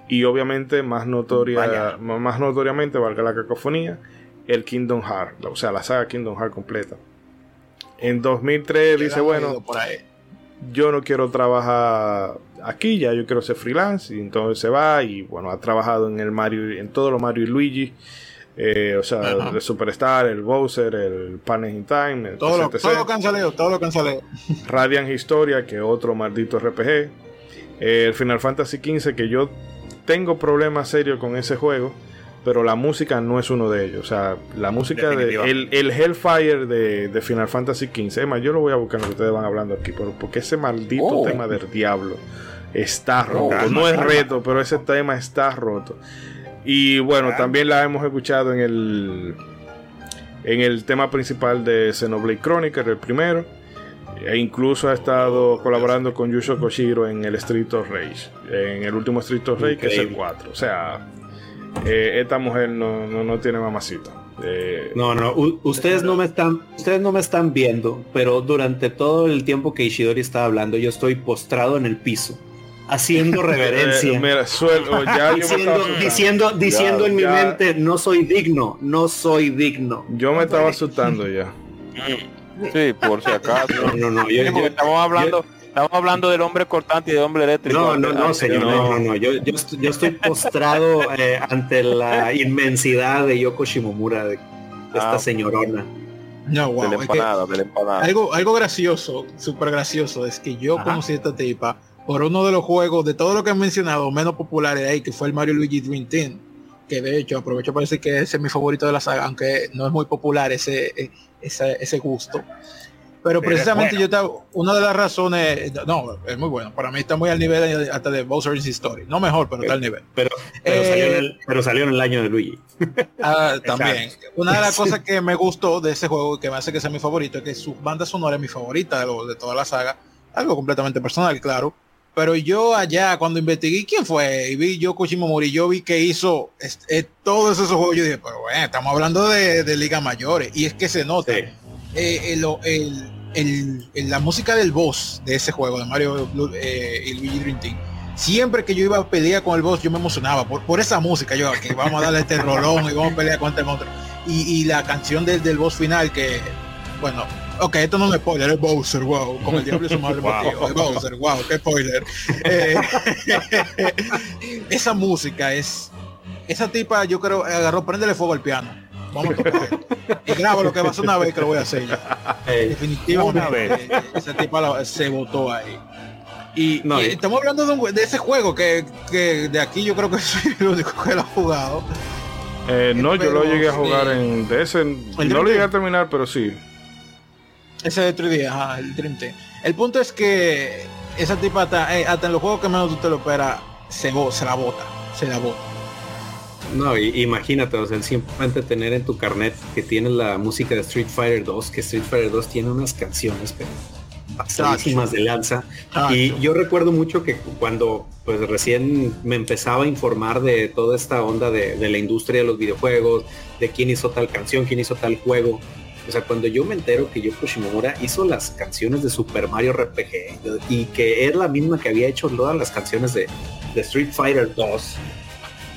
y obviamente más notoria Vaya. más notoriamente valga la cacofonía el Kingdom Hearts, o sea, la saga Kingdom Hearts completa. En 2003 dice, bueno, yo no quiero trabajar aquí, ya yo quiero ser freelance. Y entonces se va y bueno, ha trabajado en el Mario, en todos los Mario y Luigi. Eh, o sea, Ajá. el Superstar, el Bowser, el Partners in Time, el Todo lo, todo lo canceleo, todo lo canceleo. Radiant Historia, que otro maldito RPG. Eh, el Final Fantasy XV, que yo tengo problemas serios con ese juego. pero la música no es uno de ellos. O sea, la música de el, el Hellfire de, de, Final Fantasy XV. Emma, yo lo voy a buscar lo que ustedes van hablando aquí, pero porque ese maldito Oh. tema del diablo está Oh, roto. calma, no es calma. reto, pero ese tema está roto. Y bueno, también la hemos escuchado en el en el tema principal de Xenoblade Chronicle, el primero. E incluso ha estado colaborando con Yusho Koshiro en el Street of Rage. En el último Street of Rage, que es el Increíble. 4. O sea, eh, esta mujer no, no, no tiene mamacita. Eh, No, no, u- ustedes no me están, ustedes no me están viendo, pero durante todo el tiempo que Ishidori estaba hablando, yo estoy postrado en el piso, haciendo reverencia. eh, mira, suelo, ya yo me estaba diciendo, diciendo, diciendo Ya, en mi mente, no soy digno, no soy digno. Yo me estaba asustando ya. Sí, por si acaso. No, no, no, yo- yo- estamos hablando, estamos hablando del hombre cortante y del hombre eléctrico. No, no, no, señor, no, no, no. Yo, yo, estoy, yo estoy postrado eh, ante la inmensidad de Yoko Shimomura, de, de esta Ah. señorona. No, De wow. es que empanada, de la empanada. algo, algo gracioso, súper gracioso, es que yo Ajá. conocí a esta tipa por uno de los juegos, de todo lo que han mencionado, menos populares ahí, que fue el Mario Luigi Dream Team. Que de hecho aprovecho para decir que ese es mi favorito de la saga, aunque no es muy popular ese, eh, ese, ese gusto. Pero Pero precisamente bueno. yo estaba, una de las razones, no, es muy bueno, para mí está muy al nivel hasta de Bowser's Story, no mejor, pero está al nivel. Pero, pero, Eh, salió en el, pero salió en el año de Luigi. Ah, también. Una de las cosas que me gustó de ese juego y que me hace que sea mi favorito es que su banda sonora es mi favorita de, lo- de toda la saga. Algo completamente personal, claro. Pero yo allá, cuando investigué quién fue y vi Yoko Shimomura y yo vi que hizo eh, todos esos juegos, yo dije, pero bueno, estamos hablando de, de ligas mayores. Y es que se nota. Sí. eh, el- el- el- el- la música del boss de ese juego, de Mario Blue- eh, y Luigi Dream Team, siempre que yo iba a pelear con el boss, yo me emocionaba por, por esa música. Yo, que vamos a darle este rolón y vamos a pelear con este monstruo. Y, y la canción del, del boss final, que, bueno, ok, esto no es spoiler, es Bowser, wow, como el diablo y su madre Wow. es Bowser, wow, qué spoiler. Eh, esa música es, esa tipa, yo creo, agarró, prendele fuego al piano. Vamos a tocar. Y grabo lo que va a hacer una vez que lo voy a hacer yo. Eh, Definitivamente. Una vez. eh, Esa tipa la- se votó ahí. Y, No, y estamos hablando de, un de ese juego que, que de aquí yo creo que soy el único que lo ha jugado. Eh, no, yo lo llegué a jugar sí. en. De ese, no lo llegué a terminar, pero sí. Ese de 3D, ajá, el Dream Team. El punto es que esa tipa hasta, eh, hasta en los juegos que menos tú te lo esperas, se, se la bota. Se la bota. No, y- imagínate, o sea, simplemente tener en tu carnet que tienes la música de Street Fighter 2, que Street Fighter 2 tiene unas canciones, pero pasadísimas de lanza. Y yo recuerdo mucho que cuando pues recién me empezaba a informar de toda esta onda de, de la industria de los videojuegos, de quién hizo tal canción, quién hizo tal juego. O sea, cuando yo me entero que Yoko Shimomura hizo las canciones de Super Mario RPG y que es la misma que había hecho todas las canciones de, de Street Fighter 2.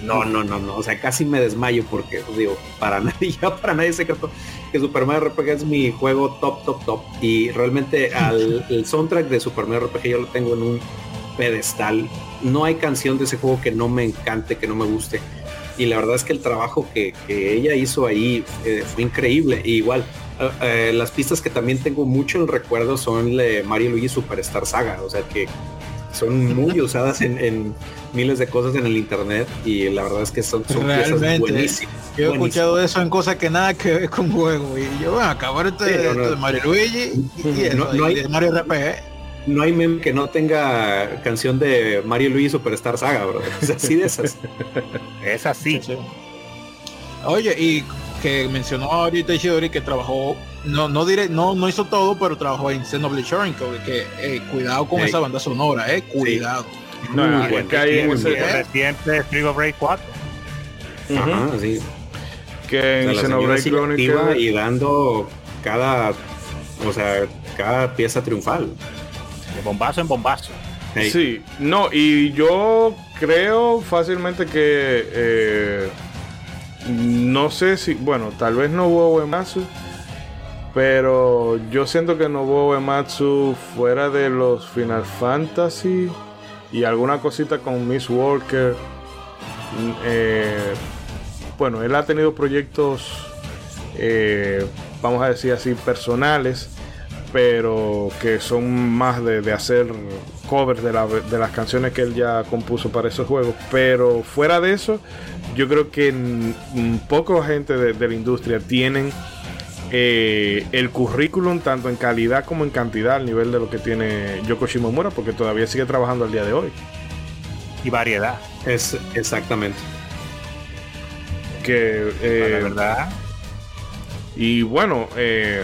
No, no, no, no. O sea, casi me desmayo porque pues, digo, para nadie, ya para nadie se secreto que Super Mario RPG es mi juego top, top, top. Y realmente al el soundtrack de Super Mario RPG yo lo tengo en un pedestal. No hay canción de ese juego que no me encante, que no me guste. Y la verdad es que el trabajo que, que ella hizo ahí eh, fue increíble. Y igual, eh, eh, las pistas que también tengo mucho en recuerdo son de Mario Luigi Superstar Saga. O sea que son muy usadas en, en miles de cosas en el internet. Y la verdad es que son, son piezas buenísimas. Yo he buenísimas. escuchado eso en cosas que nada que ver con juego. Y yo, bueno, acabar este, Sí, no, no. esto de Mario Luigi y, y eso, No- no y hay- de Mario RPG. No hay meme que no tenga canción de Mario y Luigi Superstar Saga, bro. Es así de esas. Es así. Oye, y que mencionó ahorita Ishidori que trabajó, no, no diré, no, no hizo todo, pero trabajó en Xenoblade Chronicles, que eh, cuidado con esa banda sonora, eh, cuidado. No, Muy es bueno, que hay reciente of Rage 4. Ujú. Ajá, sí. Que O sea, en la señora Xenoblade Chronicles. y dando cada, o sea, cada pieza triunfal. De bombazo en bombazo. Sí, no, y yo creo fácilmente que eh, no sé si, bueno, tal vez Nobuo Uematsu, pero yo siento que Nobuo Uematsu fuera de los Final Fantasy y alguna cosita con Miss Walker, mm, eh, bueno, él ha tenido proyectos, eh, vamos a decir así, personales, pero que son más de, de hacer covers de, la- de las canciones que él ya compuso para esos juegos. Pero fuera de eso, yo creo que poca gente de, de la industria tienen eh, el currículum tanto en calidad como en cantidad al nivel de lo que tiene Yoko Shimomura, porque todavía sigue trabajando al día de hoy. Y variedad. Es exactamente. Que eh, la verdad. Y bueno, eh,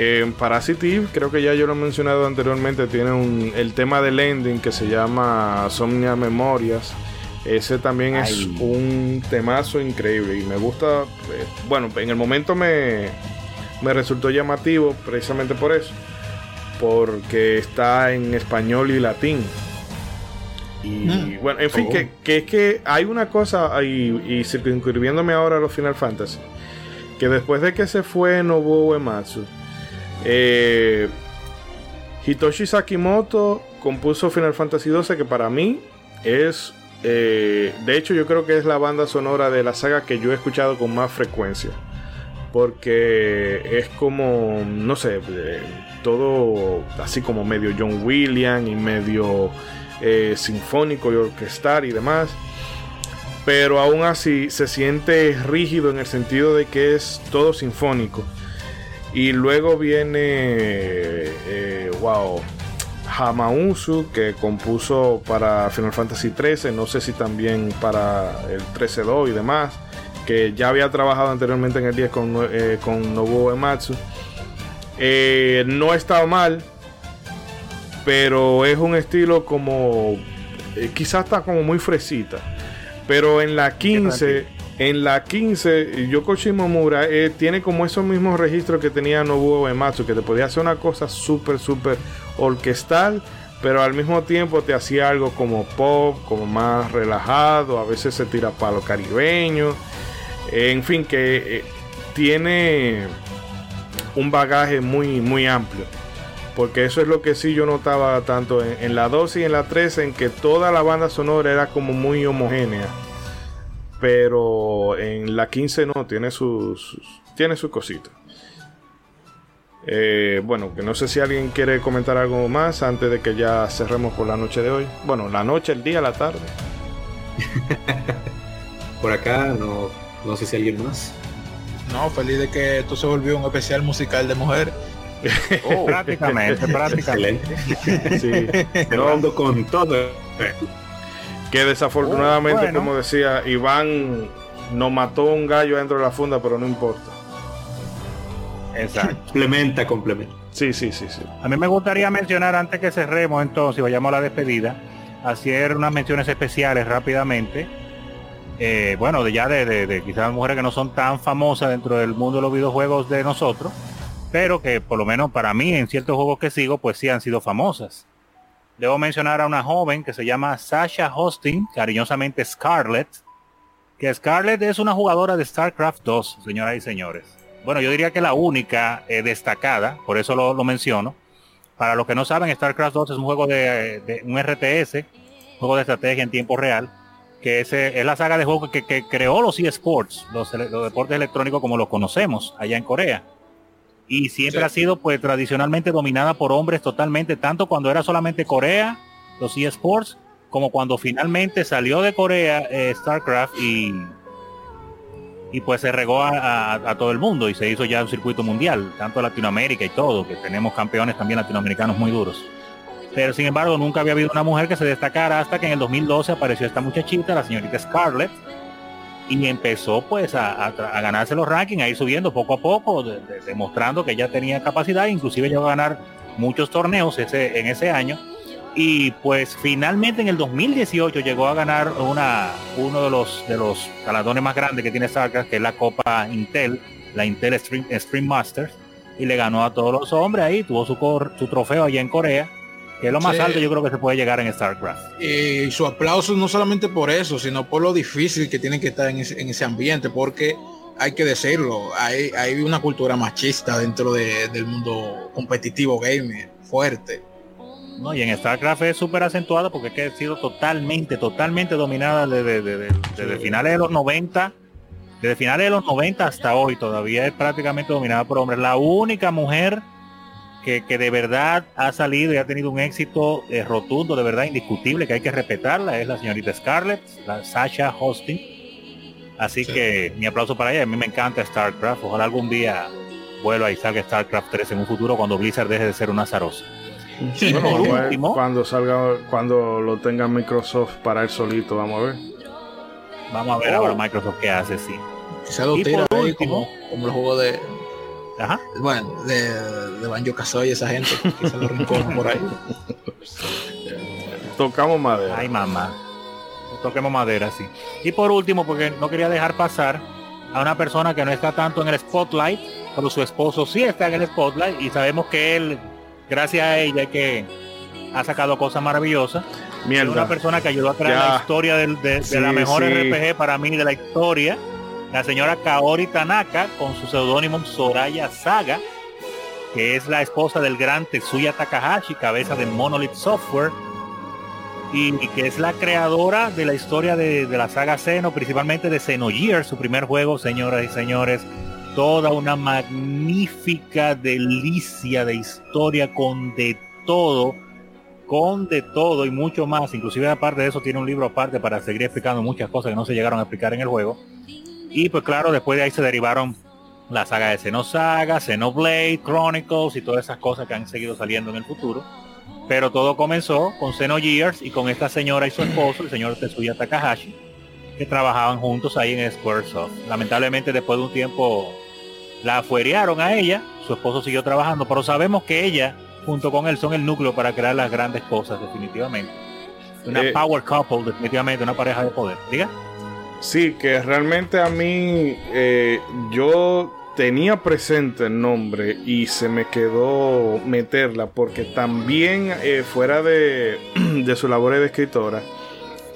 en Parasite Eve, creo que ya yo lo he mencionado anteriormente, tiene un, el tema del ending que se llama Somnia Memorias. Ese también es un temazo increíble y me gusta. eh, bueno, en el momento me, me resultó llamativo precisamente por eso, porque está en español y latín. Y Mm. bueno, en fin, Oh. que, que es que hay una cosa ahí, y circunscribiéndome ahora a los Final Fantasy, que después de que se fue Nobuo Uematsu, eh, Hitoshi Sakimoto compuso Final Fantasy XII, que para mí es, eh, de hecho yo creo que es la banda sonora de la saga que yo he escuchado con más frecuencia. Porque es como, no sé, todo así como medio John Williams y medio eh, sinfónico y orquestal y demás. Pero aún así se siente rígido en el sentido de que es todo sinfónico. Y luego viene, eh, wow, Hamauzu, que compuso para Final Fantasy XIII, no sé si también para el 13-2 y demás, que ya había trabajado anteriormente en el 10 con, eh, con Nobuo Uematsu. Eh, no está mal, pero es un estilo como, eh, quizás está como muy fresita. Pero en la 15, en la 15, Yoko Shimomura eh, tiene como esos mismos registros que tenía Nobuo Uematsu, que te podía hacer una cosa súper, súper orquestal, pero al mismo tiempo te hacía algo como pop, como más relajado, a veces se tira para lo caribeño, en fin, que eh, tiene un bagaje muy, muy amplio. Porque eso es lo que sí yo notaba tanto en, en la 12 y en la 13, en que toda la banda sonora era como muy homogénea. Pero en la 15 no, tiene sus, sus- tiene sus cositas. Eh, bueno, que no sé si alguien quiere comentar algo más antes de que ya cerremos por la noche de hoy. Bueno, la noche, el día, la tarde. Por acá no, no sé si alguien más. No, feliz de que esto se volvió un especial musical de mujeres. Oh, prácticamente, prácticamente. Sí. Cerrando con todo. Que desafortunadamente, Oh, bueno. como decía, Iván nos mató un gallo dentro de la funda, pero no importa. Exacto. Complementa, complementa. Sí, sí, sí, sí. A mí me gustaría mencionar antes que cerremos entonces y vayamos a la despedida, hacer unas menciones especiales rápidamente. Eh, bueno, de ya de, de- de quizás mujeres que no son tan famosas dentro del mundo de los videojuegos de nosotros, pero que por lo menos para mí en ciertos juegos que sigo, pues sí han sido famosas. Debo mencionar a una joven que se llama Sasha Hosting, cariñosamente Scarlett, que Scarlett es una jugadora de StarCraft 2, señoras y señores. Bueno, yo diría que la única eh, destacada, por eso lo, lo menciono. Para los que no saben, StarCraft 2 es un juego de, de- un RTS, juego de estrategia en tiempo real, que es, eh, es la saga de juegos que, que creó los eSports, los, los deportes electrónicos como los conocemos allá en Corea. Y siempre Sí. ha sido pues tradicionalmente dominada por hombres totalmente, tanto cuando era solamente Corea, los eSports, como cuando finalmente salió de Corea eh, StarCraft y, y pues se regó a, a- a todo el mundo y se hizo ya un circuito mundial, tanto Latinoamérica y todo, que tenemos campeones también latinoamericanos muy duros. Pero sin embargo nunca había habido una mujer que se destacara hasta que en el 2012 apareció esta muchachita, la señorita Scarlett, y empezó pues a, ganarse los rankings, a ir subiendo poco a poco, de- de- demostrando que ya tenía capacidad, inclusive llegó a ganar muchos torneos en ese año. Y pues finalmente en el 2018 llegó a ganar una, uno de los, de los más grandes que tiene StarCraft, que es la Copa Intel, la Intel Stream, Stream Masters, y le ganó a todos los hombres ahí, tuvo su, su trofeo allá en Corea, que es lo más Sí. alto yo creo que se puede llegar en StarCraft. Y su aplauso no solamente por eso, sino por lo difícil que tienen que estar en ese, en ese ambiente, porque hay que decirlo, hay, hay una cultura machista dentro de- del mundo competitivo gamer, fuerte. ¿no? Y en StarCraft es súper acentuado porque es que ha sido totalmente, totalmente dominada desde, desde- desde finales de los 90, desde finales de los 90 hasta hoy todavía es prácticamente dominada por hombres. La única mujer que, que de verdad ha salido y ha tenido un éxito eh, rotundo, de verdad indiscutible, que hay que respetarla, es la señorita Scarlett, la Sasha Hosting. Así Sí. que mi aplauso para ella. A mí me encanta StarCraft. Ojalá algún día vuelva y salga StarCraft 3 en un futuro cuando Blizzard deje de ser una zarosa. Y Bueno, por último, cuando salga, cuando lo tenga Microsoft para él solito, vamos a ver. vamos a ver Oh. ahora Microsoft qué hace, sí. Quizá lo Y tira por ahí último- como, como los juegos de, Ajá. bueno, de, de Banjo Kazooie, esa gente, quizá lo rinconan por ahí. Tocamos madera. Ay, mamá. Toquemos madera, sí. Y por último, porque no quería dejar pasar a una persona que no está tanto en el spotlight, pero su esposo sí está en el spotlight y sabemos que él, gracias a ella, que ha sacado cosas maravillosas. Es Mierda. una persona que ayudó a crear Ya. la historia de, de Sí, la mejor sí. RPG para mí de la historia. La señora Kaori Tanaka con su seudónimo Soraya Saga, que es la esposa del gran Tetsuya Takahashi, cabeza de Monolith Software, y, que es la creadora de la historia de, de la saga Xeno, principalmente de Xenogears, su primer juego, señoras y señores. Toda una magnífica delicia de historia con de todo, con de todo y mucho más. Inclusive aparte de eso tiene un libro aparte para seguir explicando muchas cosas que no se llegaron a explicar en el juego. Y pues claro, después de ahí se derivaron la saga de Xenosaga, Xenoblade, Chronicles y todas esas cosas que han seguido saliendo en el futuro. Pero todo comenzó con Xenogears y con esta señora y su esposo, el señor Tetsuya Takahashi, que trabajaban juntos ahí en Squaresoft. Lamentablemente después de un tiempo la afuerearon a ella, su esposo siguió trabajando, pero sabemos que ella junto con él son el núcleo para crear las grandes cosas definitivamente. Una Eh, power couple definitivamente, una pareja de poder. Diga. Sí, que realmente a mí eh, yo tenía presente el nombre y se me quedó meterla porque también eh, fuera de, de su labor de escritora,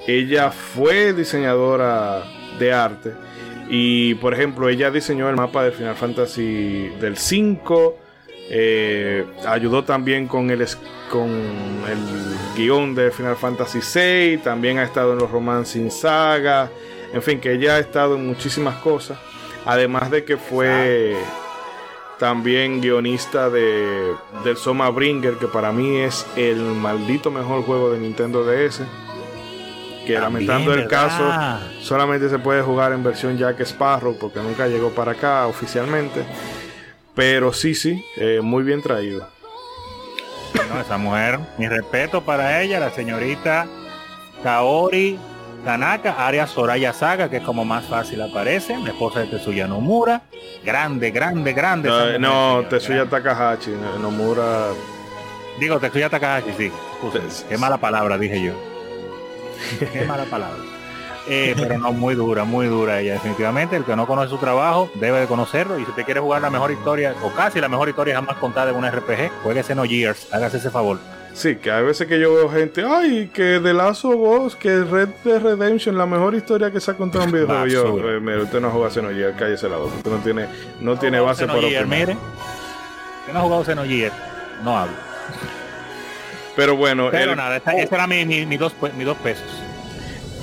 ella fue diseñadora de arte. Y por ejemplo ella diseñó el mapa de Final Fantasy del 5, eh, ayudó también con el, con el guion de Final Fantasy 6, también ha estado en los Romancing Saga, en fin, que ella ha estado en muchísimas cosas. Además de que fue también guionista de, del Soma Bringer, que para mí es el maldito mejor juego de Nintendo DS. Que También, lamentando el ¿verdad? caso, solamente se puede jugar en versión Jack Sparrow, porque nunca llegó para acá oficialmente. Pero sí, sí, eh, muy bien traído. No, esa mujer, mi respeto para ella, la señorita Kaori Tanaka, Aria Soraya Saga, que es como más fácil aparece, la esposa de Tetsuya Nomura. Grande, grande, grande. No, no señor, Tetsuya grande. Takahashi, no- Nomura. Digo, Tetsuya Takahashi, sí. Te- Qué mala palabra, dije yo. Qué mala palabra. Eh, pero no, muy dura, muy dura ella, definitivamente. El que no conoce su trabajo debe de conocerlo. Y si usted quiere jugar la mejor historia, o casi la mejor historia jamás contada en una RPG, jueguese No Years, hágase ese favor. Sí, que hay veces que yo veo gente, ay, que de Lazo Boss, que Red Dead Redemption, la mejor historia que se ha contado en videojuego. Yo, mira, usted no juega Xenogears, cállese la boca. Usted no tiene, no tiene jugado base para opinar. mire. Yo no he jugado Xenogears, no hablo. Pero bueno, Pero el- nada, esta- esos eran mis mi, mi dos, pe- mis dos pesos.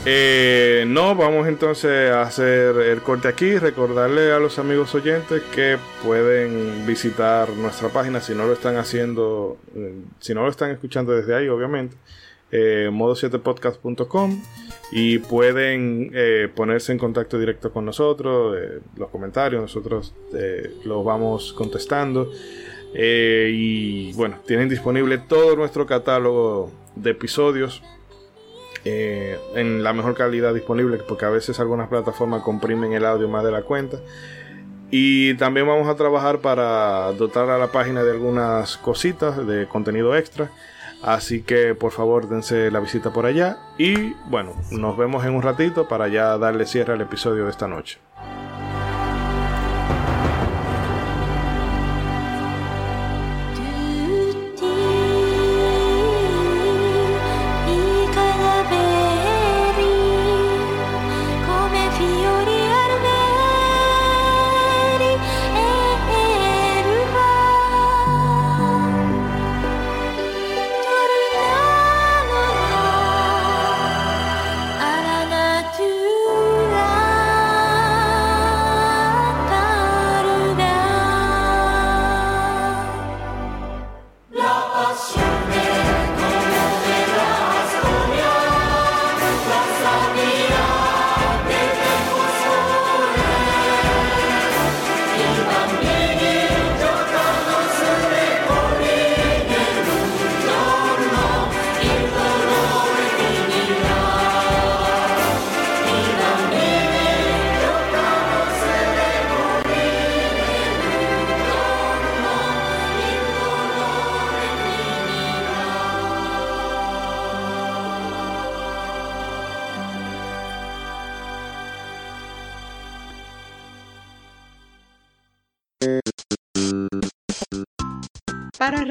Eh, no, vamos entonces a hacer el corte aquí. Recordarle a los amigos oyentes que pueden visitar nuestra página si no lo están haciendo, eh, si no lo están escuchando desde ahí, obviamente. eh, modo7podcast.com y pueden eh, ponerse en contacto directo con nosotros, los comentarios, nosotros los vamos contestando. Y bueno, tienen disponible todo nuestro catálogo de episodios eh, en la mejor calidad disponible, porque a veces algunas plataformas comprimen el audio más de la cuenta. Y también vamos a trabajar para dotar a la página de algunas cositas de contenido extra. Así que por favor dense la visita por allá. Y bueno, nos vemos en un ratito para ya darle cierre al episodio de esta noche.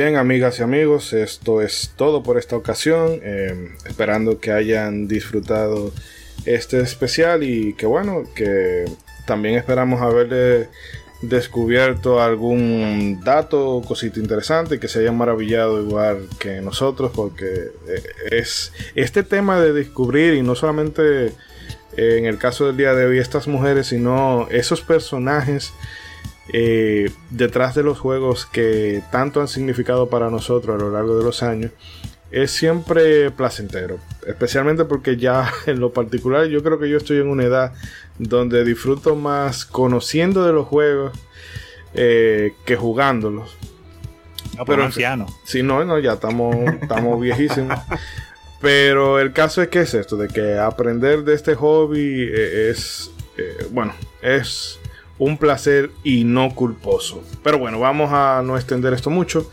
Bien, amigas y amigos, esto es todo por esta ocasión. eh, esperando que hayan disfrutado este especial y que bueno, que también esperamos haberle descubierto algún dato, cosita interesante, que se hayan maravillado igual que nosotros, porque eh, es este tema de descubrir y no solamente eh, en el caso del día de hoy estas mujeres, sino esos personajes eh, detrás de los juegos que tanto han significado para nosotros a lo largo de los años es siempre placentero, especialmente porque ya en lo particular yo creo que yo estoy en una edad donde disfruto más conociendo de los juegos eh, que jugándolos. No, pero Pero- anciano. Si no, no, ya estamos, estamos viejísimos. Pero el caso es que es esto, de que aprender de este hobby eh, es, eh, bueno, es un placer y no culposo. Pero bueno, vamos a no extender esto mucho.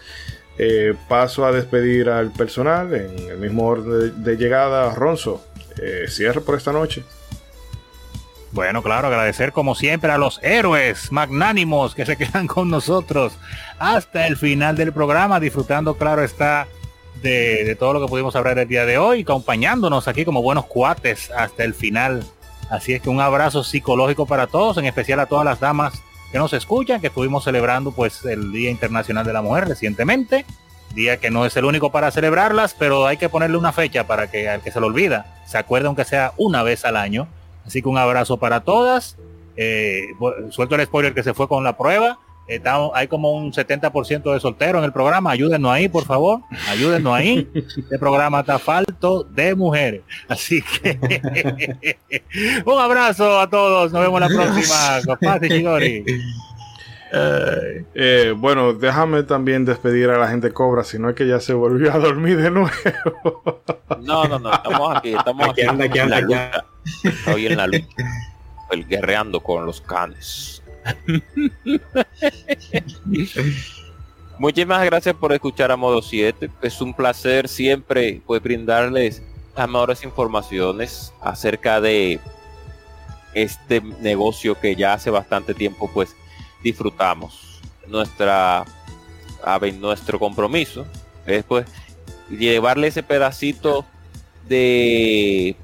Eh, paso a despedir al personal en el mismo orden de, llegada. Ronzo, eh, cierre por esta noche. Bueno, claro, agradecer como siempre a los héroes magnánimos que se quedan con nosotros hasta el final del programa, disfrutando, claro, está de, de todo lo que pudimos hablar el día de hoy, acompañándonos aquí como buenos cuates hasta el final. Así es que un abrazo psicológico para todos, en especial a todas las damas que nos escuchan, que estuvimos celebrando pues el Día Internacional de la Mujer recientemente. Día que no es el único para celebrarlas, pero hay que ponerle una fecha para que al que se lo olvida se acuerde aunque sea una vez al año. Así que un abrazo para todas. Eh, suelto el spoiler que se fue con la prueba. Está- hay como un 70% de soltero en el programa. Ayúdennos ahí, por favor. Ayúdennos ahí. Este programa está falto de mujeres. Así que un abrazo a todos. Nos vemos la próxima. Pase, Chidori. Eh, bueno, déjame también despedir a la gente Cobra, si no es que ya se volvió a dormir de nuevo. No, no, no, estamos aquí, estamos Aquí aquí, anda, aquí en la anda, lucha. Estoy en la lucha. El guerreando con los canes. Muchísimas gracias por escuchar a Modo 7. Es un placer siempre pues, brindarles las mejores informaciones acerca de este negocio que ya hace bastante tiempo pues disfrutamos. Nuestra a ver, nuestro compromiso es pues llevarle ese pedacito de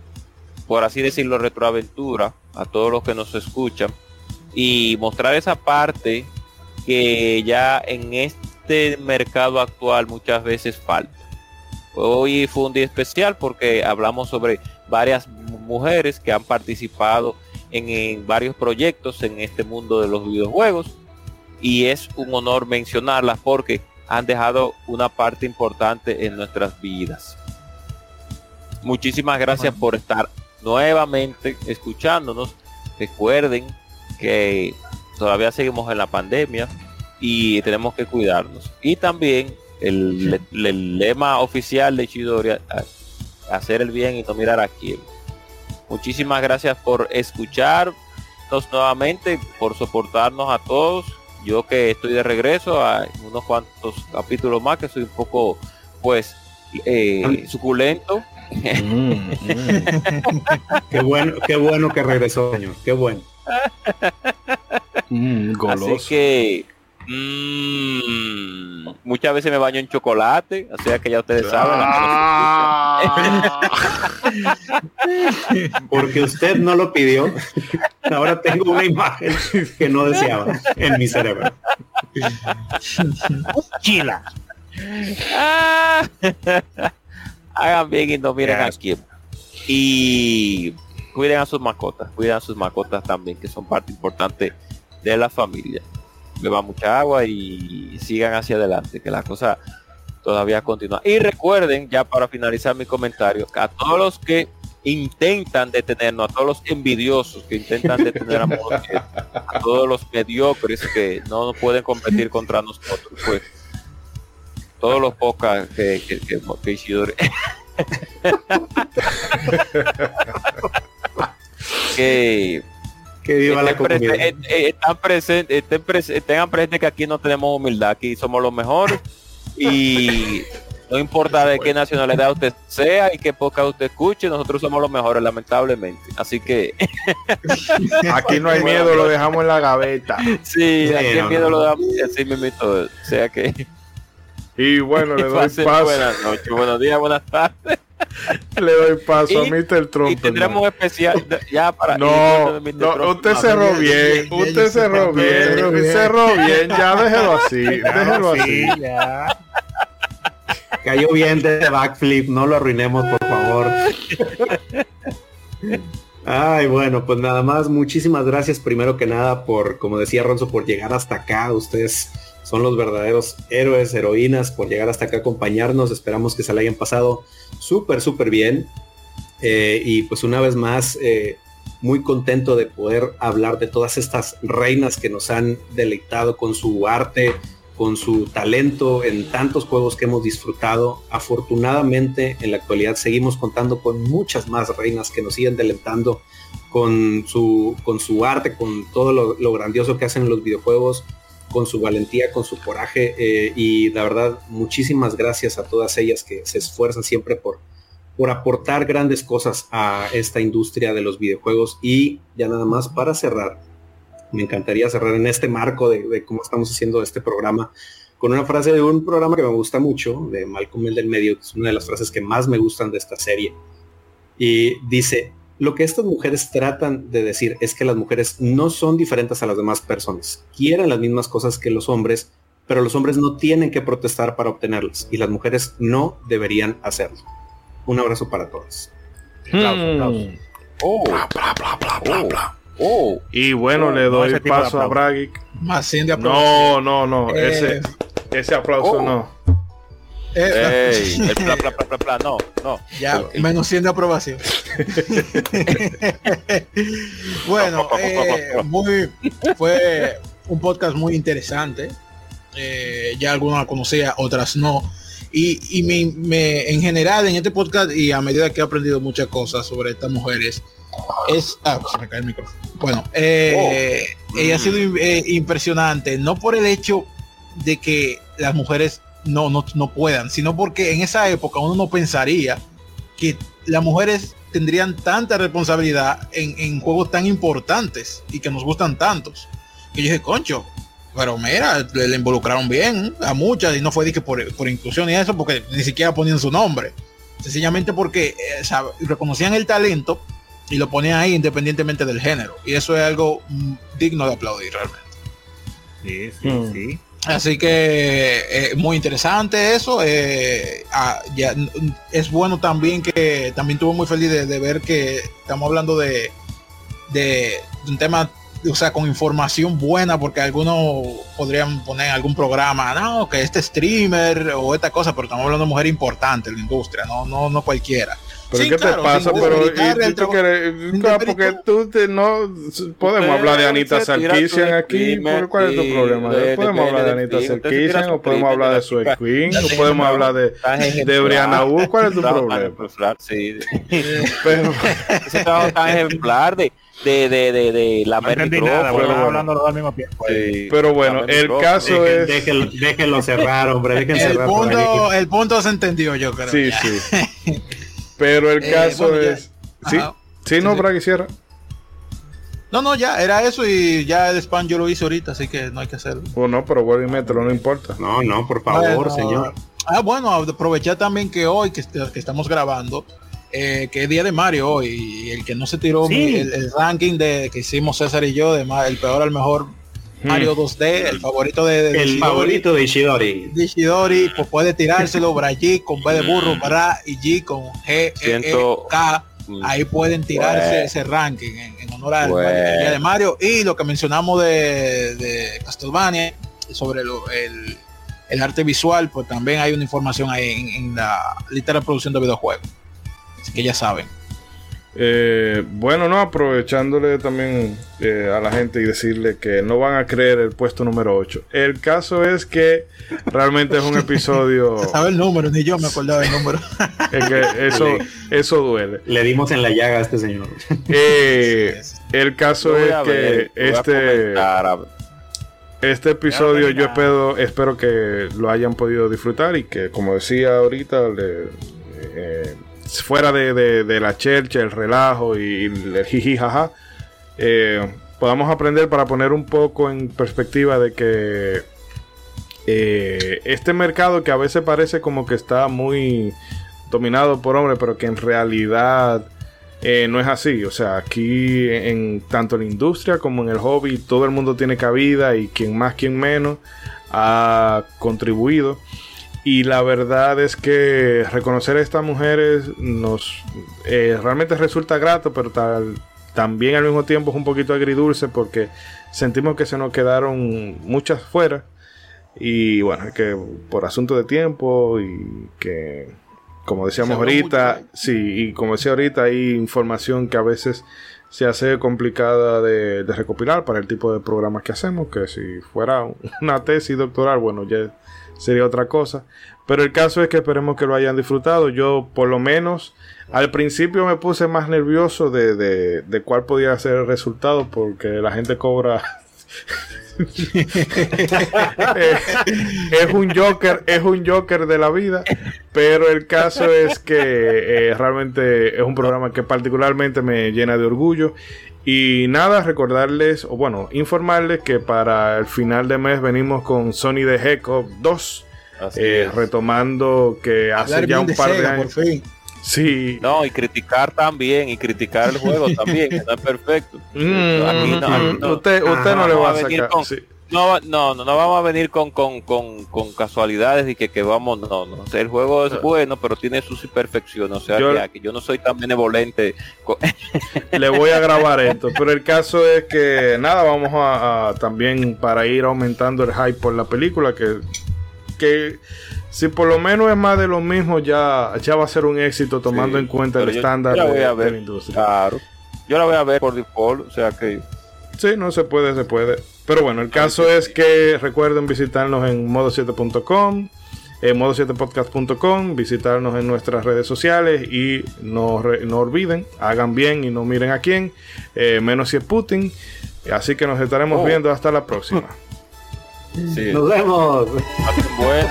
por así decirlo retroaventura a todos los que nos escuchan y mostrar esa parte que ya en este mercado actual muchas veces falta. Hoy fue un día especial porque hablamos sobre varias mu- mujeres que han participado en, en varios proyectos en este mundo de los videojuegos y es un honor mencionarlas porque han dejado una parte importante en nuestras vidas. Muchísimas gracias por estar nuevamente escuchándonos. Recuerden que todavía seguimos en la pandemia y tenemos que cuidarnos. Y también el, le- el lema oficial de Chidori, hacer el bien y no mirar a quién. Muchísimas gracias por escucharnos nuevamente, por soportarnos a todos. Yo que estoy de regreso a unos cuantos capítulos más, que soy un poco, pues, eh, suculento. Mm, mm. Qué bueno, qué bueno que regresó, señor. Qué bueno. Mm, goloso. Así que mm, muchas veces me baño en chocolate, o sea que ya ustedes saben. la Porque usted no lo pidió. Ahora tengo una imagen que no deseaba en mi cerebro. Chila. Ah. Hagan bien y no miren a quién. Y cuiden a sus mascotas, cuiden a sus mascotas también, que son parte importante de la familia. Beban mucha agua y sigan hacia adelante, que la cosa todavía continúa. Y recuerden, ya para finalizar mi comentario, a todos los que intentan detenernos, a todos los envidiosos que intentan detener a a todos los mediocres que no pueden competir contra nosotros, pues todos los pocas que, que, que, que que Que viva la estén comunidad. eh, eh, están presen- estén presen- tengan presente que aquí no tenemos humildad, aquí somos los mejores y no importa de qué nacionalidad usted sea y qué poca usted escuche, nosotros somos los mejores, lamentablemente. Así que Aquí no hay miedo, lo dejamos en la gaveta. sí, Sí, aquí el no, miedo no. lo damos así mismito, o sea que Y bueno, le doy paso, buenas noches, buenos días, buenas tardes. Le doy paso a Y- Mr. Trump. y tendremos especial ya para No, no, Trump- usted no, cerró bien, usted cerró bien, cerró bien, ya déjelo así, déjelo así. Ya. Cayó bien de backflip, no lo arruinemos, por favor. Ay, bueno, pues nada más, muchísimas gracias primero que nada por, como decía Ronzo, por llegar hasta acá. Ustedes son los verdaderos héroes, heroínas, por llegar hasta acá, acompañarnos. Esperamos que se la hayan pasado súper, súper bien. Eh, y pues una vez más, eh, muy contento de poder hablar de todas estas reinas que nos han deleitado con su arte, con su talento en tantos juegos que hemos disfrutado. Afortunadamente, en la actualidad seguimos contando con muchas más reinas que nos siguen deleitando con su, con su arte, con todo lo, grandioso que hacen en los videojuegos, con su valentía, con su coraje. eh, y la verdad, muchísimas gracias a todas ellas que se esfuerzan siempre por, por aportar grandes cosas a esta industria de los videojuegos. Y ya nada más para cerrar, me encantaría cerrar en este marco de, de cómo estamos haciendo este programa con una frase de un programa que me gusta mucho, de Malcolm el del medio, que es una de las frases que más me gustan de esta serie. Y dice, lo que estas mujeres tratan de decir es que las mujeres no son diferentes a las demás personas. Quieren las mismas cosas que los hombres, pero los hombres no tienen que protestar para obtenerlas y las mujeres no deberían hacerlo. Un abrazo para todos. Oh, Bla, bla, bla, bla, bla, bla. oh, Y bueno, No, le doy de paso a. Bragic. Más 100 de aprobación. No, no, no, Eh, ese, ese aplauso oh. no. Ey, el no, no. Ya, menos 100 de aprobación. bueno, eh, muy, fue un podcast muy interesante. Eh, ya algunos la conocía, otras no. Y, y me, me- en general en este podcast y a medida que he aprendido muchas cosas sobre estas mujeres, es... Ah, se me cae el micrófono. Bueno, eh, ella ha sido eh, impresionante, no por el hecho de que las mujeres no, no, no puedan, sino porque en esa época uno no pensaría que las mujeres tendrían tanta responsabilidad en, en juegos tan importantes y que nos gustan tantos. Que yo dije, concho, pero mira, le, le involucraron bien a muchas y no fue de que por, por inclusión y eso, porque ni siquiera ponían su nombre. Sencillamente porque eh, reconocían el talento y lo ponían ahí independientemente del género. Y eso es algo mm, digno de aplaudir realmente. Sí, sí, Hmm. sí. Así que eh, muy interesante eso. eh, ah, es bueno también que también estuvo muy feliz de, ver que estamos hablando de, de, de un tema, o sea, con información buena, porque algunos podrían poner en algún programa, no, que este streamer o esta cosa, pero estamos hablando de mujer importante en la industria, no, no, no cualquiera. Pero Sí, ¿qué claro, te pasa? Pero y tú trabajo- quieres- claro, demeritar- porque tú te, no podemos hablar de Anita su aquí. streamer ¿por ¿Cuál es tu problema? de- podemos de- hablar de de- Anita su o podemos hablar de Sue. Queen o podemos hablar de, de. Brianna Wood. ¿Cuál es tu problema? ejemplar, sí. Pero, Ese trabajo tan ejemplar de, de, de, de, de la No entendí nada, pero bueno, bueno. hablando los dos al mismo tiempo. pero bueno, el caso Dejen- es... déjenlo, déjenlo cerrar, hombre, El cerrar. punto, el punto se entendió, yo creo. Sí, ya. sí. Pero el Eh, caso bueno, ya. es... Sí, Ajá. sí, no, Sí, sí. Bragi, cierra. No, no, ya, era eso y ya el spam yo lo hice ahorita, así que no hay que hacerlo. O no, pero vuelve y mételo, no importa. No, no, por favor, Bueno, señor. Ah, bueno, aprovechar también que hoy que, est- que estamos grabando, eh, que es día de Mario hoy, y el que no se tiró Sí. mi- el, el ranking de que hicimos César y yo, de el peor al mejor, Mario 2D, el favorito de, de El favorito de Ishidori. de Ishidori, pues puede tirárselo Braji con B de burro, Bra y G con G, E, E, K. Mm. Ahí pueden tirarse Bueno. ese ranking en, en honor al Bueno. de Mario. Y lo que mencionamos de, de Castlevania sobre lo- el, el arte visual, pues también hay una información ahí en, en la lista de producción de videojuegos. Así que ya saben. Eh, bueno, no, aprovechándole también eh, a la gente y decirle que no van a creer el puesto número 8. El caso es que realmente es un episodio Sabe el número, ni yo me acordaba del número. que eso, eso duele. Le dimos en la llaga a este señor. Eh, el caso es que este, este episodio yo espero, espero que lo hayan podido disfrutar y que, como decía ahorita, le- eh, fuera de, de- de la chercha, el relajo y el jiji jaja, eh, podamos aprender para poner un poco en perspectiva de que eh, este mercado que a veces parece como que está muy dominado por hombres, pero que en realidad eh, no es así. O sea, aquí en tanto en la industria como en el hobby, todo el mundo tiene cabida y quien más, quien menos ha contribuido. Y la verdad es que reconocer a estas mujeres nos eh, realmente resulta grato, pero tal, también al mismo tiempo es un poquito agridulce porque sentimos que se nos quedaron muchas fuera. Y bueno, es que por asunto de tiempo y que, como decíamos ahorita, mucho, ¿eh? sí, y como decía ahorita, hay información que a veces se hace complicada de, de recopilar para el tipo de programas que hacemos, que si fuera una tesis doctoral, bueno, ya sería otra cosa. Pero el caso es que esperemos que lo hayan disfrutado. Yo, por lo menos, al principio me puse más nervioso de, de, de cuál podía ser el resultado, porque la gente cobra. Es un Joker, es un Joker de la vida. Pero el caso es que eh, realmente es un programa que particularmente me llena de orgullo. Y nada, recordarles, o bueno, informarles que para el final de mes venimos con Sony the Hedgehog 2. Así eh, retomando que hace Hablar ya un de par de Sega, años. por fin. Sí. No, y criticar también, y criticar el juego también, que está perfecto. Mm, Aquí no, aquí no. Usted, usted no le va a sacar. con- sí. No, no, no, no vamos a venir con, con, con, con casualidades y que, que vamos, no, no. O sea, el juego es bueno, pero tiene sus imperfecciones. O sea, Yo- que, que yo no soy tan benevolente. con- le voy a grabar esto. Pero el caso es que nada, vamos a, a también para ir aumentando el hype por la película que, que si por lo menos es más de lo mismo ya, ya va a ser un éxito tomando Sí, en cuenta el estándar de, la industria. Claro. Yo la voy a ver por default, o sea que Sí, no se puede, se puede. Pero bueno, el caso es que recuerden visitarnos en modo7.com, en modo7podcast.com, visitarnos en nuestras redes sociales y no, re- no olviden, hagan bien y no miren a quién, eh, menos si es Putin. Así que nos estaremos Oh. viendo hasta la próxima. sí, Nos vemos. buenas.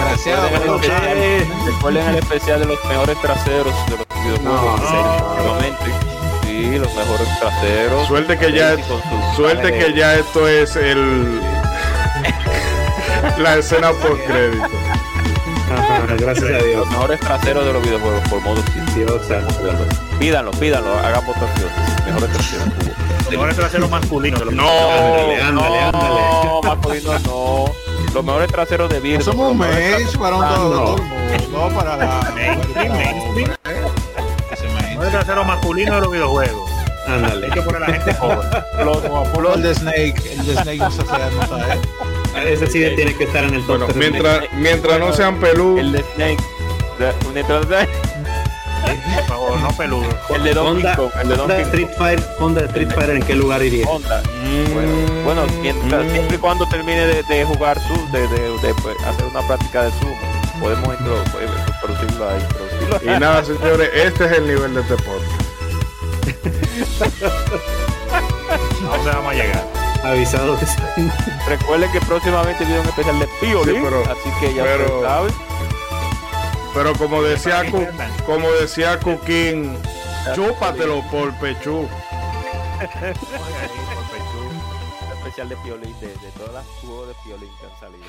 Gracias. Recuerden el, especial, recuerden el especial de los mejores traseros de los videojuegos. No, últimamente. Sí, los mejores traseros. Suerte que ya, suerte que ya esto es el la escena post crédito. Ajá, gracias a Dios. Los mejores traseros de los videojuegos por modo. Dios. Pídanlo, pídanlo, hagan votaciones. Mejores traseros. Los mejores traseros masculinos de los No. Ándale, ándale, ándale. No, masculino no. Los mejores traseros de Virgo. Somos un mes para un todo, no. todo el mundo, no para la Mejores traseros masculinos de los videojuegos. Ándale. Hay que poner a la gente joven. Los, El de Snake, el de Snake no se hace anotar, ¿eh? Ese sí tiene que estar en el top. Bueno, mientras, mientras no sean pelú, el de Snake. de- mientras- Por favor, no peludo. El de Donkey Honda, Kong. El de Honda Street Fighter, Honda Street Fighter, ¿en qué lugar iría? Honda. Bueno, bueno mientras, siempre y cuando termine de, de jugar su, de, de, de, pues, hacer una práctica de sumo, podemos intro, pues, introducirlo ahí. y nada, señores, este es el nivel de este podcast. ¿A dónde vamos a llegar? Avisado que está. Recuerden que próximamente viene un especial de Piolín, Sí, pero- así que ya pero- saben. Pero como decía, como decía Cuquín, chúpatelo por pechú. Especial de Piolín, de, de todas las juegos de Piolín que han salido.